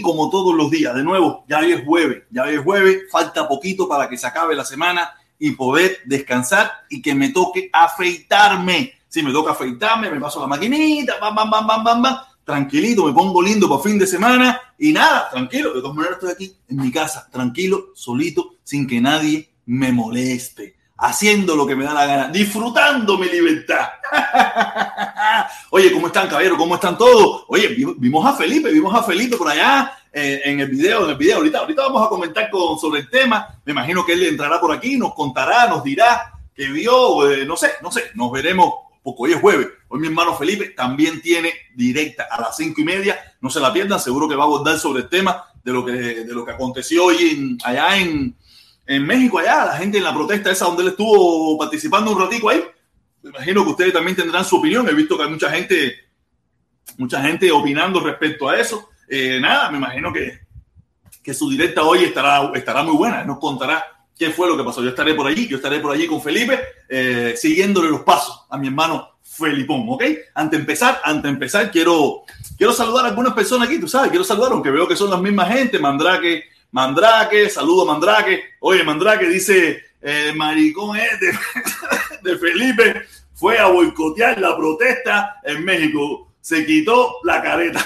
Como todos los días, de nuevo, ya es jueves, ya es jueves, falta poquito para que se acabe la semana y poder descansar y que me toque afeitarme. Si me toca afeitarme, me paso la maquinita, bam, bam, bam, bam, bam, bam, tranquilito, me pongo lindo para fin de semana y nada, tranquilo, de todas maneras estoy aquí en mi casa, tranquilo, solito, sin que nadie me moleste haciendo lo que me da la gana, disfrutando mi libertad. Oye, ¿cómo están, caballero? ¿Cómo están todos? Oye, vimos a Felipe, vimos a Felipe por allá eh, en el video, en el video. Ahorita, ahorita vamos a comentar con, sobre el tema. Me imagino que él entrará por aquí, nos contará, nos dirá que vio, eh, no sé, no sé, nos veremos porque hoy es jueves. Hoy mi hermano Felipe también tiene directa a las cinco y media. No se la pierdan, seguro que va a abordar sobre el tema de lo que, de lo que aconteció hoy allá en, en México allá, la gente en la protesta esa donde él estuvo participando un ratico ahí. Me imagino que ustedes también tendrán su opinión. He visto que hay mucha gente, mucha gente opinando respecto a eso. Eh, nada, me imagino que, que su directa hoy estará, estará muy buena. Nos contará qué fue lo que pasó. Yo estaré por allí, yo estaré por allí con Felipe, eh, siguiéndole los pasos a mi hermano Felipón, ¿ok? Antes de empezar, antes empezar, quiero, quiero saludar a algunas personas aquí, tú sabes, quiero saludar, aunque veo que son las mismas gente, Mandrake, Mandrake, saludo Mandrake. Oye, Mandrake dice, eh, maricón es de, Felipe, fue a boicotear la protesta en México. Se quitó la careta.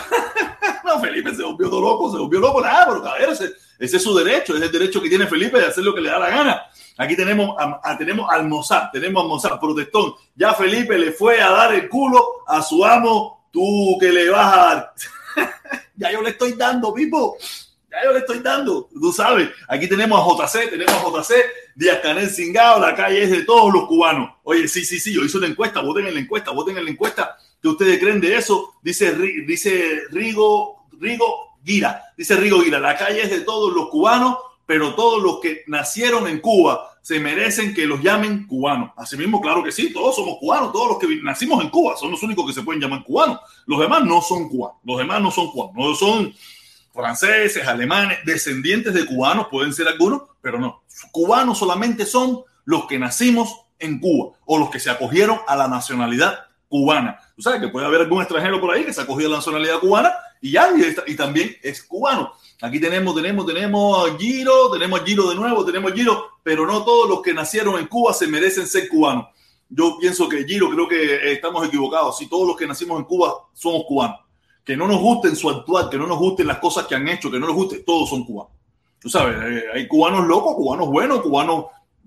no, Felipe se volvió loco, se volvió loco. Nada, pero cabrón, ese, ese, es su derecho, es el derecho que tiene Felipe de hacer lo que le da la gana. Aquí tenemos, a, tenemos al Mozart, tenemos al Mozart, protestón. Ya Felipe le fue a dar el culo a su amo, tú que le vas a dar. ya yo le estoy dando, Pipo. Ya yo le estoy dando, tú sabes. Aquí tenemos a JC, tenemos a JC, Díaz Canel Cingado, la calle es de todos los cubanos. Oye, sí, sí, sí, yo hice una encuesta, voten en la encuesta, voten en la encuesta. ¿Qué ustedes creen de eso? Dice, dice Rigo, Rigo Gira, dice Rigo Gira, la calle es de todos los cubanos, pero todos los que nacieron en Cuba se merecen que los llamen cubanos. Asimismo, claro que sí, todos somos cubanos, todos los que nacimos en Cuba son los únicos que se pueden llamar cubanos. Los demás no son cubanos, los demás no son cubanos, no son franceses, alemanes, descendientes de cubanos, pueden ser algunos, pero no. Cubanos solamente son los que nacimos en Cuba o los que se acogieron a la nacionalidad cubana. Tú sabes que puede haber algún extranjero por ahí que se ha acogido a la nacionalidad cubana y ya, y, también es cubano. Aquí tenemos, tenemos, tenemos a Giro, tenemos a Giro de nuevo, tenemos a Giro, pero no todos los que nacieron en Cuba se merecen ser cubanos. Yo pienso que Giro, creo que estamos equivocados. Si todos los que nacimos en Cuba somos cubanos que no nos gusten su actual, que no nos gusten las cosas que han hecho, que no nos guste, todos son cubanos. Tú sabes, eh, hay cubanos locos, cubanos buenos, cubanos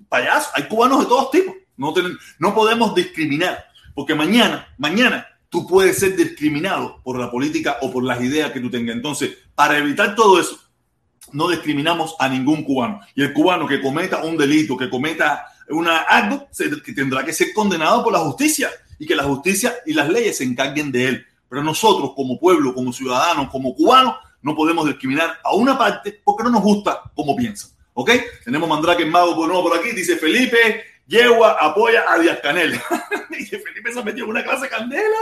payasos, hay cubanos de todos tipos. No, no podemos discriminar, porque mañana, mañana tú puedes ser discriminado por la política o por las ideas que tú tengas. Entonces, para evitar todo eso, no discriminamos a ningún cubano. Y el cubano que cometa un delito, que cometa una acto, que tendrá que ser condenado por la justicia y que la justicia y las leyes se encarguen de él. Pero nosotros como pueblo, como ciudadanos, como cubanos, no podemos discriminar a una parte porque no nos gusta como piensan. ¿Ok? Tenemos Mandrake Mago por por aquí. Dice Felipe, Yegua apoya a Díaz Canel. dice Felipe se ha metido en una clase candela.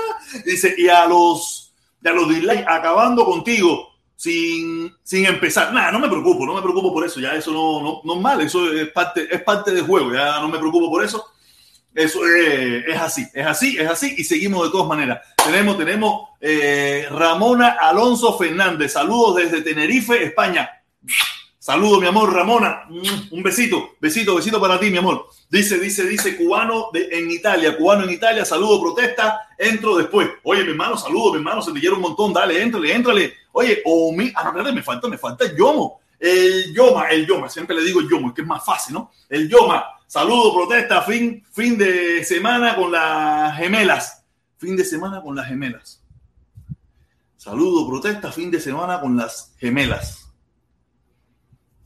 Dice, y a los, los dislikes acabando contigo sin, sin empezar. Nada, no me preocupo, no me preocupo por eso. Ya eso no, no, no es mal, eso es parte, es parte del juego. Ya no me preocupo por eso. Eso es, así, es así, es así y seguimos de todas maneras. Tenemos, tenemos eh, Ramona Alonso Fernández. Saludos desde Tenerife, España. Saludos, mi amor, Ramona. Un besito, besito, besito para ti, mi amor. Dice, dice, dice, cubano en Italia, cubano en Italia, saludo, protesta, entro después. Oye, mi hermano, saludo, mi hermano, se te quiere un montón, dale, éntrale, éntrale. Oye, o mi, ah, no, me falta, me falta el yomo. El yoma, el yoma, siempre le digo el yomo, es que es más fácil, ¿no? El yoma. Saludo, protesta, fin, fin de semana con las gemelas. Fin de semana con las gemelas. Saludo, protesta, fin de semana con las gemelas.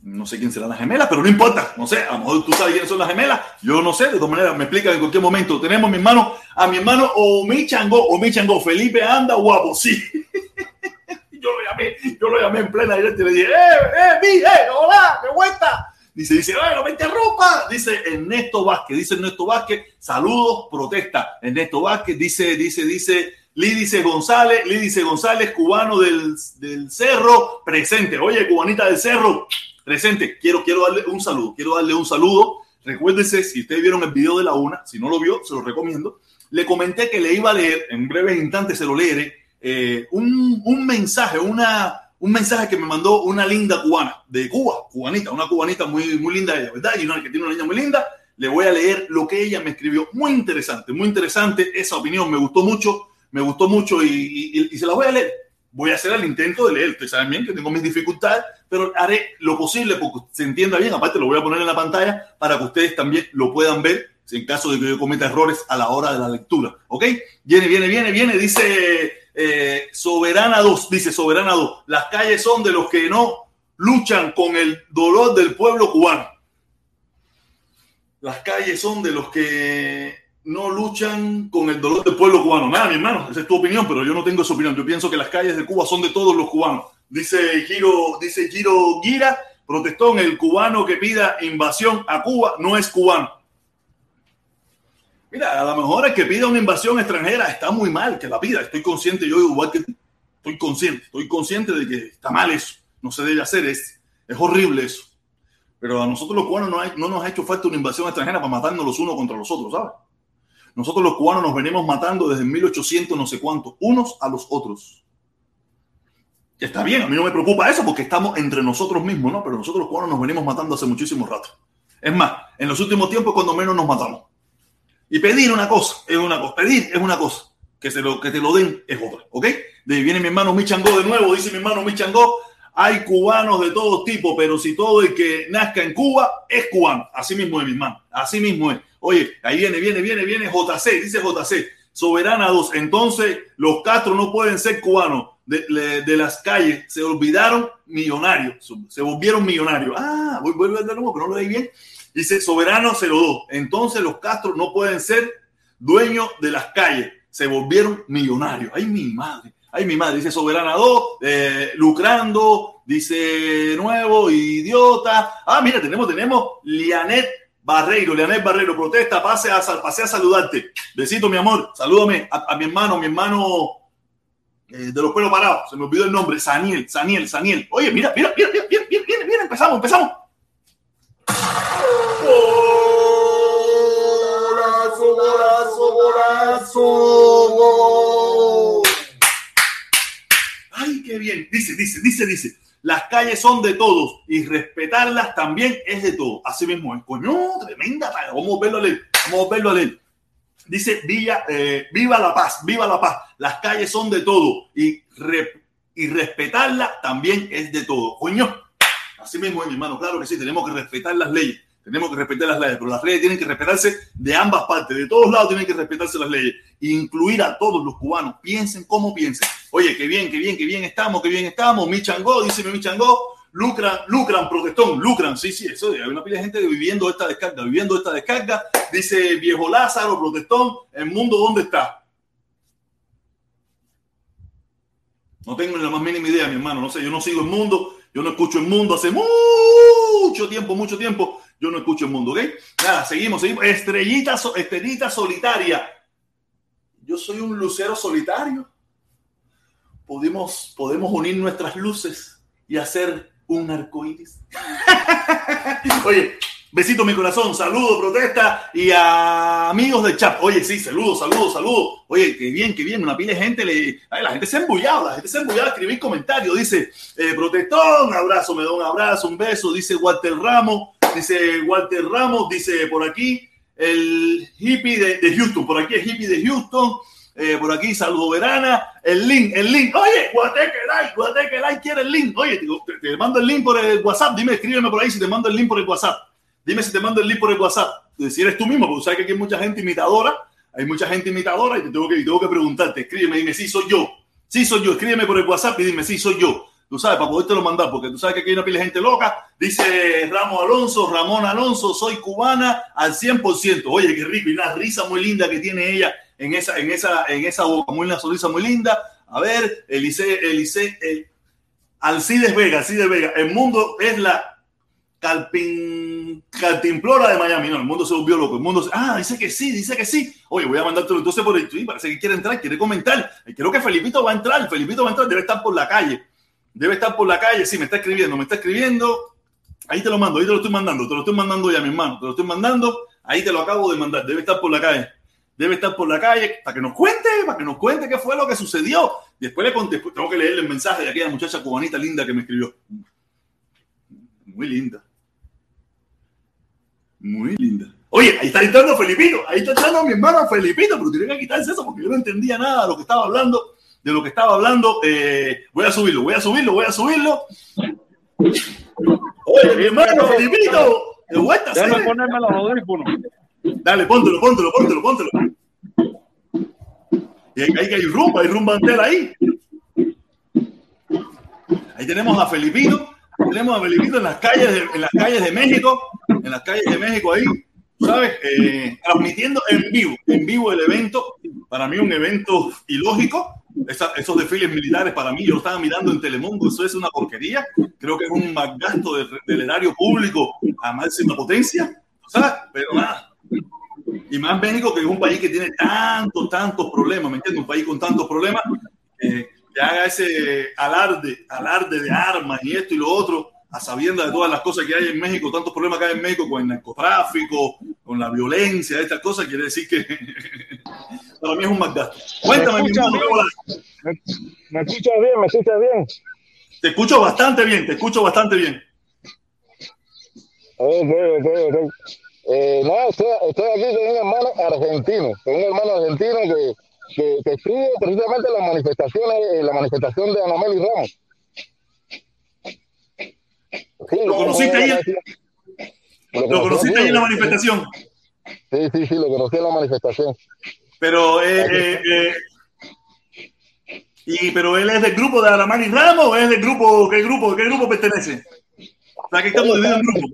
No sé quién serán las gemelas, pero no importa. No sé, a lo mejor tú sabes quiénes son las gemelas. Yo no sé, de todas maneras, me explican en cualquier momento. Tenemos mi hermano, a mi hermano Omi Chango, Omi Chango, Felipe anda guapo, sí. yo lo llamé, yo lo llamé en plena directa y le dije, ¡eh, eh, mi, eh, hola, qué vuelta! Dice, dice, no me interrumpa. Dice Ernesto Vázquez, dice Ernesto Vázquez, saludos, protesta. Ernesto Vázquez dice, dice, dice, Lídice González, Lídice González, cubano del, del Cerro, presente. Oye, cubanita del Cerro, presente. Quiero, quiero darle un saludo, quiero darle un saludo. Recuérdese, si ustedes vieron el video de la una, si no lo vio, se lo recomiendo. Le comenté que le iba a leer, en breves instantes se lo leeré, eh, un, un, mensaje, una, un mensaje que me mandó una linda cubana de Cuba, cubanita, una cubanita muy, muy linda ella, ¿verdad? Y una que tiene una niña muy linda. Le voy a leer lo que ella me escribió. Muy interesante, muy interesante. Esa opinión me gustó mucho, me gustó mucho y, se la voy a leer voy a hacer el intento de leer. Ustedes saben bien que tengo mis dificultades, pero haré lo posible porque se entienda bien. Aparte, lo voy a poner en la pantalla para que ustedes también lo puedan ver en caso de que yo cometa errores a la hora de la lectura. ¿Ok? Viene, viene, viene, viene. Dice eh, Soberana 2. Dice Soberana 2. Las calles son de los que no luchan con el dolor del pueblo cubano. Las calles son de los que no luchan con el dolor del pueblo cubano. Nada, mi hermano, esa es tu opinión, pero yo no tengo esa opinión. Yo pienso que las calles de Cuba son de todos los cubanos. Dice Giro, dice Giro Gira, protestón, el cubano que pida invasión a Cuba no es cubano. Mira, a lo mejor el que pida una invasión extranjera está muy mal que la pida. Estoy consciente, yo igual que estoy consciente, estoy consciente de que está mal eso. No se debe hacer, es, es horrible eso. Pero a nosotros los cubanos no, no nos ha hecho falta una invasión extranjera para matarnos los unos contra los otros, ¿sabes? Nosotros los cubanos nos venimos matando desde 1800 no sé cuánto, unos a los otros. Está bien, a mí no me preocupa eso porque estamos entre nosotros mismos, ¿no? Pero nosotros los cubanos nos venimos matando hace muchísimo rato. Es más, en los últimos tiempos cuando menos nos matamos. Y pedir una cosa es una cosa, pedir es una cosa, que, se lo, que te lo den es otra, ¿ok? De viene mi hermano Michangó de nuevo, dice mi hermano Michangó, hay cubanos de todo tipo, pero si todo el que nazca en Cuba es cubano. Así mismo es, mi hermano, así mismo es. Oye, ahí viene, viene, viene, viene JC, dice JC, Soberana 2. Entonces, los Castro no pueden ser cubanos. De, de, las calles se olvidaron millonarios, se volvieron millonarios. Ah, voy, vuelvo de nuevo, pero no lo leí bien. Dice Soberano 02. Entonces, los Castro no pueden ser dueños de las calles, se volvieron millonarios. Ay, mi madre. Ay, mi madre, dice Soberana 2, eh, lucrando, dice nuevo, idiota. Ah, mira, tenemos, tenemos Lianet Barreiro, Leonel Barreiro, protesta, pase a, pase a saludarte. Besito, mi amor. Salúdame a, mi hermano, mi hermano eh, de los pelos parados. Se me olvidó el nombre. Saniel, Saniel, Saniel. Oye, mira, mira, mira, mira, mira, mira, mira, empezamos, empezamos. Golazo, golazo, golazo. Ay, qué bien. Dice, dice, dice, dice. Las calles son de todos y respetarlas también es de todos. Así mismo es. Coño, tremenda. Vamos a verlo a leer. Vamos a verlo a leer. Dice eh, viva la paz, viva la paz. Las calles son de todo y, y respetarlas también es de todo. Coño, así mismo es, mi hermano. Claro que sí, tenemos que respetar las leyes. Tenemos que respetar las leyes, pero las leyes tienen que respetarse de ambas partes, de todos lados tienen que respetarse las leyes, incluir a todos los cubanos, piensen como piensen. Oye, qué bien, qué bien, qué bien estamos, qué bien estamos. Mi Changó, dice mi Changó, lucran, lucran, protestón, lucran. Sí, sí, eso, hay una pila de gente viviendo esta descarga, viviendo esta descarga. Dice viejo Lázaro, protestón, el mundo, ¿dónde está? No tengo ni la más mínima idea, mi hermano. No sé, yo no sigo el mundo, yo no escucho el mundo hace mucho tiempo, mucho tiempo. Yo no escucho el mundo, ¿ok? Nada, seguimos, seguimos. Estrellita, estrellita solitaria. Yo soy un lucero solitario. Podemos, podemos unir nuestras luces y hacer un arco iris. Oye, besito mi corazón, saludo, protesta. Y a amigos del chat. Oye, sí, saludos, saludos, saludos. Oye, qué bien, qué bien, una pila de gente, le... la gente se ha embullado, la gente se ha embullado a escribir comentarios. Dice, eh, protestón, abrazo, me da un abrazo, un beso. Dice Walter Ramos, dice Walter Ramos, dice por aquí el hippie de, Houston, por aquí el hippie de Houston, eh, por aquí saludo verana, el link, el link, oye, Guateque Like, Guateque Like quiere el link, oye, te, mando el link por el WhatsApp, dime, escríbeme por ahí si te mando el link por el WhatsApp, dime si te mando el link por el WhatsApp, si eres tú mismo, porque sabes que aquí hay mucha gente imitadora, hay mucha gente imitadora y te tengo que, tengo que preguntarte, escríbeme, dime si soy yo, si soy yo, escríbeme por el WhatsApp y dime si soy yo tú sabes, para poderte lo mandar, porque tú sabes que aquí hay una pila de gente loca. Dice Ramos Alonso, Ramón Alonso, soy cubana al 100%. Oye, qué rico, y una risa muy linda que tiene ella en esa, en esa, en esa boca, muy una sonrisa muy linda. A ver, Elise, Elise, el, Alcides Vega, Alcides Vega, el mundo es la calpin, caltimplora de Miami. No, el mundo se volvió loco. El mundo se, ah, dice que sí, dice que sí. Oye, voy a mandártelo entonces por el tweet. Parece que quiere entrar, quiere comentar. Creo que Felipito va a entrar. Felipito va a entrar, debe estar por la calle. Debe estar por la calle, sí, me está escribiendo, me está escribiendo. Ahí te lo mando, ahí te lo estoy mandando, te lo estoy mandando ya, mi hermano, te lo estoy mandando, ahí te lo acabo de mandar, debe estar por la calle. debe estar por la calle para que nos cuente, para que nos cuente qué fue lo que sucedió. Después le conté, tengo que leerle el mensaje de aquella muchacha cubanita linda que me escribió. Muy linda. Muy linda. Oye, ahí está entrando Felipito, ahí está entrando mi hermano Felipito, pero tiene que quitarse eso porque yo no entendía nada de lo que estaba hablando, de lo que estaba hablando. Eh, voy a subirlo, voy a subirlo, voy a subirlo. Oye, mi hermano Felipito, de vuelta. Déjame ponerme los audífonos. Dale, póntelo, póntelo, póntelo, póntelo. Y hay que hay rumba, hay rumba entera ahí. Ahí tenemos a Felipito, tenemos a Felipito en las calles de, en las calles de México, en las calles de México ahí, ¿sabes? Eh, transmitiendo en vivo, en vivo el evento. Para mí un evento ilógico. Esa, esos desfiles militares para mí, yo lo estaba mirando en Telemundo, eso es una porquería. Creo que es un más gasto de, del erario público a máxima potencia, ¿sabes? Pero nada, y más México, que es un país que tiene tantos, tantos problemas, ¿me entiendes? Un país con tantos problemas, eh, que haga ese alarde, alarde de armas y esto y lo otro, a sabiendas de todas las cosas que hay en México, tantos problemas que hay en México con el narcotráfico, con la violencia, estas cosas, quiere decir que para mí es un más gasto. Cuéntame, ¿Me escuchas, mi bien? ¿Me, ¿Me escuchas bien? ¿Me escuchas bien? Te escucho bastante bien, te escucho bastante bien. Ok, ok, ok. Eh, no, estoy, estoy, aquí con un hermano argentino, con un hermano argentino que, que, que escribe precisamente las manifestaciones, eh, la manifestación de Anameli Ramos. Sí, ¿Lo conociste ahí? ¿Lo, ¿Lo conociste ahí en la manifestación? Sí, sí, sí, lo conocí en la manifestación. Pero, eh, eh, eh, y, pero él es del grupo de Alamani Ramos o es del grupo, ¿qué grupo, qué grupo pertenece? O sea, que estamos divididos en grupos.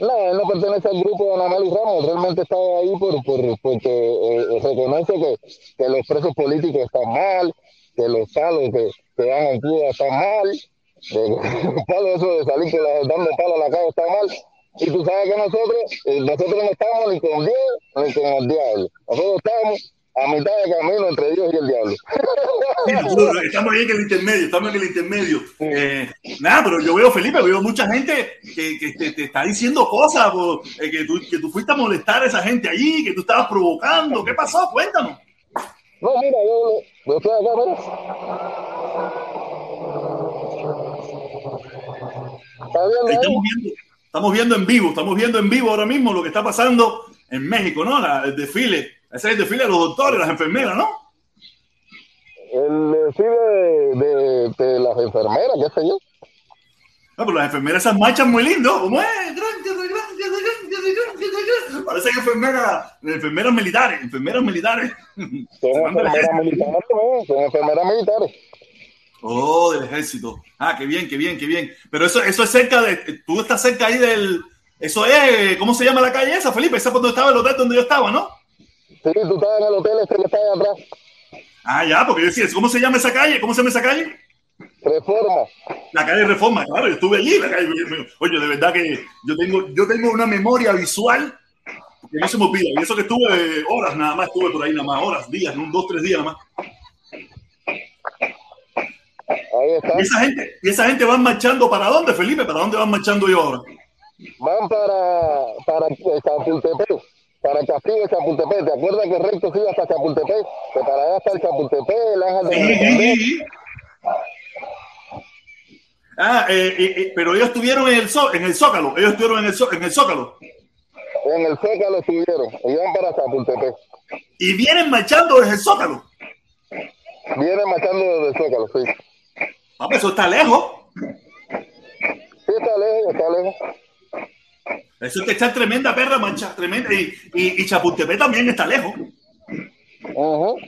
No, él no pertenece al grupo de Anameli Ramos, realmente está ahí por, por, porque eh, reconoce que, que, los presos políticos están mal, que los palos que, que dan en Cuba están mal, que, eso de salir con la, dando palo a la calle está mal. Y tú sabes que nosotros, eh, nosotros no estamos ni con Dios ni con el diablo. Nosotros estamos a mitad de camino entre Dios y el diablo. Estamos ahí en el intermedio, estamos en el intermedio. Eh, nada, pero yo veo, Felipe, veo mucha gente que, que te, te, está diciendo cosas, por, eh, que, tú, que tú fuiste a molestar a esa gente allí, que tú estabas provocando. ¿Qué pasó? Cuéntanos. No, mira, yo, yo estoy acá, mira. Estamos viendo, estamos viendo en vivo, estamos viendo en vivo ahora mismo lo que está pasando en México, ¿no? La- el desfile, ese es el desfile de los doctores, las enfermeras, ¿no? El desfile de, de, de las enfermeras, qué sé yo. No, pero las enfermeras esas marchan muy lindo. ¿Cómo es? Parecen enfermeras, enfermeras militares, enfermeras militares. Son enfermeras militares, son enfermeras militares. Oh, del ejército. Ah, qué bien, qué bien, qué bien. Pero eso, eso es cerca de. Tú estás cerca ahí del. Eso es. ¿Cómo se llama la calle esa, Felipe? Esa es donde estaba el hotel donde yo estaba, ¿no? Sí, tú estás en el hotel este que está ahí atrás. Ah, ya, porque yo decía, ¿cómo se llama esa calle? ¿Cómo se llama esa calle? Reforma. La calle Reforma, claro, yo estuve allí. La calle, oye, de verdad que yo tengo, yo tengo una memoria visual que no se me olvida. Y eso que estuve horas nada más, estuve por ahí nada más, horas, días, un, dos, tres días nada más. Ahí está. Y esa gente, y esa gente van marchando para dónde, Felipe? ¿Para dónde van marchando yo ahora? Van para, para eh, Chapultepec, para castillo Chapultepec. ¿Te acuerdas que recto sigue hasta Chapultepec? Que para allá está el Chapultepec, el Ángel de sí. Ah, eh, eh, eh, pero ellos estuvieron en el, Zó- en el Zócalo, ellos estuvieron en el, Zó- en el Zócalo. En el Zócalo estuvieron. Y van para Chapultepec. Y vienen marchando desde el Zócalo. Vienen marchando desde el Zócalo, sí. Ah, pues eso está lejos. Sí, está lejos, está lejos. Eso es que está tremenda perra mancha, tremenda. Y, y, y Chapultepec también está lejos. Ujú.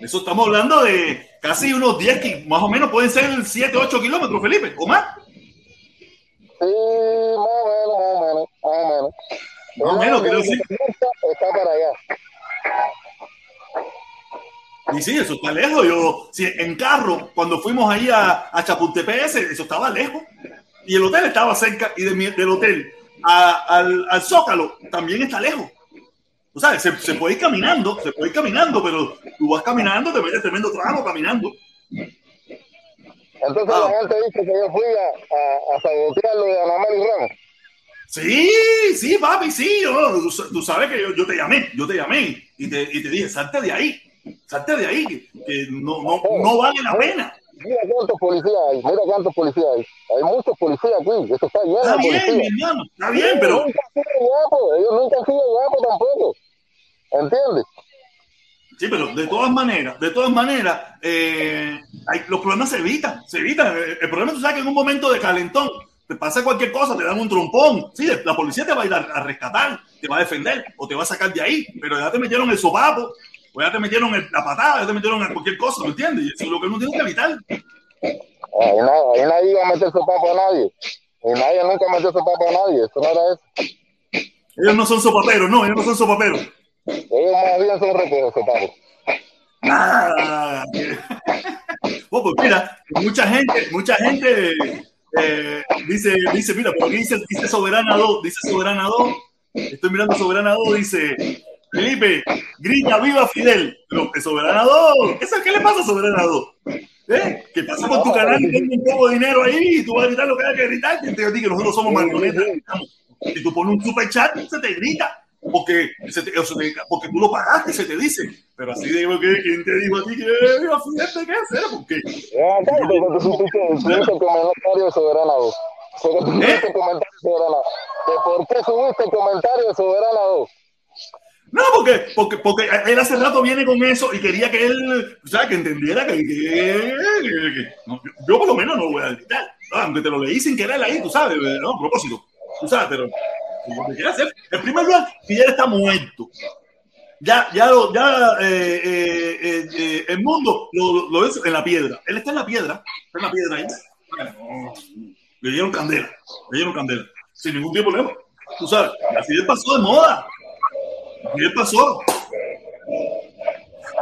Eso estamos hablando de casi unos 10, ki- más o menos pueden ser 7, 8 kilómetros, Felipe, o más. Sí, más o menos, más o menos, más o menos. Más o menos, quiero de decir. Está para allá. Y sí, eso está lejos. Yo, sí, en carro, cuando fuimos ahí a, a Chapultepec, eso estaba lejos. Y el hotel estaba cerca. Y de mi- del hotel a- al, al Zócalo también está lejos. O sea, se, se puede ir caminando, se puede ir caminando, pero tú vas caminando, te metes tremendo tramo caminando. Entonces Ah. la gente dice que yo fui a, a, a sabotear lo de Ramos. Sí, sí, papi, sí. Yo, tú, sabes que yo, yo, te llamé, yo te llamé y te, y te dije, salte de ahí, salte de ahí, que, que no, no, no vale la pena. Mira cuántos policías hay, mira cuántos policías hay. Hay muchos policías aquí, esto está lleno Está bien, mi hermano, está bien, pero... Nunca han sido guapos, ellos nunca han sido guapos tampoco, ¿entiendes? Sí, pero de todas maneras, de todas maneras, eh, hay, los problemas se evitan, se evitan. El problema es que en un momento de calentón te pasa cualquier cosa, te dan un trompón. Sí, la policía te va a ir a, rescatar, te va a defender o te va a sacar de ahí, pero ya te metieron el sopapo, o ya te metieron la patada, ya te metieron en cualquier cosa, ¿me entiendes? Y eso es lo que uno tiene que evitar. Ahí, no, ahí nadie iba a meter sopapo a nadie. Y nadie nunca metió sopapo a nadie. Eso no era eso. Ellos no son sopaperos, no, ellos no son sopaperos. Ellos más bien son recogidos, sopapo. Ah, oh, pues mira, mucha gente, mucha gente eh, dice, dice, mira, por aquí dice, dice Soberana 2, dice Soberana 2, estoy mirando Soberana 2, dice, Felipe, grita viva Fidel, pero Soberana 2, ¿qué le pasa a Soberana 2? ¿Eh? ¿Qué pasa con tu canal y tengo un poco de dinero ahí y tú vas a gritar lo que hay que gritar? Te que nosotros somos marionetas. Si tú pones un super chat, se te grita. Porque, se te, porque tú lo pagaste, se te dice. Pero así digo que ¿quién te dijo a ti que viva Fidel? ¿Qué hacer? Comentario de Soberana 2. Subiste comentario de. ¿Por qué subiste el comentario de Soberana 2? No, porque, porque, porque él hace rato viene con eso y quería que él, o sea, que entendiera que, yo, por lo menos no lo voy a gritar. Aunque te lo leí sin querer ahí, tú sabes, no, a propósito, tú sabes, pero lo que quiere hacer. En primer lugar, Fidel está muerto. Ya, ya, ya eh, eh, eh, eh, el mundo lo, lo ves en la piedra. Él está en la piedra, está en la piedra ahí. Le dieron candela, le dieron candela, sin ningún tipo de problema. Tú sabes, así pasó de moda. ¿Qué pasó?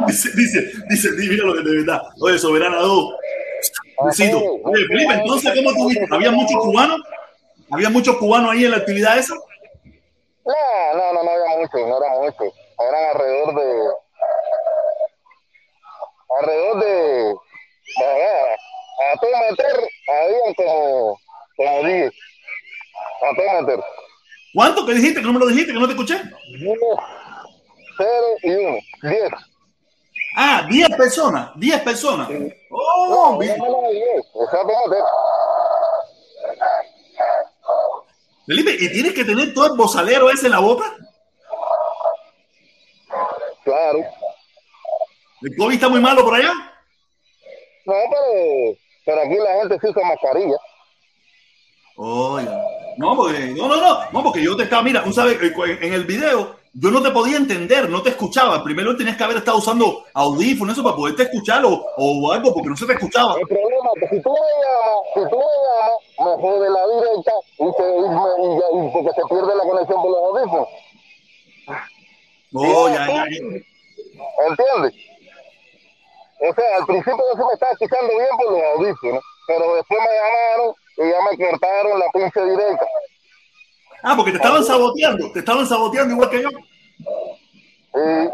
Dice, dice, dice, mira lo que de verdad. Oye, Soberana 2. Besito. Oye, Felipe, entonces, ¿cómo tú viste? ¿Había muchos cubanos? ¿Había muchos cubanos ahí en la actividad esa? No, no, no, no había muchos, no era muchos. Eran alrededor de. Alrededor de. a, todo meter, había como, como 10. A todo meter. ¿Cuánto que dijiste? Que no me lo dijiste, que no te escuché. Uno, cero y uno. Diez. Ah, diez personas. Diez personas. Oh, no, bien. Felipe, ¿y tienes que tener todo el bozalero ese en la boca? Claro. ¿El COVID está muy malo por allá? No, pero, pero aquí la gente sí usa mascarilla. Oye. No, porque, no, no, no, no, porque yo te estaba, mira, tú sabes, eh, en el video yo no te podía entender, no te escuchaba. Primero tenías que haber estado usando audífonos eso para poderte escuchar o, o, algo porque no se te escuchaba. El problema es que si tú me llamas, si tú me llamas, me jode la directa y, se, y, y, y, porque se pierde la conexión con los audífonos. Oh, ya, ya, ya. ¿Entiendes? O sea, al principio yo sí me estaba escuchando bien por los audífonos, pero después me llamaron y ya me cortaron la pinche directa. Ah, porque te estaban saboteando, te estaban saboteando igual que yo. Sí.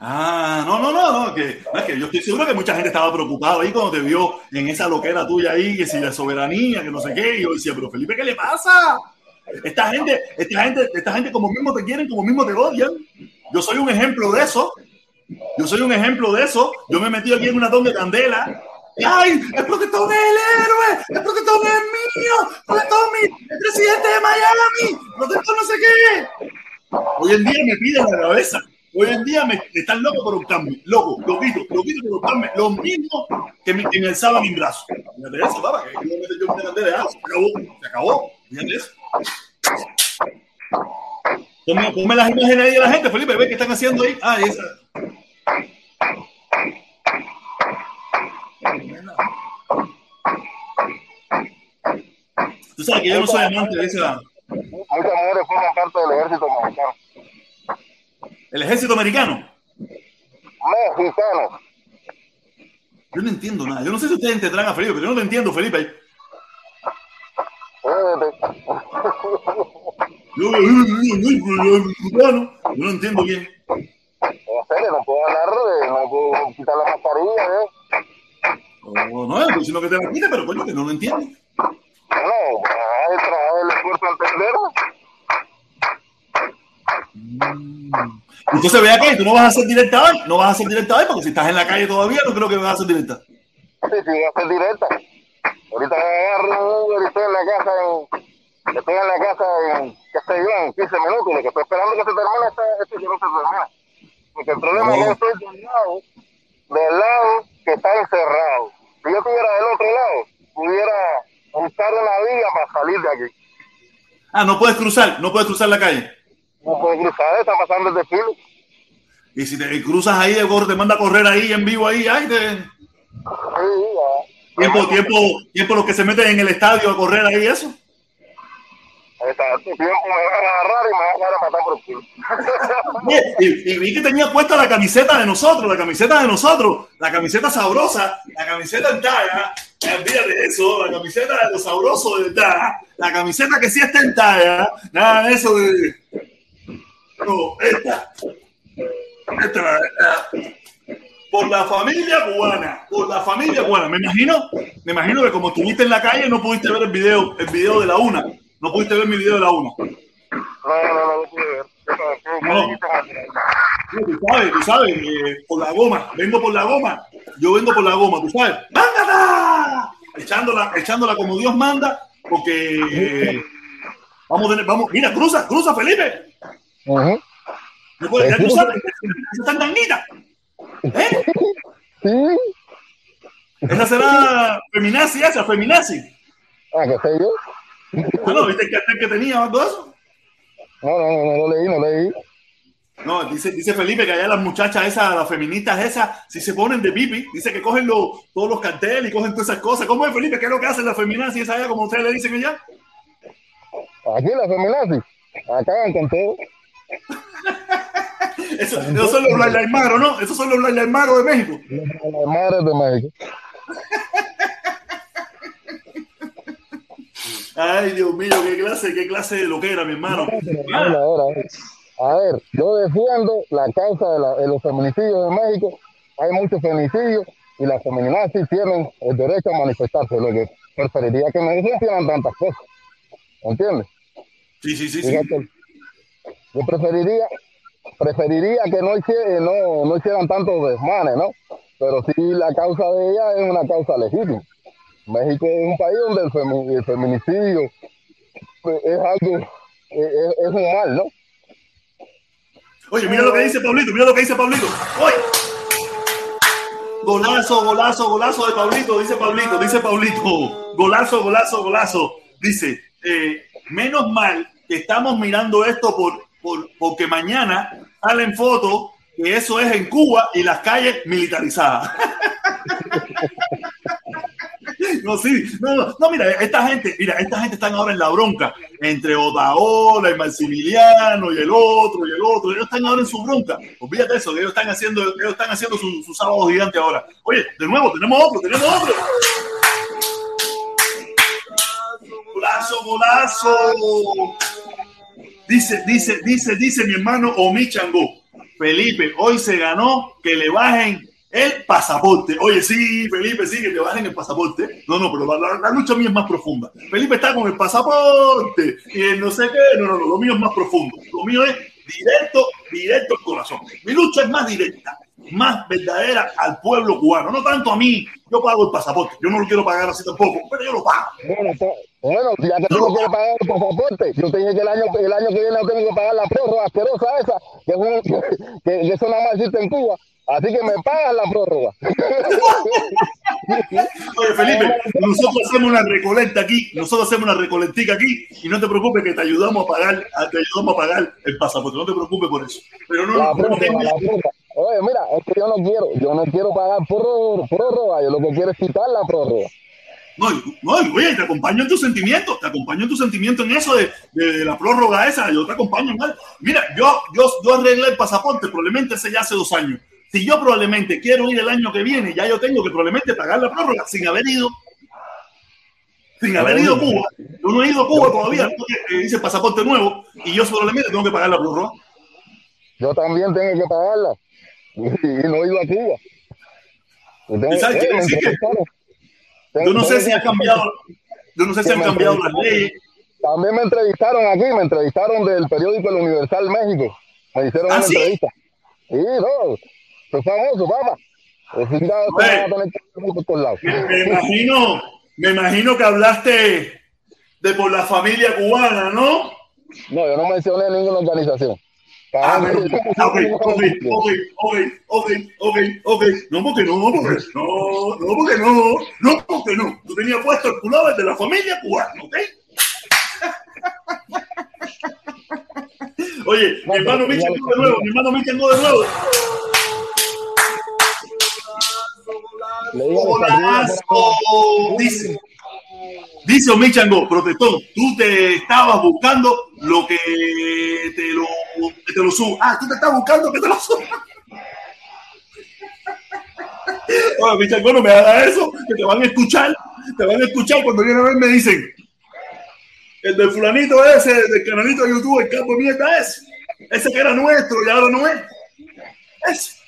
Ah, no, no, no, no, que, es que yo estoy seguro que mucha gente estaba preocupada ahí cuando te vio en esa loquera tuya ahí, que si la soberanía, que no sé qué, y yo decía, pero Felipe, ¿qué le pasa? Esta gente, esta gente, esta gente como mismo te quieren, como mismo te odian. Yo soy un ejemplo de eso. Yo soy un ejemplo de eso. Yo me he metido aquí en una tonda de candela ¡Ay! ¡El protector es el héroe! ¡El protector es mío! ¡El protector es el presidente de Miami! ¡El protector no sé qué! Hoy en día me piden la cabeza. Hoy en día me están locos por optarme. Loco, loquito, loquito por optarme. Lo mismo que me, que me alzaba mi brazo. Fíjate eso, papá, que yo me me candela, se acabó, se acabó. Fíjate. Ponme, ponme las imágenes ahí de la gente, Felipe, ve qué están haciendo ahí. Ah, esa. Tú sabes que yo no soy amante de esa. Muchas mujeres forman parte del ejército mexicano. ¿El ejército americano? Mexicano. Yo no entiendo nada. Yo no sé si ustedes entenderán a Felipe, pero yo no te entiendo, Felipe. Yo, yo, yo, no entiendo bien. En serio, no puedo hablar, no puedo quitar la mascarilla, ¿eh? Oh, no, estoy diciendo que te la quite, pero coño, que no lo entiende. No, hay el esfuerzo al tendero. Mm. Entonces vea que tú no vas a hacer directa hoy, no vas a hacer directa hoy, porque si estás en la calle todavía, no creo que me vas a hacer directa. Sí, sí, voy a hacer directa. Ahorita me agarro un Uber y estoy en la casa en, estoy en la casa en Castellón, 15 minutos, lo que estoy esperando que se termine esta, que no se termina. Porque el problema es que estoy del lado, del lado que está encerrado. Si yo estuviera del otro lado, pudiera buscar una vía para salir de aquí. Ah, no puedes cruzar, no puedes cruzar la calle. No puedo cruzar, está pasando el desfile. Y si te cruzas ahí, te manda a correr ahí en vivo ahí, ay, te... Sí, ya. tiempo, tiempo, tiempo los que se meten en el estadio a correr ahí, eso. Y Y, vi que tenía puesta la camiseta de nosotros, la camiseta de nosotros, la camiseta sabrosa, la camiseta en talla. Olvídate de eso, la camiseta de los sabrosos de verdad. La camiseta que sí está en talla. Nada de eso de. No, esta. Esta por la familia cubana, por la familia cubana. Me imagino, me imagino que como estuviste en la calle no pudiste ver el video, el video de la una. No pudiste ver mi video de la una. No, no, no, no pude ver. ¿Qué- qué- qué No. tú sabes, tú sabes, eh, por la goma, vengo por la goma, yo vendo por la goma, tú sabes, ¡mándala! Echándola, echándola como Dios manda, porque eh, vamos, vamos, mira, cruza, cruza, Felipe, Ujú. No puede- ya tú sabes, esa está en tanguita. ¿Eh? Sí. Esa será feminazi, esa, feminazi. Ah, qué sé yo. Ah, no, ¿viste el cartel que tenía o algo de eso? No, no, no, no lo leí, no leí. No, dice, dice Felipe que allá las muchachas esas, las feministas esas, si se ponen de pipi, dice que cogen los- todos los carteles y cogen todas esas cosas. ¿Cómo es, Felipe? ¿Qué es lo que hacen las feminazis esas allá, como ustedes le dicen allá? Aquí la feminazi. Acaban con todo. Eso, esos son los blailaimaros, ¿no? Esos son los blailaimaros de México. Las madres de México. Ay, Dios mío, qué clase, qué clase de loquera, mi hermano. Ahora, ahora, A ver, yo defiendo la causa de, la- de los feminicidios de México. Hay muchos feminicidios y las feminazis tienen el derecho a manifestarse. Lo que preferiría que me hicieran tantas cosas. ¿Entiendes? Sí, sí, sí, sí. Yo preferiría preferiría que no, hicie- no, no hicieran tantos desmanes, ¿no? Pero sí la causa de ella es una causa legítima. México es un país donde el, femi- el feminicidio pues, es algo, es, un mal, ¿no? Oye, mira lo que dice Pablito, mira lo que dice Pablito. Oye. Golazo, golazo, golazo de Pablito, dice Pablito, dice Pablito. Golazo, golazo, golazo. Dice, eh, menos mal que estamos mirando esto por, por, porque mañana salen fotos que eso es en Cuba y las calles militarizadas. No, sí, no, no, no, mira, esta gente, mira, esta gente están ahora en la bronca entre Otaola y Maximiliano y el otro y el otro. Ellos están ahora en su bronca. Olvídate eso, ellos están haciendo, ellos están haciendo su, su sábado gigante ahora. Oye, de nuevo, tenemos otro, tenemos otro. Golazo, golazo. Dice, dice, dice, dice mi hermano Omi Changó. Felipe, hoy se ganó que le bajen el pasaporte. Oye, sí, Felipe, sí, que te bajen el pasaporte. No, no, pero la, lucha mía es más profunda. Felipe está con el pasaporte y el no sé qué. No, no, no, lo mío es más profundo. Lo mío es directo, directo al corazón. Mi lucha es más directa, más verdadera al pueblo cubano. No tanto a mí. Yo pago el pasaporte. Yo no lo quiero pagar así tampoco, pero yo lo pago. Bueno, bueno, ya que tú no quieres pagar el pasaporte, yo te dije que el año, el año que viene no tengo que pagar la prórroga asquerosa esa, que, que, que eso nada más existe en Cuba. Así que me pagan la prórroga. Oye, Felipe, nosotros hacemos una recolecta aquí, nosotros hacemos una recolectica aquí y no te preocupes que te ayudamos a pagar, te ayudamos a pagar el pasaporte, no te preocupes por eso. Pero no, La no, no prórroga, tengas- la prórroga. Oye, mira, es que yo no quiero, yo no quiero pagar prórroga, prórroga, yo lo que quiero es quitar la prórroga. No, no, oye, te acompaño en tus sentimientos, te acompaño en tus sentimientos en eso de, de la prórroga esa, yo te acompaño mal. Mira, yo, yo, yo arreglé el pasaporte probablemente hace ya hace dos años. Si yo probablemente quiero ir el año que viene, ya yo tengo que probablemente pagar la prórroga sin haber ido. Sin haber ido a Cuba. Yo no he ido a Cuba todavía, porque eh, hice pasaporte nuevo y yo probablemente tengo que pagar la prórroga. Yo también tengo que pagarla. Y, y no he ido a Cuba. Y ¿Y sabes eh, Sí que-. Yo no sé si ha cambiado, yo no sé si han cambiado las leyes. También me entrevistaron aquí, me entrevistaron del periódico El Universal México. Me hicieron ¿Ah, una sí? entrevista. Sí, no, es famoso, papá. Me, imagino, me imagino que hablaste de por la familia cubana, ¿no? No, yo no mencioné ninguna organización. Ah, ok, ok, ok, ok, ok, ok, No, porque no, porque no, no, porque no, no, porque no. Tú tenías puesto el pullover de la familia cubana, ¿ok? Oye, mi hermano me de nuevo, mi hermano me de nuevo. Dice, dice Omichango, protestón, tú te estabas buscando lo que te lo, que te lo subo. Ah, tú te estás buscando que te lo suba. Oye, Omichango, no me hagas eso, que te van a escuchar, te van a escuchar cuando vienen a ver me dicen, el del fulanito ese, del canalito de YouTube, el campo de mierda ese, ese que era nuestro y ahora no es. Ese.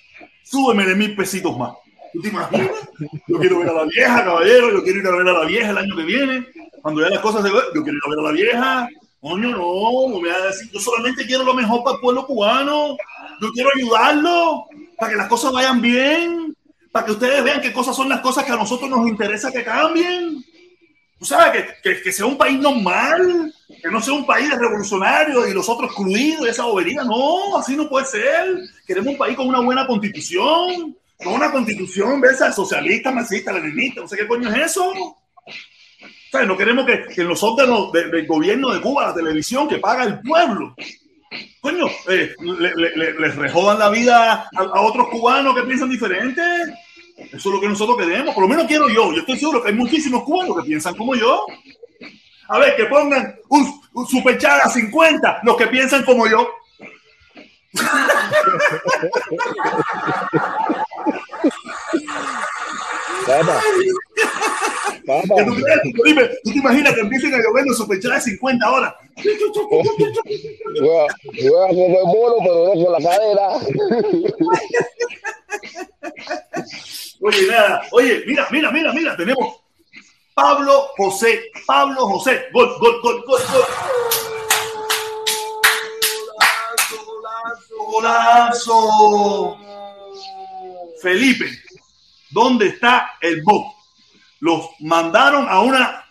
Súbeme de mil pesitos más. ¿Tú te imaginas? Yo quiero ver a la vieja, caballero. Yo quiero ir a ver a la vieja el año que viene. Cuando ya las cosas se ven, yo quiero ir a ver a la vieja. Coño, no, no me a decir. Yo solamente quiero lo mejor para el pueblo cubano. Yo quiero ayudarlo para que las cosas vayan bien. Para que ustedes vean qué cosas son las cosas que a nosotros nos interesa que cambien. Tú sabes, que, que, sea un país normal, que no sea un país de revolucionarios y los otros excluidos esa bobería. No, así no puede ser. Queremos un país con una buena constitución, con una constitución esa socialista, marxista, leninista, no sé qué coño es eso. O sea, no queremos que, que en los órganos del gobierno de Cuba, la televisión que paga el pueblo, coño, eh, le, le, les rejodan la vida a, a, otros cubanos que piensan diferente. Eso es lo que nosotros queremos. Por lo menos quiero yo. Yo estoy seguro que hay muchísimos cubanos que piensan como yo. A ver, que pongan un, un superchat a 50, los que piensan como yo. Papá. Papá. ¿Tú, dime, ¿Tú te imaginas que empiecen a llover los superchats de 50 horas? Voy a comer bolo, pero no con la cadera. Oye, nada. Oye, mira, mira, mira, mira. Tenemos Pablo José. Pablo José. Gol, gol, gol, gol, gol. Golazo, golazo. Felipe, ¿dónde está el BOC? Los mandaron a una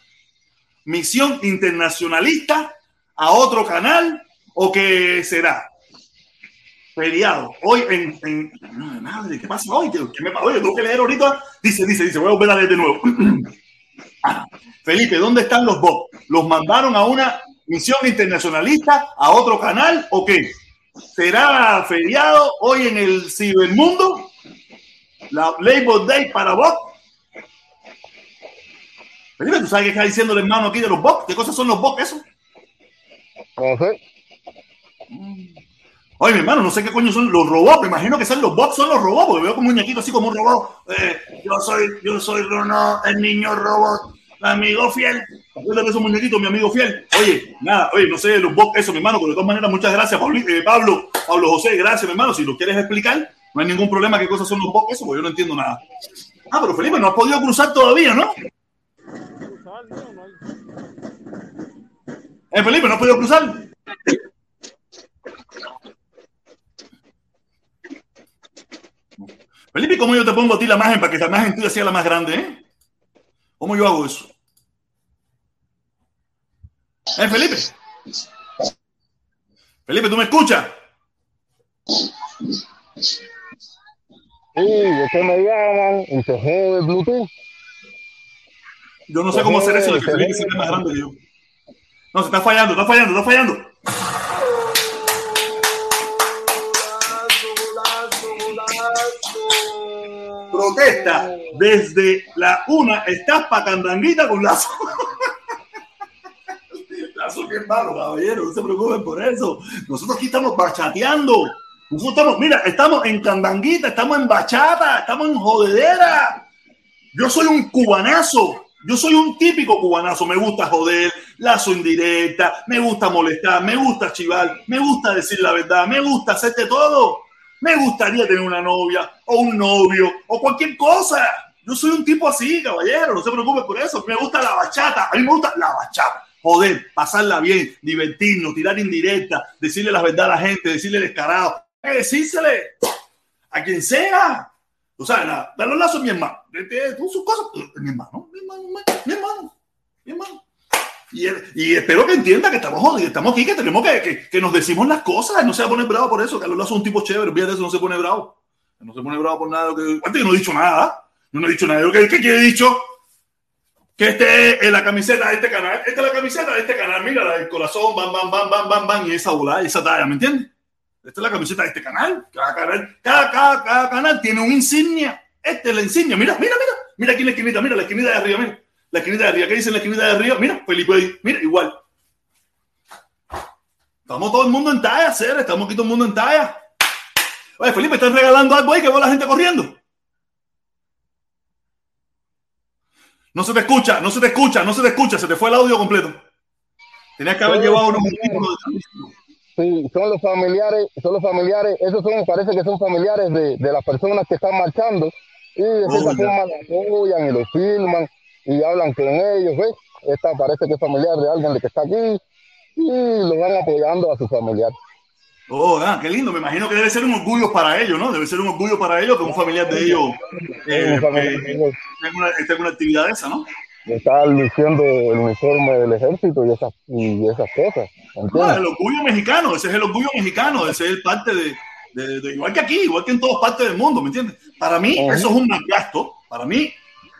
misión internacionalista, a otro canal, o qué será? Feriado. Hoy en. en... Madre, ¿qué pasa hoy? ¿Qué, qué me? Oye, tengo que leer ahorita. Dice, dice, dice, voy a volver a leer de nuevo. ah, Felipe, ¿dónde están los BOC? ¿Los mandaron a una misión internacionalista, a otro canal, o qué? ¿Será feriado hoy en el cibermundo? La Labor Day para Bob. Felipe, ¿tú sabes qué está diciendo el hermano aquí de los box? ¿Qué cosas son los box eso? No sé. Oye, mi hermano, no sé qué coño son los robots. Me imagino que son los bots, son los robots, porque veo como un muñequito así como un robot. Eh, yo soy, yo soy Ronald, el niño robot, amigo fiel. Acuérdate esos muñequitos, mi amigo fiel. Oye, nada, oye, no sé los bots, eso, mi hermano, pero de todas maneras, muchas gracias, Pablo, eh, Pablo, Pablo José, gracias, mi hermano. Si lo quieres explicar, no hay ningún problema qué cosas son los eso, porque yo no entiendo nada. Ah, pero Felipe, no has podido cruzar todavía, ¿no? Eh, Felipe, ¿no has podido cruzar? Felipe, ¿cómo yo te pongo a ti la imagen para que la imagen tuya sea la más grande? Eh? ¿Cómo yo hago eso? ¿Eh, Felipe? Felipe, ¿tú me escuchas? Sí, después me llaman y se jode el Bluetooth. Yo no sé cómo hacer eso de que Felipe sea más grande que yo. No, se está fallando, está fallando, está fallando. Protesta desde la una, estás pa' candanguita con lazo. lazo bien malo, caballero, no se preocupen por eso. Nosotros aquí estamos bachateando. Estamos, mira, estamos en candanguita, estamos en bachata, estamos en jodedera. Yo soy un cubanazo. Yo soy un típico cubanazo, me gusta joder, lazo indirecta, me gusta molestar, me gusta chivar, me gusta decir la verdad, me gusta hacerte todo. Me gustaría tener una novia o un novio o cualquier cosa. Yo soy un tipo así, caballero, no se preocupe por eso. Me gusta la bachata, a mí me gusta la bachata. Joder, pasarla bien, divertirnos, tirar indirecta, decirle la verdad a la gente, decirle descarado, eh, decírsele. a quien sea. O sea, nada, los lazos mi hermano. Sus cosas, mi hermano, mi hermano, mi hermano, mi hermano. Y, y, espero que entienda que estamos jodidos, estamos aquí, que tenemos que, que, que, nos decimos las cosas. No se va a poner bravo por eso. Carlos Lazo es un tipo chévere, fíjate eso, no se pone bravo. No se pone bravo por nada. Que, no he dicho nada. No he dicho nada. ¿Qué, qué, he dicho? Que este es la camiseta de este canal. Esta es la camiseta de este canal. Mira, la del corazón, bam, bam, bam, bam, bam, bam. Y esa bola, esa talla, ¿me entiendes? Esta es la camiseta de este canal. Cada canal, cada, cada, cada canal tiene una insignia. Este es la insignia. Mira, mira, mira. Mira aquí en la esquinita. Mira la esquinita de arriba. Mira. La esquinita de arriba. ¿Qué dice la esquinita de arriba? Mira, Felipe. Mira, igual. Estamos todo el mundo en talla, Cera. Estamos aquí todo el mundo en talla. Oye, Felipe, ¿estás regalando algo ahí que va la gente corriendo? No se te escucha, no se te escucha, no se te escucha. Se te fue el audio completo. Tenías que haber llevado unos Sí, son los familiares, son los familiares, esos son, parece que son familiares de, de las personas que están marchando y de forma los apoyan y los filman y hablan con ellos, ¿ves? Esta parece que es familiar de alguien de que está aquí y lo van apoyando a su familiar. Oh, ah, qué lindo. Me imagino que debe ser un orgullo para ellos, ¿no? Debe ser un orgullo para ellos que un familiar de ellos eh, eh, una actividad esa, ¿no? Está luciendo el uniforme del ejército y esas, y esas cosas. No, el orgullo mexicano, ese es el orgullo mexicano, ese es parte de, de, de, igual que aquí, igual que en todas partes del mundo, ¿me entiendes? Para mí, eso es un más gasto. Para mí,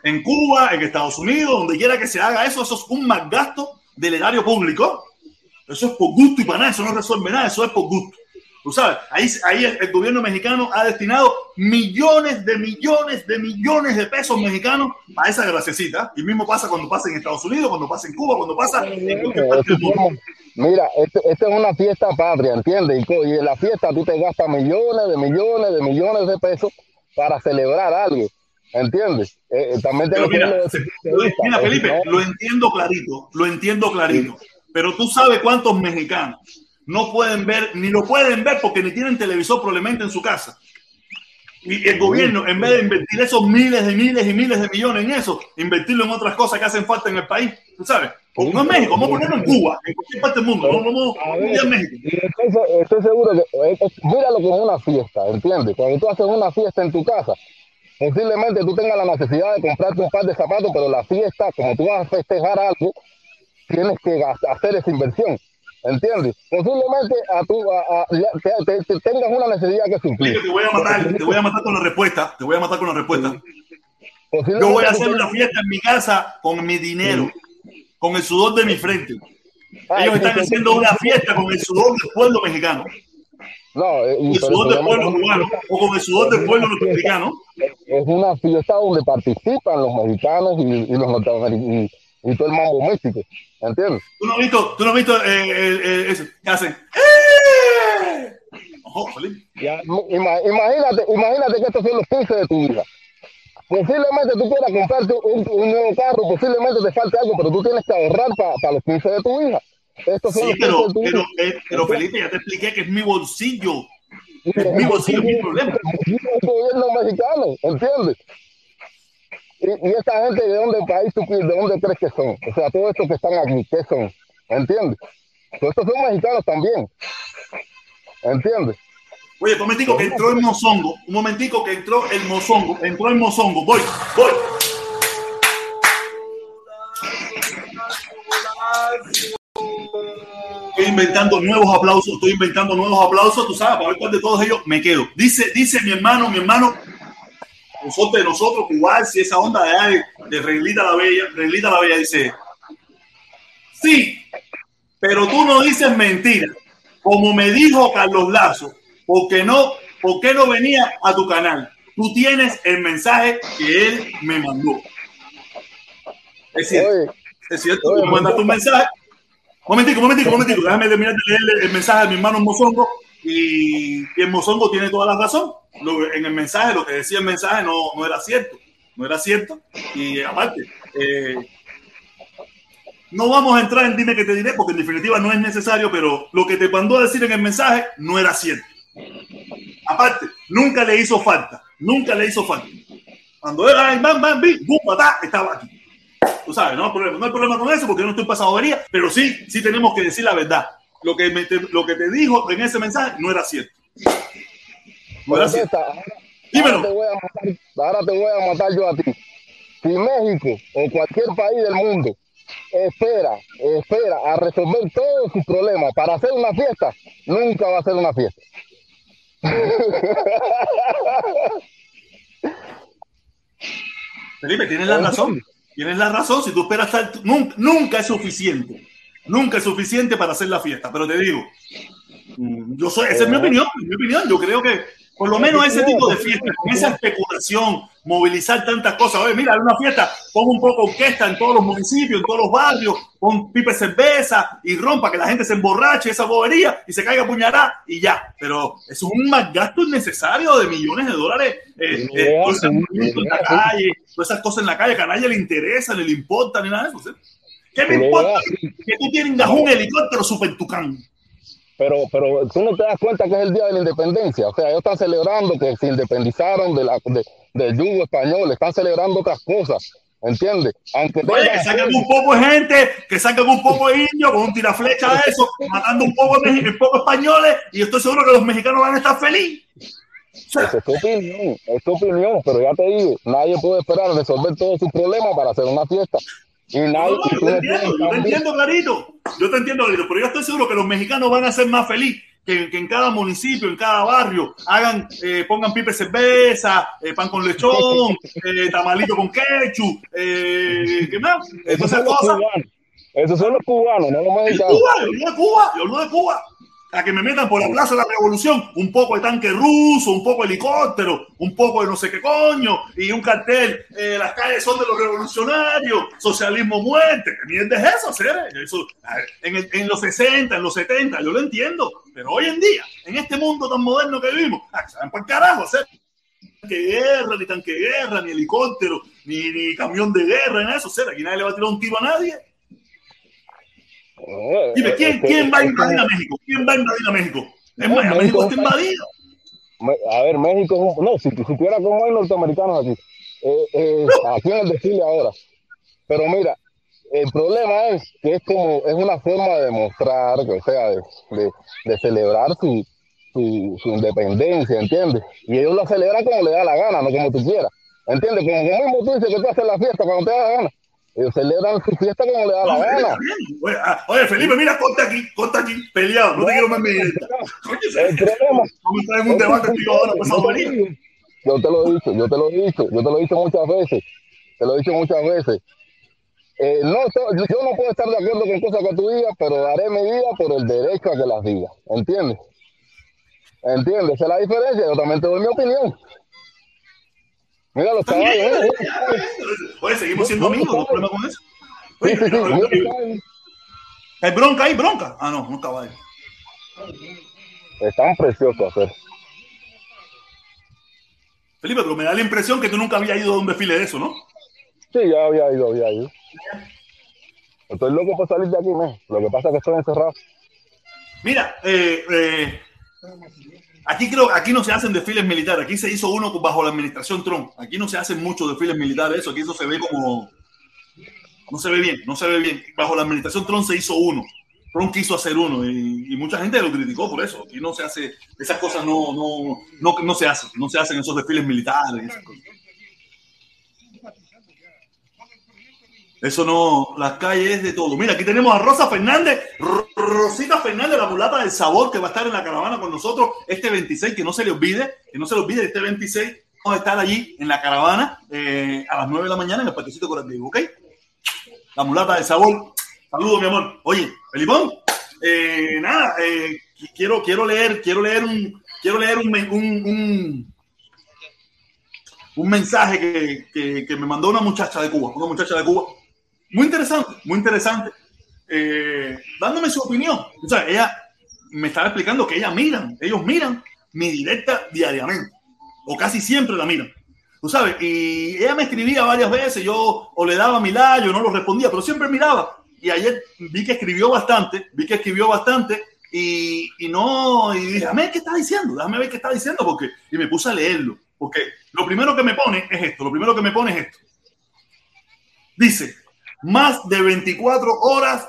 en Cuba, en Estados Unidos, donde quiera que se haga eso, eso es un más gasto del erario público. Eso es por gusto y para nada, eso no resuelve nada, eso es por gusto. Tú sabes, ahí, ahí el, gobierno mexicano ha destinado millones de millones de millones de pesos mexicanos a esa graciecita. Y mismo pasa cuando pasa en Estados Unidos, cuando pasa en Cuba, cuando pasa en cualquier parte del mundo. Mira, esta este es una fiesta patria, ¿entiendes? Y, y en la fiesta tú te gastas millones de millones de millones de pesos para celebrar algo. ¿Entiendes? Eh, también pero mira, mira, Felipe, lo entiendo clarito, lo entiendo clarito. Pero tú sabes cuántos mexicanos no pueden ver, ni lo pueden ver porque ni tienen televisor probablemente en su casa. Y el gobierno, en vez de invertir esos miles de miles y miles de millones en eso, invertirlo en otras cosas que hacen falta en el país, tú sabes, como no en México, vamos a ponerlo en Cuba, en cualquier parte del mundo, no vamos a en México. Estoy, estoy seguro que, eh, eh, mira lo que es una fiesta, ¿entiendes? Cuando tú haces una fiesta en tu casa, posiblemente tú tengas la necesidad de comprarte un par de zapatos, pero la fiesta, como tú vas a festejar algo, tienes que hacer esa inversión. ¿Entiendes? Posiblemente a tu, a, a, te, te, tengas una necesidad que suplir. Te voy a matar, te voy a matar con la respuesta. Te voy a matar con la respuesta. Yo voy a hacer una fiesta en mi casa con mi dinero, con el sudor de mi frente. Ellos están haciendo una fiesta con el sudor del pueblo mexicano. No, eh, y el sudor del pueblo cubano o con el sudor del pueblo norteamericano. Es una fiesta donde participan los mexicanos y, y los norteamericanos y todo el mambo místico, ¿entiendes? ¿Tú no has visto, tú no has visto eh, eh, eh, eso? ¿Qué hacen? ¡Eh! Ojo, ya, imagínate, imagínate que estos son los 15 de tu vida. Posiblemente tú quieras comprarte un, un, nuevo carro, posiblemente te falte algo, pero tú tienes que ahorrar para pa los 15 de tu hija. Estos son sí, pero, pero, eh, pero Felipe, ya te expliqué que es mi bolsillo. Es mi bolsillo, es mi problema. Es un gobierno mexicano, ¿entiendes? Y, y, esa gente, ¿de dónde país tú, de dónde crees que son? O sea, todos estos que están aquí, ¿qué son? ¿Entiendes? Pues estos son mexicanos también. ¿Entiendes? Oye, un momentico que entró el mozongo. Un momentico que entró el mozongo. Entró el mozongo. Voy, voy. Estoy inventando nuevos aplausos. Estoy inventando nuevos aplausos. Tú sabes, para ver cuál de todos ellos me quedo. Dice, dice mi hermano, mi hermano, nosotros de nosotros, igual si esa onda de, de Reglita la Bella, Reglita la Bella dice, sí, pero tú no dices mentira, como me dijo Carlos Lazo, porque no, ¿por qué no venía a tu canal? Tú tienes el mensaje que él me mandó. Es cierto, es cierto, tú me mandaste un mensaje. Momentico, momentico, momentico, déjame terminar de leer el mensaje de mi hermano Mozongo y, y el Mozongo tiene toda la razón lo, en el mensaje, lo que decía el mensaje no, no era cierto, no era cierto. Y aparte, eh, no vamos a entrar en dime que te diré, porque en definitiva no es necesario, pero lo que te mandó a decir en el mensaje no era cierto. Aparte, nunca le hizo falta, nunca le hizo falta. Cuando era el bam, bim, bum, patá, estaba aquí. Tú sabes, no hay, problema, no hay problema con eso porque yo no estoy pasado avería, pero sí, sí tenemos que decir la verdad. Lo que, me, lo que te dijo en ese mensaje no era cierto. Ahora, Ahora te, voy a matar, ahora te voy a matar yo a ti. Si México o cualquier país del mundo espera, espera a resolver todos sus problemas para hacer una fiesta, nunca va a ser una fiesta. Felipe, tienes la razón. Tienes la razón. Si tú esperas, nunca, nunca es suficiente. Nunca es suficiente para hacer la fiesta. Pero te digo, mm, yo soy, esa es mi opinión. Mi opinión. Yo creo que por lo menos ese tipo de fiestas, con esa especulación, movilizar tantas cosas. Oye, mira, una fiesta, pon un poco orquesta en todos los municipios, en todos los barrios, pon pipe cerveza y rompa, que la gente se emborrache esa bobería y se caiga puñalada y ya. Pero eso es un más gasto innecesario de millones de dólares. Eh, eh, todas, esas en la calle, todas esas cosas en la calle que a nadie le interesa, ni le importa, ni nada de eso. ¿Qué me importa que tú tienes un helicóptero super tucán? Pero, pero tú no te das cuenta que es el día de la independencia. O sea, ellos están celebrando que se independizaron de la, del yugo español, están celebrando otras cosas. ¿Entiendes? Aunque Oye, que saquen un poco de gente, que saquen un poco de indios con un tiraflecha de eso, matando un poco de poco españoles, y estoy seguro que los mexicanos van a estar felices. es tu opinión, es tu opinión, pero ya te digo, nadie puede esperar resolver todos sus problemas para hacer una fiesta. Y nadie, yo, te entiendo, yo te entiendo, clarito. Yo te entiendo, clarito. Pero yo estoy seguro que los mexicanos van a ser más felices que, que, en cada municipio, en cada barrio, hagan, eh, pongan pipe cerveza, eh, pan con lechón, eh, tamalito con ketchup, eh, ¿qué más? Esos son, los cubanos. Esos son los cubanos, no los mexicanos. Cuba, yo hablo de Cuba, yo hablo de Cuba a que me metan por la Plaza de la Revolución un poco de tanque ruso, un poco de helicóptero, un poco de no sé qué coño, y un cartel, eh, las calles son de los revolucionarios, socialismo muerte, ¿qué mierda es eso, hacer? Eso, en, en, los 60, en los 70, yo lo entiendo, pero hoy en día, en este mundo tan moderno que vivimos, ah, ¿saben por carajo hacer? Tanque guerra, ni tanque guerra, ni helicóptero, ni, ni camión de guerra, en eso, hacer, aquí nadie le va a tirar un tiro a nadie. Dime, ¿quién, ¿quién va a invadir a México? ¿Quién va a invadir a México? Es más, México está invadido. A ver, México, no, si supiera cómo hay norteamericanos aquí, eh, eh, aquí en el desfile ahora. Pero mira, el problema es que es como, es una forma de demostrar, o sea, de, de, de celebrar su, su, su, independencia, ¿entiendes? Y ellos lo celebran como le da la gana, no como tú quieras. ¿Entiendes? Como, como tú dices que tú haces la fiesta cuando te da la gana. Ellos celebran su fiesta como le da la gana. Ah, oye, Felipe, mira, corta aquí, corta aquí, peleado, no te quiero más mierda. El problema. No me un debate tío ahora, pues Yo te lo he dicho, yo te lo he dicho, yo te lo he dicho muchas veces, te lo he dicho muchas veces. Eh, no, yo no puedo estar de acuerdo con cosas que tú digas, pero daré mi vida por el derecho a que las digas, ¿entiendes? ¿Entiendes? Esa es la diferencia, yo también te doy mi opinión. Mira los caballos. ¿eh? Oye, seguimos siendo amigos, no hay problema con eso. Oye, ¿Hay bronca ahí, bronca? Ah, no, no caballo. Están preciosos hacer. Felipe, pero me da la impresión que tú nunca habías ido a un desfile de eso, ¿no? Sí, ya había ido, había ido. Estoy loco por salir de aquí, ¿no? Lo que pasa es que estoy encerrado. Mira, eh, eh, Aquí creo, aquí no se hacen desfiles militares. Aquí se hizo uno bajo la administración Trump. Aquí no se hacen muchos desfiles militares. Eso aquí eso se ve como no se ve bien, no se ve bien. Bajo la administración Trump se hizo uno. Trump quiso hacer uno y, mucha gente lo criticó por eso. Aquí no se hace, esas cosas no, no, no, no se hacen, no se hacen esos desfiles militares. Esas cosas. Eso no, las calles de todo. Mira, aquí tenemos a Rosa Fernández, Rosita Fernández, la mulata del sabor, que va a estar en la caravana con nosotros este 26, que no se le olvide, que no se le olvide este 26. Vamos a estar allí en la caravana eh, a las 9 de la mañana en el parquecito corporativo, ¿ok? La mulata del sabor. Saludos, mi amor. Oye, Felipón, eh, nada, eh, quiero, quiero leer, quiero leer un, quiero leer un, un, un mensaje que, que, me mandó una muchacha de Cuba, una muchacha de Cuba, muy interesante, muy interesante, eh, dándome su opinión. O sea, ella me estaba explicando que ella miran, ellos miran mi directa diariamente, o casi siempre la miran. Tú sabes, y ella me escribía varias veces, yo o le daba mi like, no lo respondía, pero siempre miraba. Y ayer vi que escribió bastante, vi que escribió bastante, y, y no, y dije, qué está diciendo, déjame ver qué está diciendo, porque, y me puse a leerlo, porque lo primero que me pone es esto, lo primero que me pone es esto. Dice, más de 24 horas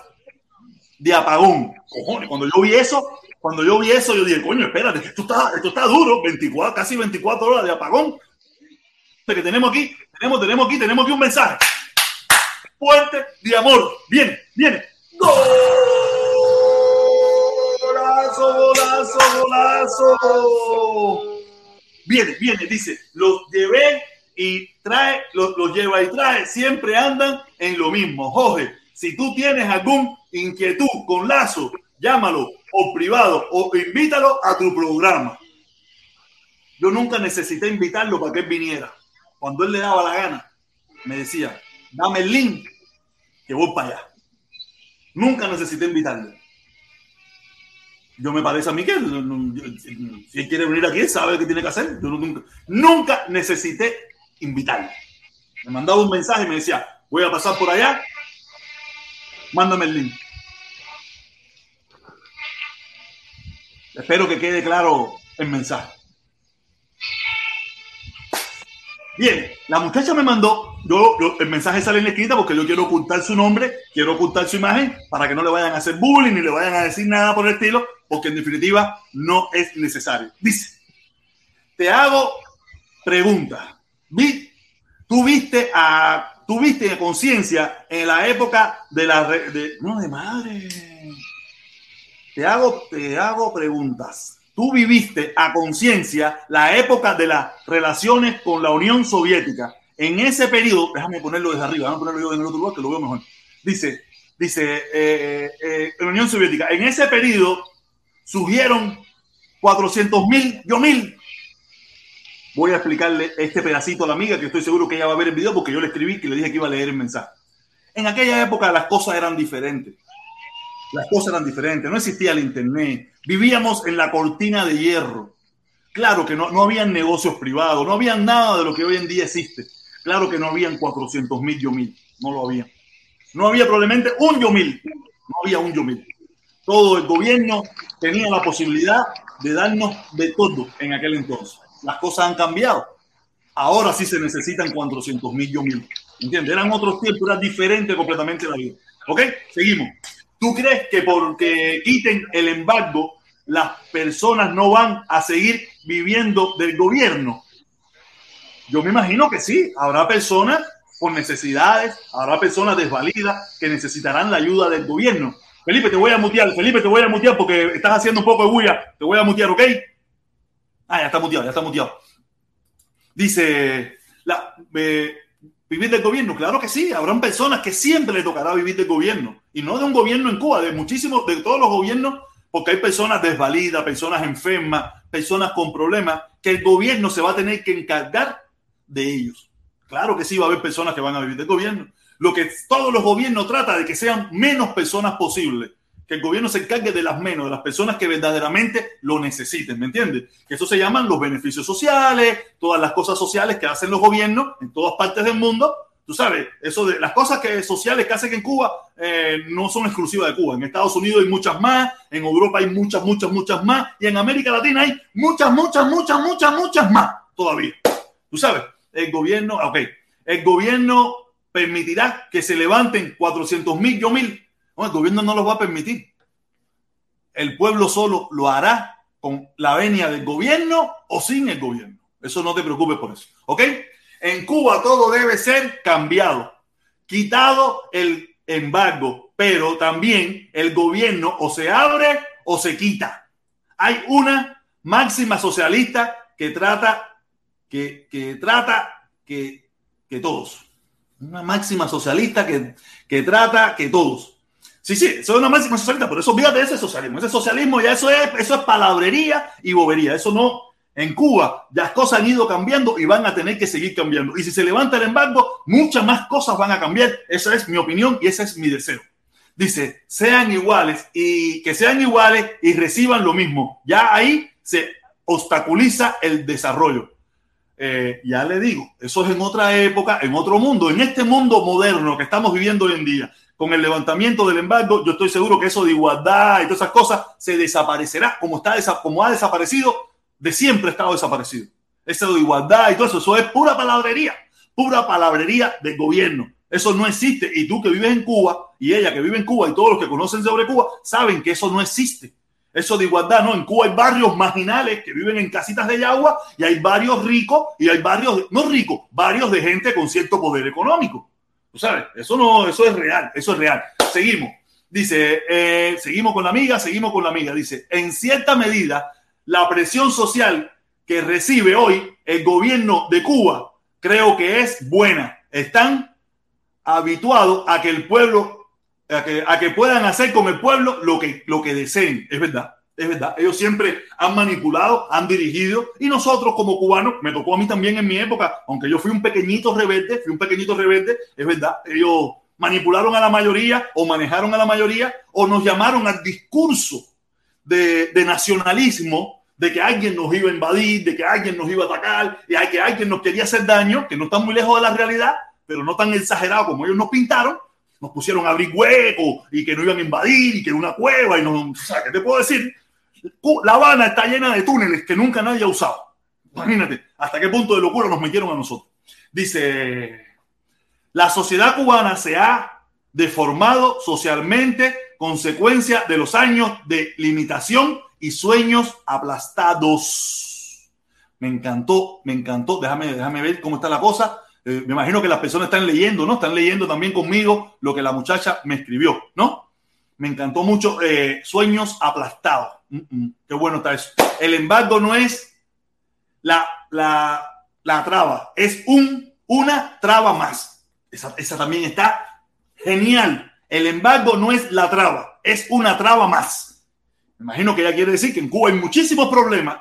de apagón. Cojones, cuando yo vi eso, Cuando yo vi eso, yo dije, coño, espérate, esto está, esto está duro, 24, casi 24 horas de apagón. Que tenemos aquí, tenemos, tenemos aquí, tenemos aquí un mensaje. Fuerte de amor. Viene, viene. Golazo, golazo, golazo. Viene, viene, dice, los llevé y trae, los, los lleva y trae, siempre andan en lo mismo. Jorge, si tú tienes algún inquietud con Lazo, llámalo o privado o invítalo a tu programa. Yo nunca necesité invitarlo para que él viniera. Cuando él le daba la gana, me decía, dame el link que voy para allá. Nunca necesité invitarlo. Yo me parece a mí que si él quiere venir aquí, sabe qué tiene que hacer. Yo nunca, nunca necesité invitarlo. Me mandaba un mensaje y me decía, voy a pasar por allá, mándame el link. Espero que quede claro el mensaje. Bien, la muchacha me mandó, yo, el mensaje sale en la escrita porque yo quiero ocultar su nombre, quiero ocultar su imagen para que no le vayan a hacer bullying ni le vayan a decir nada por el estilo, porque en definitiva no es necesario. Dice, te hago pregunta. Vi, tú viste a, tú viste conciencia en la época de la, de, no de madre. Te hago, te hago preguntas tú viviste a conciencia la época de las relaciones con la Unión Soviética. En ese periodo, déjame ponerlo desde arriba, déjame ponerlo yo en el otro lugar que lo veo mejor. Dice, dice, eh, eh, la Unión Soviética, en ese periodo surgieron 400 mil, yo mil. Voy a explicarle este pedacito a la amiga, que estoy seguro que ella va a ver el video porque yo le escribí que le dije que iba a leer el mensaje. En aquella época las cosas eran diferentes las cosas eran diferentes, no existía el Internet, vivíamos en la cortina de hierro. Claro que no, no había negocios privados, no había nada de lo que hoy en día existe. Claro que no habían 400 mil Yomil, no lo había. No había probablemente un Yomil, no había un Yomil. Todo el gobierno tenía la posibilidad de darnos de todo en aquel entonces. Las cosas han cambiado. Ahora sí se necesitan 400 mil Yomil. ¿Entiendes? Eran otros tiempos, era diferente completamente la vida. ¿Ok? Seguimos. ¿Tú crees que porque quiten el embargo, las personas no van a seguir viviendo del gobierno? Yo me imagino que sí. Habrá personas con necesidades, habrá personas desvalidas que necesitarán la ayuda del gobierno. Felipe, te voy a mutear. Felipe, te voy a mutear porque estás haciendo un poco de bulla. Te voy a mutear, ¿ok? Ah, ya está muteado, ya está muteado. Dice, la, eh, ¿Vivir del gobierno? Claro que sí, habrán personas que siempre le tocará vivir del gobierno. Y no de un gobierno en Cuba, de muchísimos, de todos los gobiernos, porque hay personas desvalidas, personas enfermas, personas con problemas, que el gobierno se va a tener que encargar de ellos. Claro que sí va a haber personas que van a vivir del gobierno. Lo que todos los gobiernos tratan de que sean menos personas posibles que el gobierno se encargue de las menos, de las personas que verdaderamente lo necesiten, ¿me entiendes? Que eso se llaman los beneficios sociales, todas las cosas sociales que hacen los gobiernos en todas partes del mundo. Tú sabes, eso de las cosas que, sociales que hacen en Cuba eh, no son exclusivas de Cuba. En Estados Unidos hay muchas más, en Europa hay muchas, muchas, muchas más, y en América Latina hay muchas, muchas, muchas, muchas, muchas más todavía. Tú sabes, el gobierno, ok, el gobierno permitirá que se levanten 400 mil, yo mil el gobierno no los va a permitir. El pueblo solo lo hará con la venia del gobierno o sin el gobierno. Eso no te preocupes por eso. ¿Ok? En Cuba todo debe ser cambiado, quitado el embargo, pero también el gobierno o se abre o se quita. Hay una máxima socialista que trata que, que trata que, que todos. Una máxima socialista que, que trata que todos. Sí, sí, eso es una máxima socialista, pero eso olvídate ese socialismo. Ese socialismo ya eso es, eso es palabrería y bobería. Eso no, en Cuba las cosas han ido cambiando y van a tener que seguir cambiando. Y si se levanta el embargo, muchas más cosas van a cambiar. Esa es mi opinión y ese es mi deseo. Dice, sean iguales y que sean iguales y reciban lo mismo. Ya ahí se obstaculiza el desarrollo. Eh, ya le digo, eso es en otra época, en otro mundo, en este mundo moderno que estamos viviendo hoy en día con el levantamiento del embargo, yo estoy seguro que eso de igualdad y todas esas cosas se desaparecerá como, está, como ha desaparecido, de siempre ha estado desaparecido. Eso de igualdad y todo eso, eso es pura palabrería, pura palabrería del gobierno. Eso no existe. Y tú que vives en Cuba y ella que vive en Cuba y todos los que conocen sobre Cuba saben que eso no existe. Eso de igualdad, ¿no? En Cuba hay barrios marginales que viven en casitas de agua y hay barrios ricos y hay barrios, no ricos, barrios de gente con cierto poder económico. ¿Tú sabes? Eso no, eso es real, eso es real. Seguimos. Dice, eh, seguimos con la amiga, seguimos con la amiga. Dice, en cierta medida, la presión social que recibe hoy el gobierno de Cuba creo que es buena. Están habituados a que el pueblo a que, puedan hacer con el pueblo lo que, lo que deseen. Es verdad, es verdad. Ellos siempre han manipulado, han dirigido y nosotros como cubanos, me tocó a mí también en mi época, aunque yo fui un pequeñito rebelde, fui un pequeñito rebelde, es verdad, ellos manipularon a la mayoría o manejaron a la mayoría o nos llamaron al discurso de, de nacionalismo de que alguien nos iba a invadir, de que alguien nos iba a atacar y que alguien nos quería hacer daño, que no está muy lejos de la realidad, pero no tan exagerado como ellos nos pintaron nos pusieron a abrir huecos y que no iban a invadir y que era una cueva y no, o sea, ¿qué te puedo decir? La Habana está llena de túneles que nunca nadie ha usado. Imagínate hasta qué punto de locura nos metieron a nosotros. Dice, la sociedad cubana se ha deformado socialmente consecuencia de los años de limitación y sueños aplastados. Me encantó, me encantó. Déjame, déjame ver cómo está la cosa. Eh, me imagino que las personas están leyendo, ¿no? Están leyendo también conmigo lo que la muchacha me escribió, ¿no? Me encantó mucho eh, Sueños aplastados. Mm, mm, qué bueno está eso. El embargo no es la, la, la traba, es un, una traba más. Esa, esa también está genial. El embargo no es la traba, es una traba más. Me imagino que ella quiere decir que en Cuba hay muchísimos problemas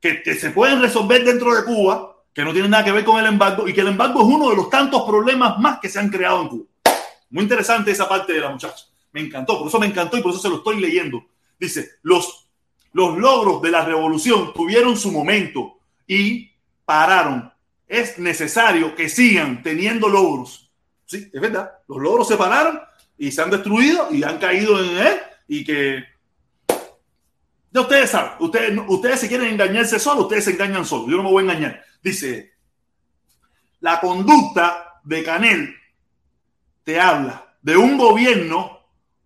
que, que se pueden resolver dentro de Cuba que no tiene nada que ver con el embargo y que el embargo es uno de los tantos problemas más que se han creado en Cuba. Muy interesante esa parte de la muchacha. Me encantó, por eso me encantó y por eso se lo estoy leyendo. Dice, los, los logros de la revolución tuvieron su momento y pararon. Es necesario que sigan teniendo logros. Sí, es verdad. Los logros se pararon y se han destruido y han caído en él y que ya ustedes saben, ustedes, ustedes se quieren engañarse solo, ustedes se engañan solo. Yo no me voy a engañar. Dice, la conducta de Canel te habla de un gobierno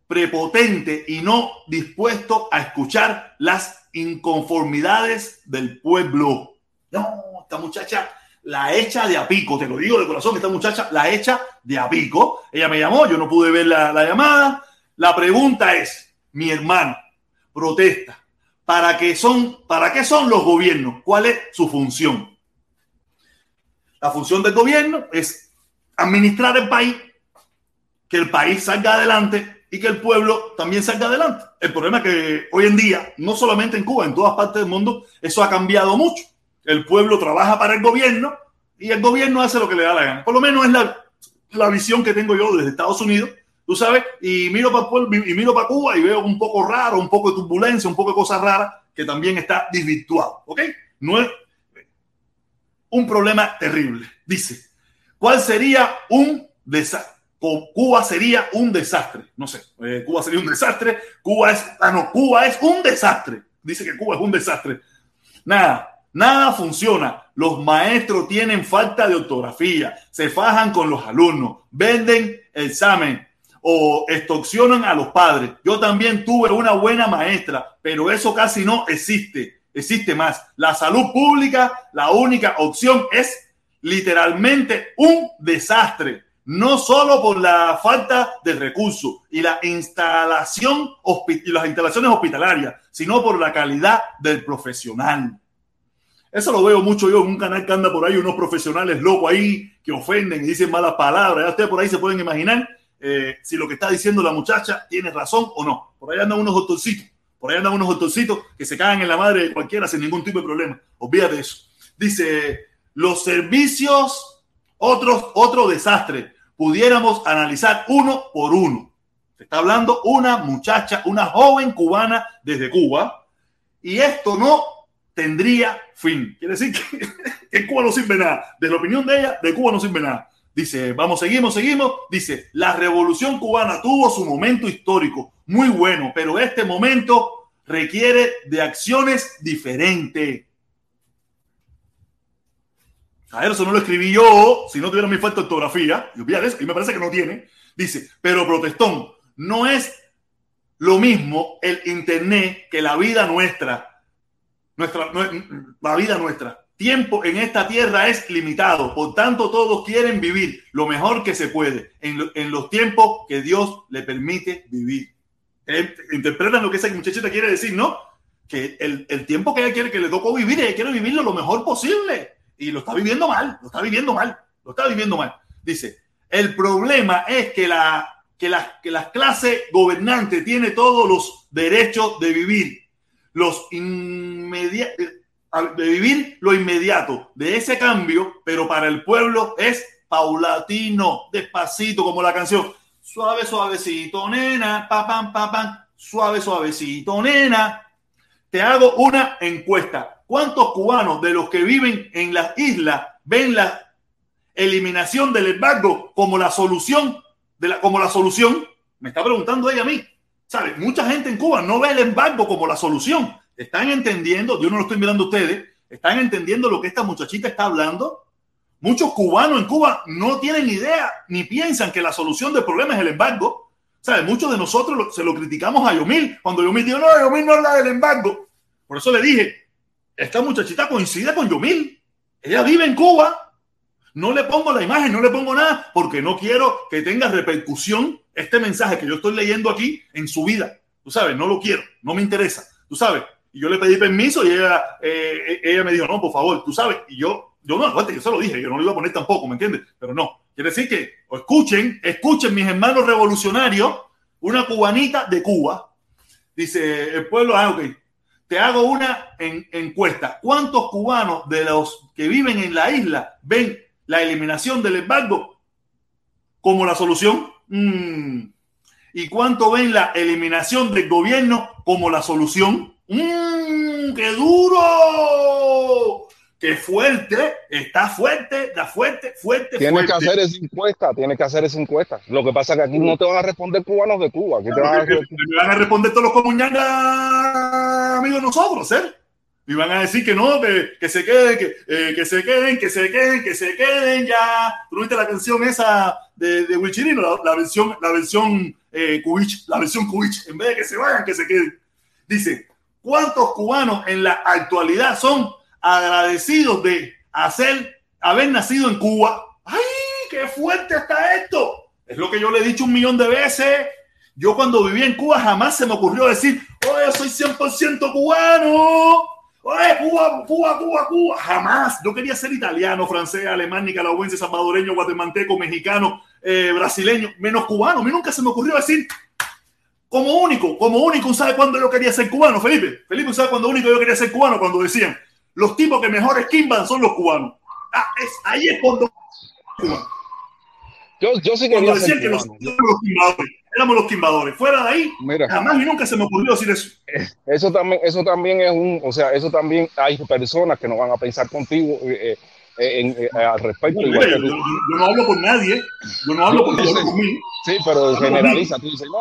prepotente y no dispuesto a escuchar las inconformidades del pueblo. No, esta muchacha la hecha de a pico, te lo digo de corazón, esta muchacha la hecha de a pico. Ella me llamó, yo no pude ver la, la llamada. La pregunta es, mi hermano, protesta, ¿Para qué, son, ¿Para qué son los gobiernos? ¿Cuál es su función? La función del gobierno es administrar el país, que el país salga adelante y que el pueblo también salga adelante. El problema es que hoy en día, no solamente en Cuba, en todas partes del mundo, eso ha cambiado mucho. El pueblo trabaja para el gobierno y el gobierno hace lo que le da la gana. Por lo menos es la, la visión que tengo yo desde Estados Unidos tú sabes, y miro para y miro para Cuba y veo un poco raro, un poco de turbulencia, un poco de cosas raras que también está desvirtuado, ¿ok? No es un problema terrible. Dice, ¿cuál sería un desastre? Cuba sería un desastre. No sé, eh, Cuba sería un desastre. Cuba es, ah, no, Cuba es un desastre. Dice que Cuba es un desastre. Nada, nada funciona. Los maestros tienen falta de ortografía, se fajan con los alumnos, venden examen, o extorsionan a los padres. Yo también tuve una buena maestra, pero eso casi no existe. Existe más. La salud pública, la única opción es literalmente un desastre. No solo por la falta de recursos y la instalación y las instalaciones hospitalarias, sino por la calidad del profesional. Eso lo veo mucho yo en un canal que anda por ahí, unos profesionales locos ahí que ofenden y dicen malas palabras. Ya ustedes por ahí se pueden imaginar eh, si lo que está diciendo la muchacha tiene razón o no. Por ahí andan unos doctorcitos, por ahí andan unos doctorcitos que se cagan en la madre de cualquiera sin ningún tipo de problema. Olvídate de eso. Dice, los servicios, otros, otro desastre. Pudiéramos analizar uno por uno. Se está hablando una muchacha, una joven cubana desde Cuba, y esto no tendría fin. Quiere decir que, que Cuba no sirve nada. De la opinión de ella, de Cuba no sirve nada. Dice, vamos, seguimos, seguimos. Dice, la revolución cubana tuvo su momento histórico, muy bueno, pero este momento requiere de acciones diferentes. A eso no lo escribí yo, si no tuviera mi falta de ortografía, y me parece que no tiene. Dice, pero protestón, no es lo mismo el Internet que la vida nuestra. Nuestra, la vida nuestra. Tiempo en esta tierra es limitado, por tanto todos quieren vivir lo mejor que se puede en, los tiempos que Dios le permite vivir. Interpretan lo que esa muchachita quiere decir, ¿no? Que el, tiempo que ella quiere que le tocó vivir, ella quiere vivirlo lo mejor posible. Y lo está viviendo mal, lo está viviendo mal, lo está viviendo mal. Dice, el problema es que la que la, que la clase gobernante tiene todos los derechos de vivir, los de vivir lo inmediato de ese cambio, pero para el pueblo es paulatino, despacito, como la canción. Suave, suavecito, nena, papam, papam, suave, suavecito, nena. Te hago una encuesta. ¿Cuántos cubanos de los que viven en las islas ven la eliminación del embargo como la solución como la solución. Me está preguntando ella a mí. ¿Sabe? Mucha gente en Cuba no ve el embargo como la solución. Están entendiendo, yo no lo estoy mirando a ustedes, están entendiendo lo que esta muchachita está hablando. Muchos cubanos en Cuba no tienen idea ni piensan que la solución del problema es el embargo. ¿Sabe? Muchos de nosotros se lo criticamos a Yomil cuando Yomil dijo, no, Yomil no es la del embargo. Por eso le dije, esta muchachita coincide con Yomil. Ella vive en Cuba, no le pongo la imagen, no le pongo nada, porque no quiero que tenga repercusión este mensaje que yo estoy leyendo aquí en su vida. Tú sabes, no lo quiero, no me interesa. Tú sabes, y yo le pedí permiso y ella, eh, ella me dijo, no, por favor, tú sabes. Y yo, yo no, aguante, yo se lo dije, yo no lo iba a poner tampoco, ¿me entiendes? Pero no, quiere decir que, escuchen, escuchen mis hermanos revolucionarios, una cubanita de Cuba, dice el pueblo, ah, te hago una encuesta. ¿Cuántos cubanos de los que viven en la isla ven la eliminación del embargo como la solución? Mm. ¿Y cuánto ven la eliminación del gobierno como la solución? Mm, ¡Qué duro! ¡Qué fuerte! Está fuerte, está fuerte, fuerte. Tienes que hacer esa encuesta, tienes que hacer esa encuesta. Lo que pasa es que aquí no te van a responder cubanos de Cuba. Aquí te van a... Me van a responder todos los comunyangas amigos nosotros, ¿eh? y van a decir que no, que, que se queden, que, eh, que, se queden, que se queden, que se queden ya. ¿Tú viste la canción esa de, de Wichirino? La, la, versión, la versión eh, la versión Cubich. En vez de que se vayan, que se queden. Dice, ¿cuántos cubanos en la actualidad son agradecidos de hacer, haber nacido en Cuba? ¡Ay, qué fuerte está esto! Es lo que yo le he dicho un millón de veces. Yo cuando vivía en Cuba jamás se me ocurrió decir, oye, soy 100% cubano ¡Oye, Cuba, Cuba, Cuba, Cuba! Jamás. Yo quería ser italiano, francés, alemán, nicaragüense, salvadoreño, guatemalteco, mexicano, eh, brasileño, menos cubano. A mí nunca se me ocurrió decir, como único, como único, ¿sabe cuándo yo quería ser cubano, Felipe? Felipe, ¿sabe cuándo único yo quería ser cubano? Cuando decían, los tipos que mejor esquimban son los cubanos. Ah, es, ahí es cuando... Yo, yo sí cuando decían que los, los timbadores éramos los timbadores. Fuera de ahí, jamás y nunca se me ocurrió decir eso. Eso también, eso también es un, o sea, eso también hay personas que no van a pensar contigo eh, eh, eh, al respecto. yo, no hablo por nadie, yo no hablo por, nadie. Sí, pero generaliza, tú dices, no,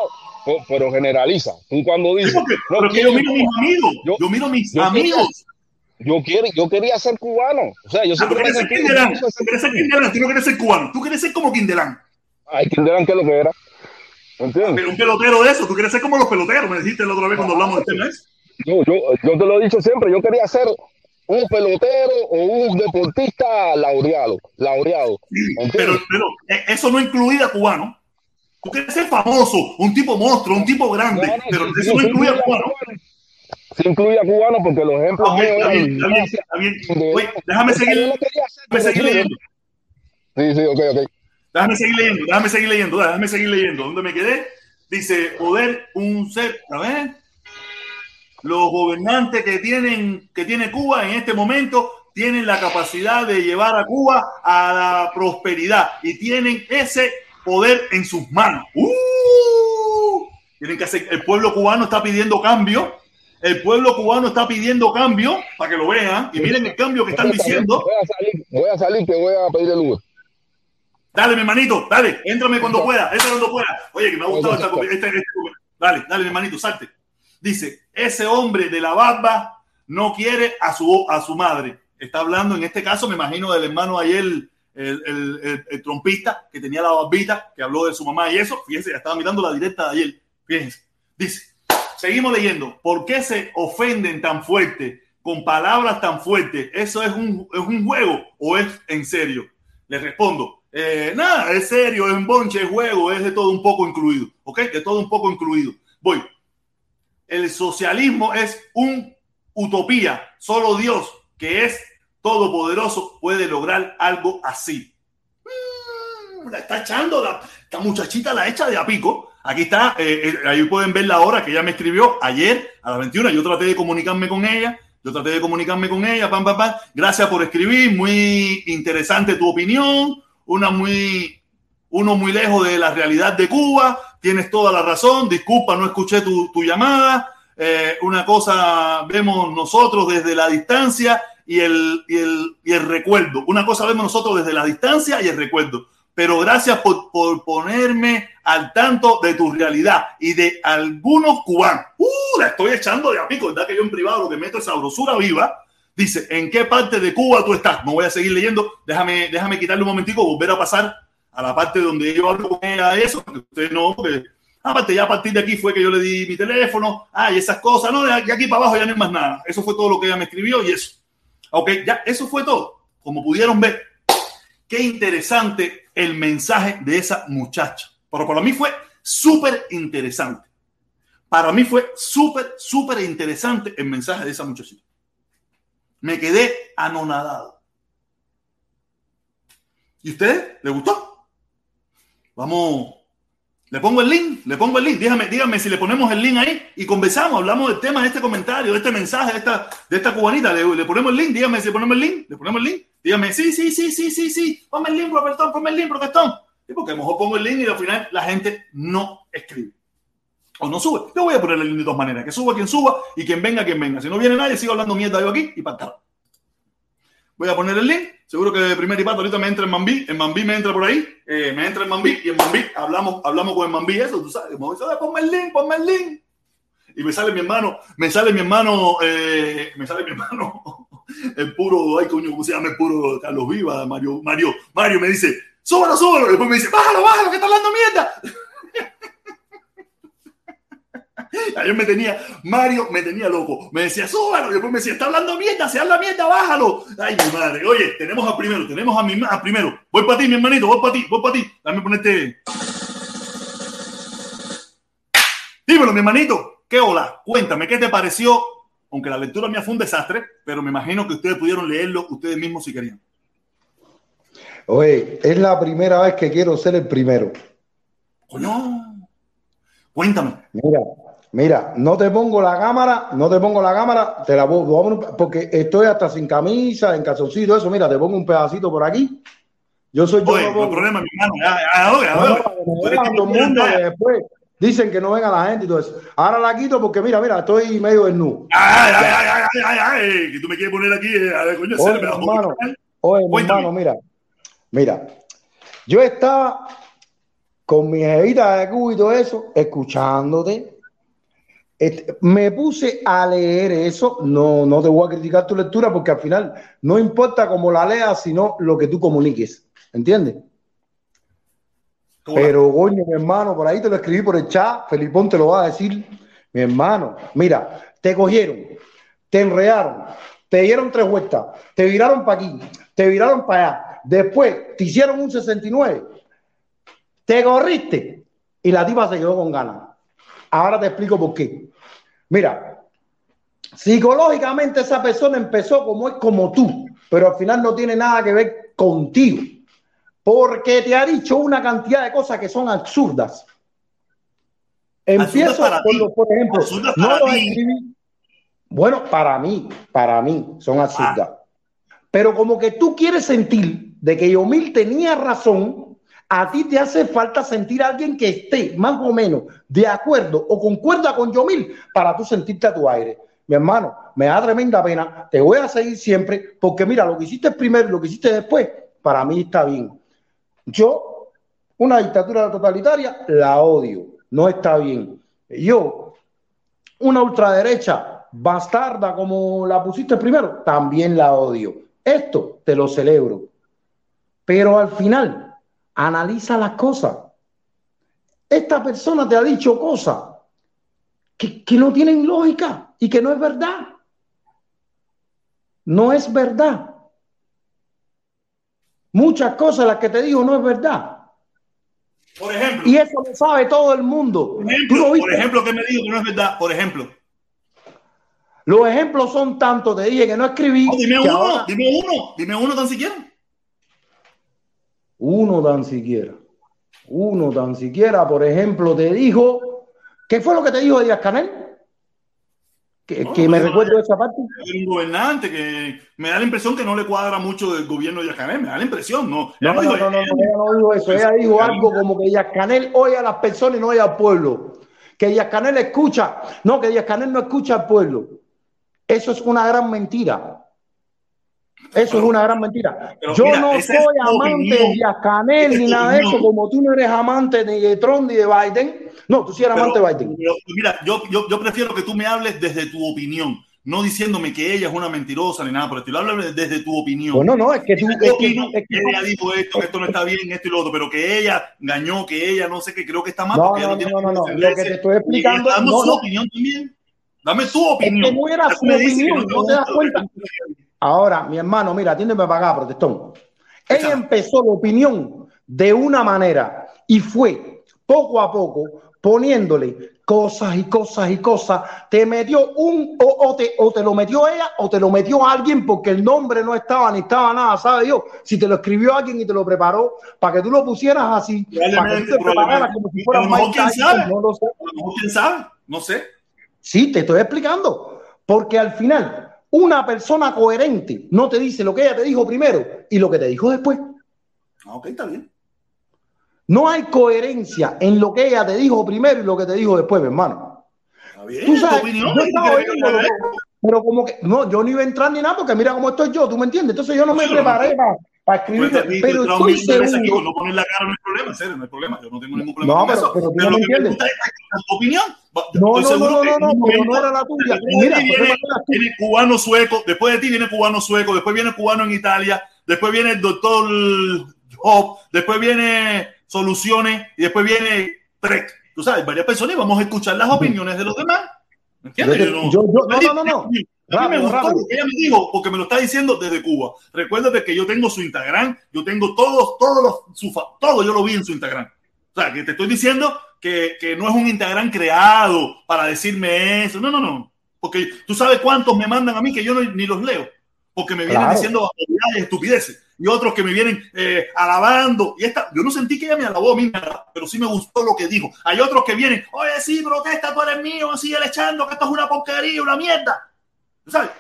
pero generaliza. Tú cuando dices, no, porque yo miro mis amigos, yo, miro mis amigos. yo, quiero, yo quería ser cubano. O sea, yo ah, siempre ah, tú quieres ser Quindelán, tú no quieres ser cubano, tú quieres ser como Quindelán. Ay, Quindelán, ¿qué es lo que era? Pero un pelotero de eso, tú quieres ser como los peloteros, me dijiste la otra vez cuando hablamos del tema. Yo, yo, yo te lo he dicho siempre, yo quería ser un pelotero o un deportista laureado. laureado pero, pero eh, eso no incluía cubano. Tú quieres ser famoso, un tipo monstruo, un tipo grande, pero eso no incluye a cubano. Sí incluye a cubano porque los ejemplos déjame seguir, déjame seguir leyendo. Sí, sí, ok, ok. Déjame seguir leyendo, déjame seguir leyendo, déjame seguir leyendo. ¿Dónde me quedé? Dice, poder un ser, a ver, los gobernantes que tienen, que tiene Cuba en este momento tienen la capacidad de llevar a Cuba a la prosperidad y tienen ese poder en sus manos. ¡Uh! Tienen que hacer, el pueblo cubano está pidiendo cambio. El pueblo cubano está pidiendo cambio para que lo vean y miren el cambio que están diciendo. Voy a salir, voy a salir que voy a pedir el Uber. Dale, mi hermanito, dale, éntrame cuando pueda, entra cuando pueda. Oye, que me ha gustado esta, esta, esta, Dale, dale, mi hermanito, salte. Dice, ese hombre de la barba no quiere a su, a su madre. Está hablando, en este caso, me imagino del hermano ayer, el, el, el, trompista que tenía la barbita, que habló de su mamá y eso. Fíjense, estaba mirando la directa de ayer. Fíjense. Dice, seguimos leyendo, ¿por qué se ofenden tan fuerte con palabras tan fuertes? ¿Eso es un, es un juego o es en serio? Le respondo, eh, nada, es serio, es un bonche, juego, es de todo un poco incluido, ¿ok? De todo un poco incluido. Voy. El socialismo es un utopía. Solo Dios, que es todopoderoso, puede lograr algo así. Mm, la está echando, la, esta muchachita la echa de a pico. Aquí está, eh, eh, ahí pueden ver la hora que ella me escribió ayer a las 21. Yo traté de comunicarme con ella. Yo traté de comunicarme con ella, pam, pam, pam. Gracias por escribir, muy interesante tu opinión, una muy, uno muy lejos de la realidad de Cuba, tienes toda la razón, disculpa, no escuché tu, tu llamada, eh, una cosa vemos nosotros desde la distancia y el, y, el, y el recuerdo, una cosa vemos nosotros desde la distancia y el recuerdo, pero gracias por, por ponerme al tanto de tu realidad y de algunos cubanos. ¡Uh! La estoy echando de a pico, ¿verdad? Que yo en privado lo que meto es sabrosura viva. Dice, ¿en qué parte de Cuba tú estás? No voy a seguir leyendo. Déjame, déjame quitarle un momentico, volver a pasar a la parte donde yo hablo con ella eso, porque usted no, aparte ya a partir de aquí fue que yo le di mi teléfono, ah, y esas cosas, no, de aquí para abajo ya no hay más nada. Eso fue todo lo que ella me escribió y eso. Ok, ya, eso fue todo. Como pudieron ver, qué interesante el mensaje de esa muchacha. Pero para mí fue súper interesante. Para mí fue súper, súper interesante el mensaje de esa muchachita. Me quedé anonadado. ¿Y usted le gustó? Vamos, le pongo el link, le pongo el link. Dígame, dígame si le ponemos el link ahí y conversamos, hablamos del tema de este comentario, de este mensaje, de esta, de esta cubanita. Le, le ponemos el link, dígame si le ponemos el link, le ponemos el link. Dígame, sí, sí, sí, sí, sí, sí, ponme el link, protestón, ponme el link, protestón. Sí, porque a lo mejor pongo el link y al final la gente no escribe. O no sube. Yo voy a poner el link de dos maneras. Que suba quien suba y quien venga quien venga. Si no viene nadie, sigo hablando mierda yo aquí y para Voy a poner el link. Seguro que de primer y pato ahorita me entra en Mambí. En Mambí me entra por ahí. Eh, me entra en Mambí y en Mambí hablamos, hablamos con el Mambí. Eso, tú sabes. Ponme el link, ponme el link. Y me sale mi hermano, me sale mi hermano, eh, me sale mi hermano, el puro, ay coño, ¿cómo se llama el puro Carlos Viva? Mario, Mario, Mario me dice, súbalo, súbalo. Y después me dice, bájalo, bájalo, que está hablando mierda. Ayer me tenía, Mario me tenía loco. Me decía, súbalo. Y después me decía, está hablando mierda, se habla mierda, bájalo. Ay, mi madre. Oye, tenemos a primero, tenemos a mi a primero. Voy para ti, mi hermanito, voy para ti, voy para ti. Dame ponerte. Dímelo, mi hermanito. ¿Qué hola? Cuéntame, ¿qué te pareció? Aunque la lectura mía fue un desastre, pero me imagino que ustedes pudieron leerlo ustedes mismos si querían. Oye, es la primera vez que quiero ser el primero. Coño, cuéntame. Mira, Mira, no te pongo la cámara, no te pongo la cámara, te la pongo, porque estoy hasta sin camisa, en calzoncito, eso, mira, te pongo un pedacito por aquí. Yo soy Oye, yo. No hay problema, mi hermano. Mundo después dicen que no venga la gente y todo eso. Ahora la quito porque mira, mira, estoy medio desnudo. Ay, ay, ay, ay, ay, ay, que tú me quieres poner aquí, eh, a ver, coño, oye, hermano, oye, mi hermano, mira, mira, yo estaba con mi jevita de cubo y todo eso, escuchándote me puse a leer eso, no, no te voy a criticar tu lectura porque al final no importa cómo la leas, sino lo que tú comuniques, ¿entiendes? Pero, coño, mi hermano, por ahí te lo escribí por el chat, Felipón te lo va a decir, mi hermano, mira, te cogieron, te enredaron, te dieron tres vueltas, te viraron para aquí, te viraron para allá, después te hicieron un 69, te corriste y la tipa se quedó con ganas. Ahora te explico por qué. Mira, psicológicamente esa persona empezó como es como tú, pero al final no tiene nada que ver contigo, porque te ha dicho una cantidad de cosas que son absurdas. Empiezo con por ejemplo, no lo escribí. Bueno, para mí, para mí son absurdas. Ah. Pero como que tú quieres sentir de que Yomil tenía razón, a ti te hace falta sentir a alguien que esté más o menos de acuerdo o concuerda con Yomil para tú sentirte a tu aire. Mi hermano, me da tremenda pena, te voy a seguir siempre, porque mira, lo que hiciste primero y lo que hiciste después, para mí está bien. Yo, una dictadura totalitaria, la odio, no está bien. Yo, una ultraderecha bastarda como la pusiste primero, también la odio. Esto te lo celebro. Pero al final, Analiza las cosas. Esta persona te ha dicho cosas que, que no tienen lógica y que no es verdad. No es verdad. Muchas cosas las que te digo no es verdad. Por ejemplo. Y eso lo sabe todo el mundo. Por ejemplo, por ejemplo que me digo que no es verdad. Por ejemplo. Los ejemplos son tantos, te dije que no escribí. dime uno, dime uno, dime uno tan siquiera. Uno tan siquiera. Uno tan siquiera, por ejemplo, te dijo, ¿qué fue lo que te dijo Díaz Canel? Que, me recuerdo esa parte. Un gobernante que me da la impresión que no le cuadra mucho del gobierno de Díaz Canel, me da la impresión, ¿no? No, no, no, no, no, ella no dijo eso, ella dijo algo como que Díaz Canel oye a las personas y no oye al pueblo. Que Díaz Canel escucha, no, que Díaz Canel no escucha al pueblo. Eso es una gran mentira. Eso es una gran mentira. Yo no soy amante de Canel ni nada de eso, como tú no eres amante de Trump ni de Biden. No, tú sí eres amante de Biden. mira, yo, yo, yo, prefiero que tú me hables desde tu opinión, no diciéndome que ella es una mentirosa ni nada por el estilo. Háblame desde tu opinión. Bueno, no, es que tú. Es que, ella dijo esto, que esto no está bien, esto y lo otro, pero que ella engañó, que ella no sé qué, creo que está mal. No, no, no, no, no, Lo que te estoy explicando. Dame su opinión también. Dame tu opinión. Es que no era su opinión, no te das cuenta. Ahora, mi hermano, mira, atiéndeme para acá, protestón. Ella empezó la opinión de una manera y fue poco a poco poniéndole cosas y cosas y cosas. Te metió un, o, te, o te lo metió ella o te lo metió alguien porque el nombre no estaba ni estaba nada, ¿sabe Dios? Si te lo escribió alguien y te lo preparó para que tú lo pusieras así, para que tú te prepararas como si fuera Mike Tyson, no lo sé. ¿Quién sabe? No sé. Sí, te estoy explicando. Porque al final una persona coherente no te dice lo que ella te dijo primero y lo que te dijo después. Ah, ok, está bien. No hay coherencia en lo que ella te dijo primero y lo que te dijo después, mi hermano. Está bien, Tú sabes, opinión, pero como que no, yo no iba a entrar ni nada porque mira cómo estoy yo, ¿tú me entiendes? Entonces yo no me preparé para, para escribir. Pues, pero estoy seguro. no pones la cara, no hay problema, serio, no hay problema. Yo no tengo ningún problema no, con pero, eso. Pero, pero lo que me gusta es tu opinión. No, no, no, no, no, pero no era la tuya. Mira, viene, viene cubano sueco, después de ti viene cubano sueco, después viene cubano en Italia, después viene el doctor Job, después viene Soluciones y después viene Trek. Tú sabes, varias personas y vamos a escuchar las opiniones de los demás. ¿Me entiendes? Yo, yo, no, no, no, no. A mí me gustó lo que ella me dijo, porque me lo está diciendo desde Cuba. Recuérdate que yo tengo su Instagram, yo tengo todos, todos los, su, todo yo lo vi en su Instagram. O sea, que te estoy diciendo que, que, no es un Instagram creado para decirme eso. No, no, no. Porque tú sabes cuántos me mandan a mí que yo no, ni los leo. Porque me vienen claro. diciendo estupideces. Y otros que me vienen eh, alabando. Y esta, yo no sentí que ella me alabó a mí, pero sí me gustó lo que dijo. Hay otros que vienen, oye, sí, protesta, tú eres mío, sigue echando, que esto es una porquería, una mierda.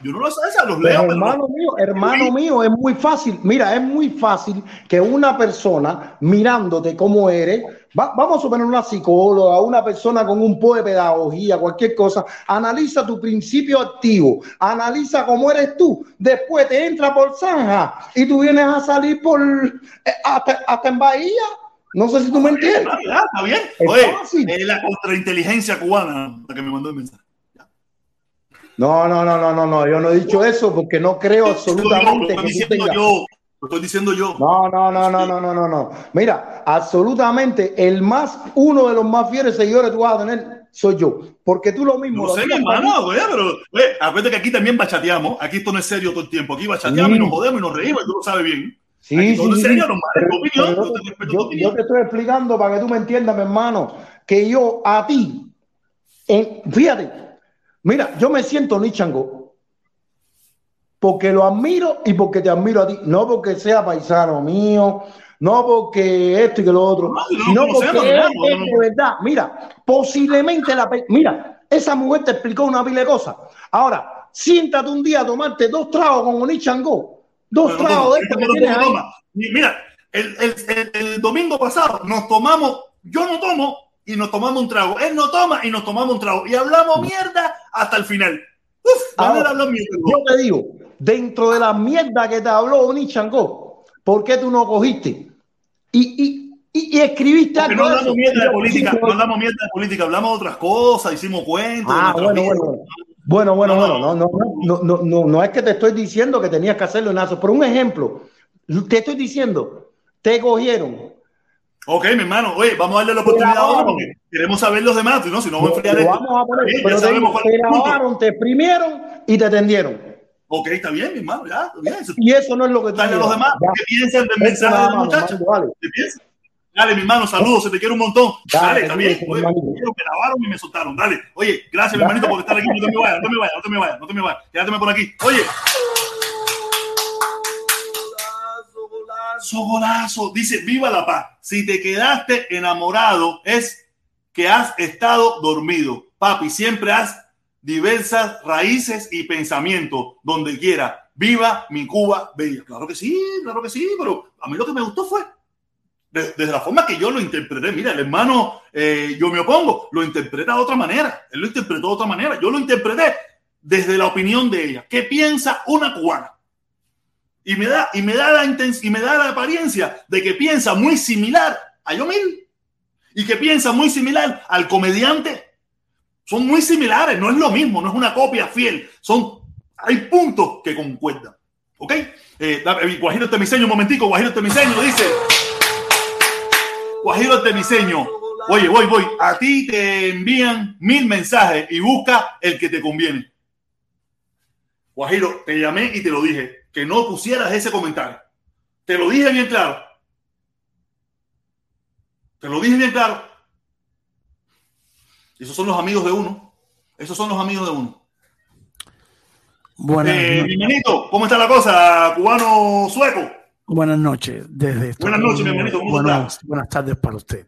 Yo no lo sé, los leo. Pero hermano mío, hermano mío, es muy fácil. Mira, es muy fácil que una persona mirándote como eres, va, vamos a suponer una psicóloga, una persona con un poco de pedagogía, cualquier cosa, analiza tu principio activo, analiza cómo eres tú, después te entra por zanja y tú vienes a salir por eh, hasta, hasta en Bahía. No sé si tú me entiendes. Está bien. Bien. Oye, es la contrainteligencia cubana la que me mandó el mensaje. No, no, no, no, no, no, yo no he dicho eso porque no creo absolutamente lo estoy que diciendo yo, lo estoy diciendo yo. No, no, no, no, no, no, no, no. Mira, absolutamente el más, uno de los más fieles seguidores tú vas a tener soy yo, porque tú lo mismo. No sé, mi hermano, güey, pero güey, acuérdate que aquí también bachateamos, aquí esto no es serio todo el tiempo, aquí bachateamos sí. y nos jodemos y nos reímos, y tú lo sabes bien. Sí, sí, sí, serio, sí. Pero, opinión, yo, te yo, yo, te estoy explicando para que tú me entiendas, mi hermano, que yo a ti, en, fíjate, Mira, yo me siento Nichango porque lo admiro y porque te admiro a ti, no porque sea paisano mío, no porque esto y que lo otro, no, sino no, porque es, es de verdad. Mira, posiblemente la. Mira, esa mujer te explicó una pila de cosas. Ahora, siéntate un día a tomarte dos tragos con Onichango, dos pero, tragos de que ahí. Mira, el, el, el, el domingo pasado nos tomamos, yo no tomo, y nos tomamos un trago. Él no toma y nos tomamos un trago. Y hablamos mierda hasta el final. Uf, Ahora, mierda. Yo te digo, dentro de la mierda que te habló Oni Changó, ¿por qué tú no cogiste? Y, y, y, y escribiste algo. No hablamos mierda de política, no hablamos mierda de política, hablamos de otras cosas, hicimos cuentos. Ah, bueno, bueno, bueno. Bueno, bueno, no, bueno, no, no, no, no, no, no es que te estoy diciendo que tenías que hacerlo en. Por un ejemplo, te estoy diciendo, te cogieron Ok, mi hermano, oye, vamos a darle la oportunidad ahora porque queremos saber los demás, ¿no? Si no vamos a enfriar esto. Vamos a poner, pero te, te grabaron, te exprimieron y te atendieron. Ok, está bien, mi hermano, ya, está bien. Y eso no es lo que tú Dale a los demás, ¿qué piensan del mensaje de la muchacha? ¿Qué piensan? Dale, mi hermano, saludos, se te quiere un montón. Dale, está bien. Oye, me grabaron y me soltaron. Dale. Oye, gracias, mi hermanito, por estar aquí. No te me vayas, no te me vayas, no te me vayas, no te me vayas. Quédate por aquí. Oye. Golazo, golazo. Dice, viva la paz. Si te quedaste enamorado, es que has estado dormido. Papi, siempre has diversas raíces y pensamientos donde quiera. Viva mi Cuba bella. Claro que sí, claro que sí, pero a mí lo que me gustó fue desde la forma que yo lo interpreté. Mira, el hermano, eh, yo me opongo, lo interpreta de otra manera. Él lo interpretó de otra manera. Yo lo interpreté desde la opinión de ella. ¿Qué piensa una cubana? Y me da, y me da, la, y me da la apariencia de que piensa muy similar a Yomil y que piensa muy similar al comediante. Son muy similares, no es lo mismo, no es una copia fiel. Son, hay puntos que concuerdan. ¿Ok? Eh, Guajiro Temiseño, un momentico, Guajiro Temiseño dice. Guajiro diseño. Oye, voy, voy. A ti te envían mil mensajes y busca el que te conviene. Guajiro, te llamé y te lo dije, que no pusieras ese comentario. Te lo dije bien claro. Te lo dije bien claro. Esos son los amigos de uno. Esos son los amigos de uno. Buenas eh, Bienvenido. ¿Cómo está la cosa, cubano sueco? Buenas noches. Desde buenas noches, mi hermanito. buenas, buenas tardes para usted.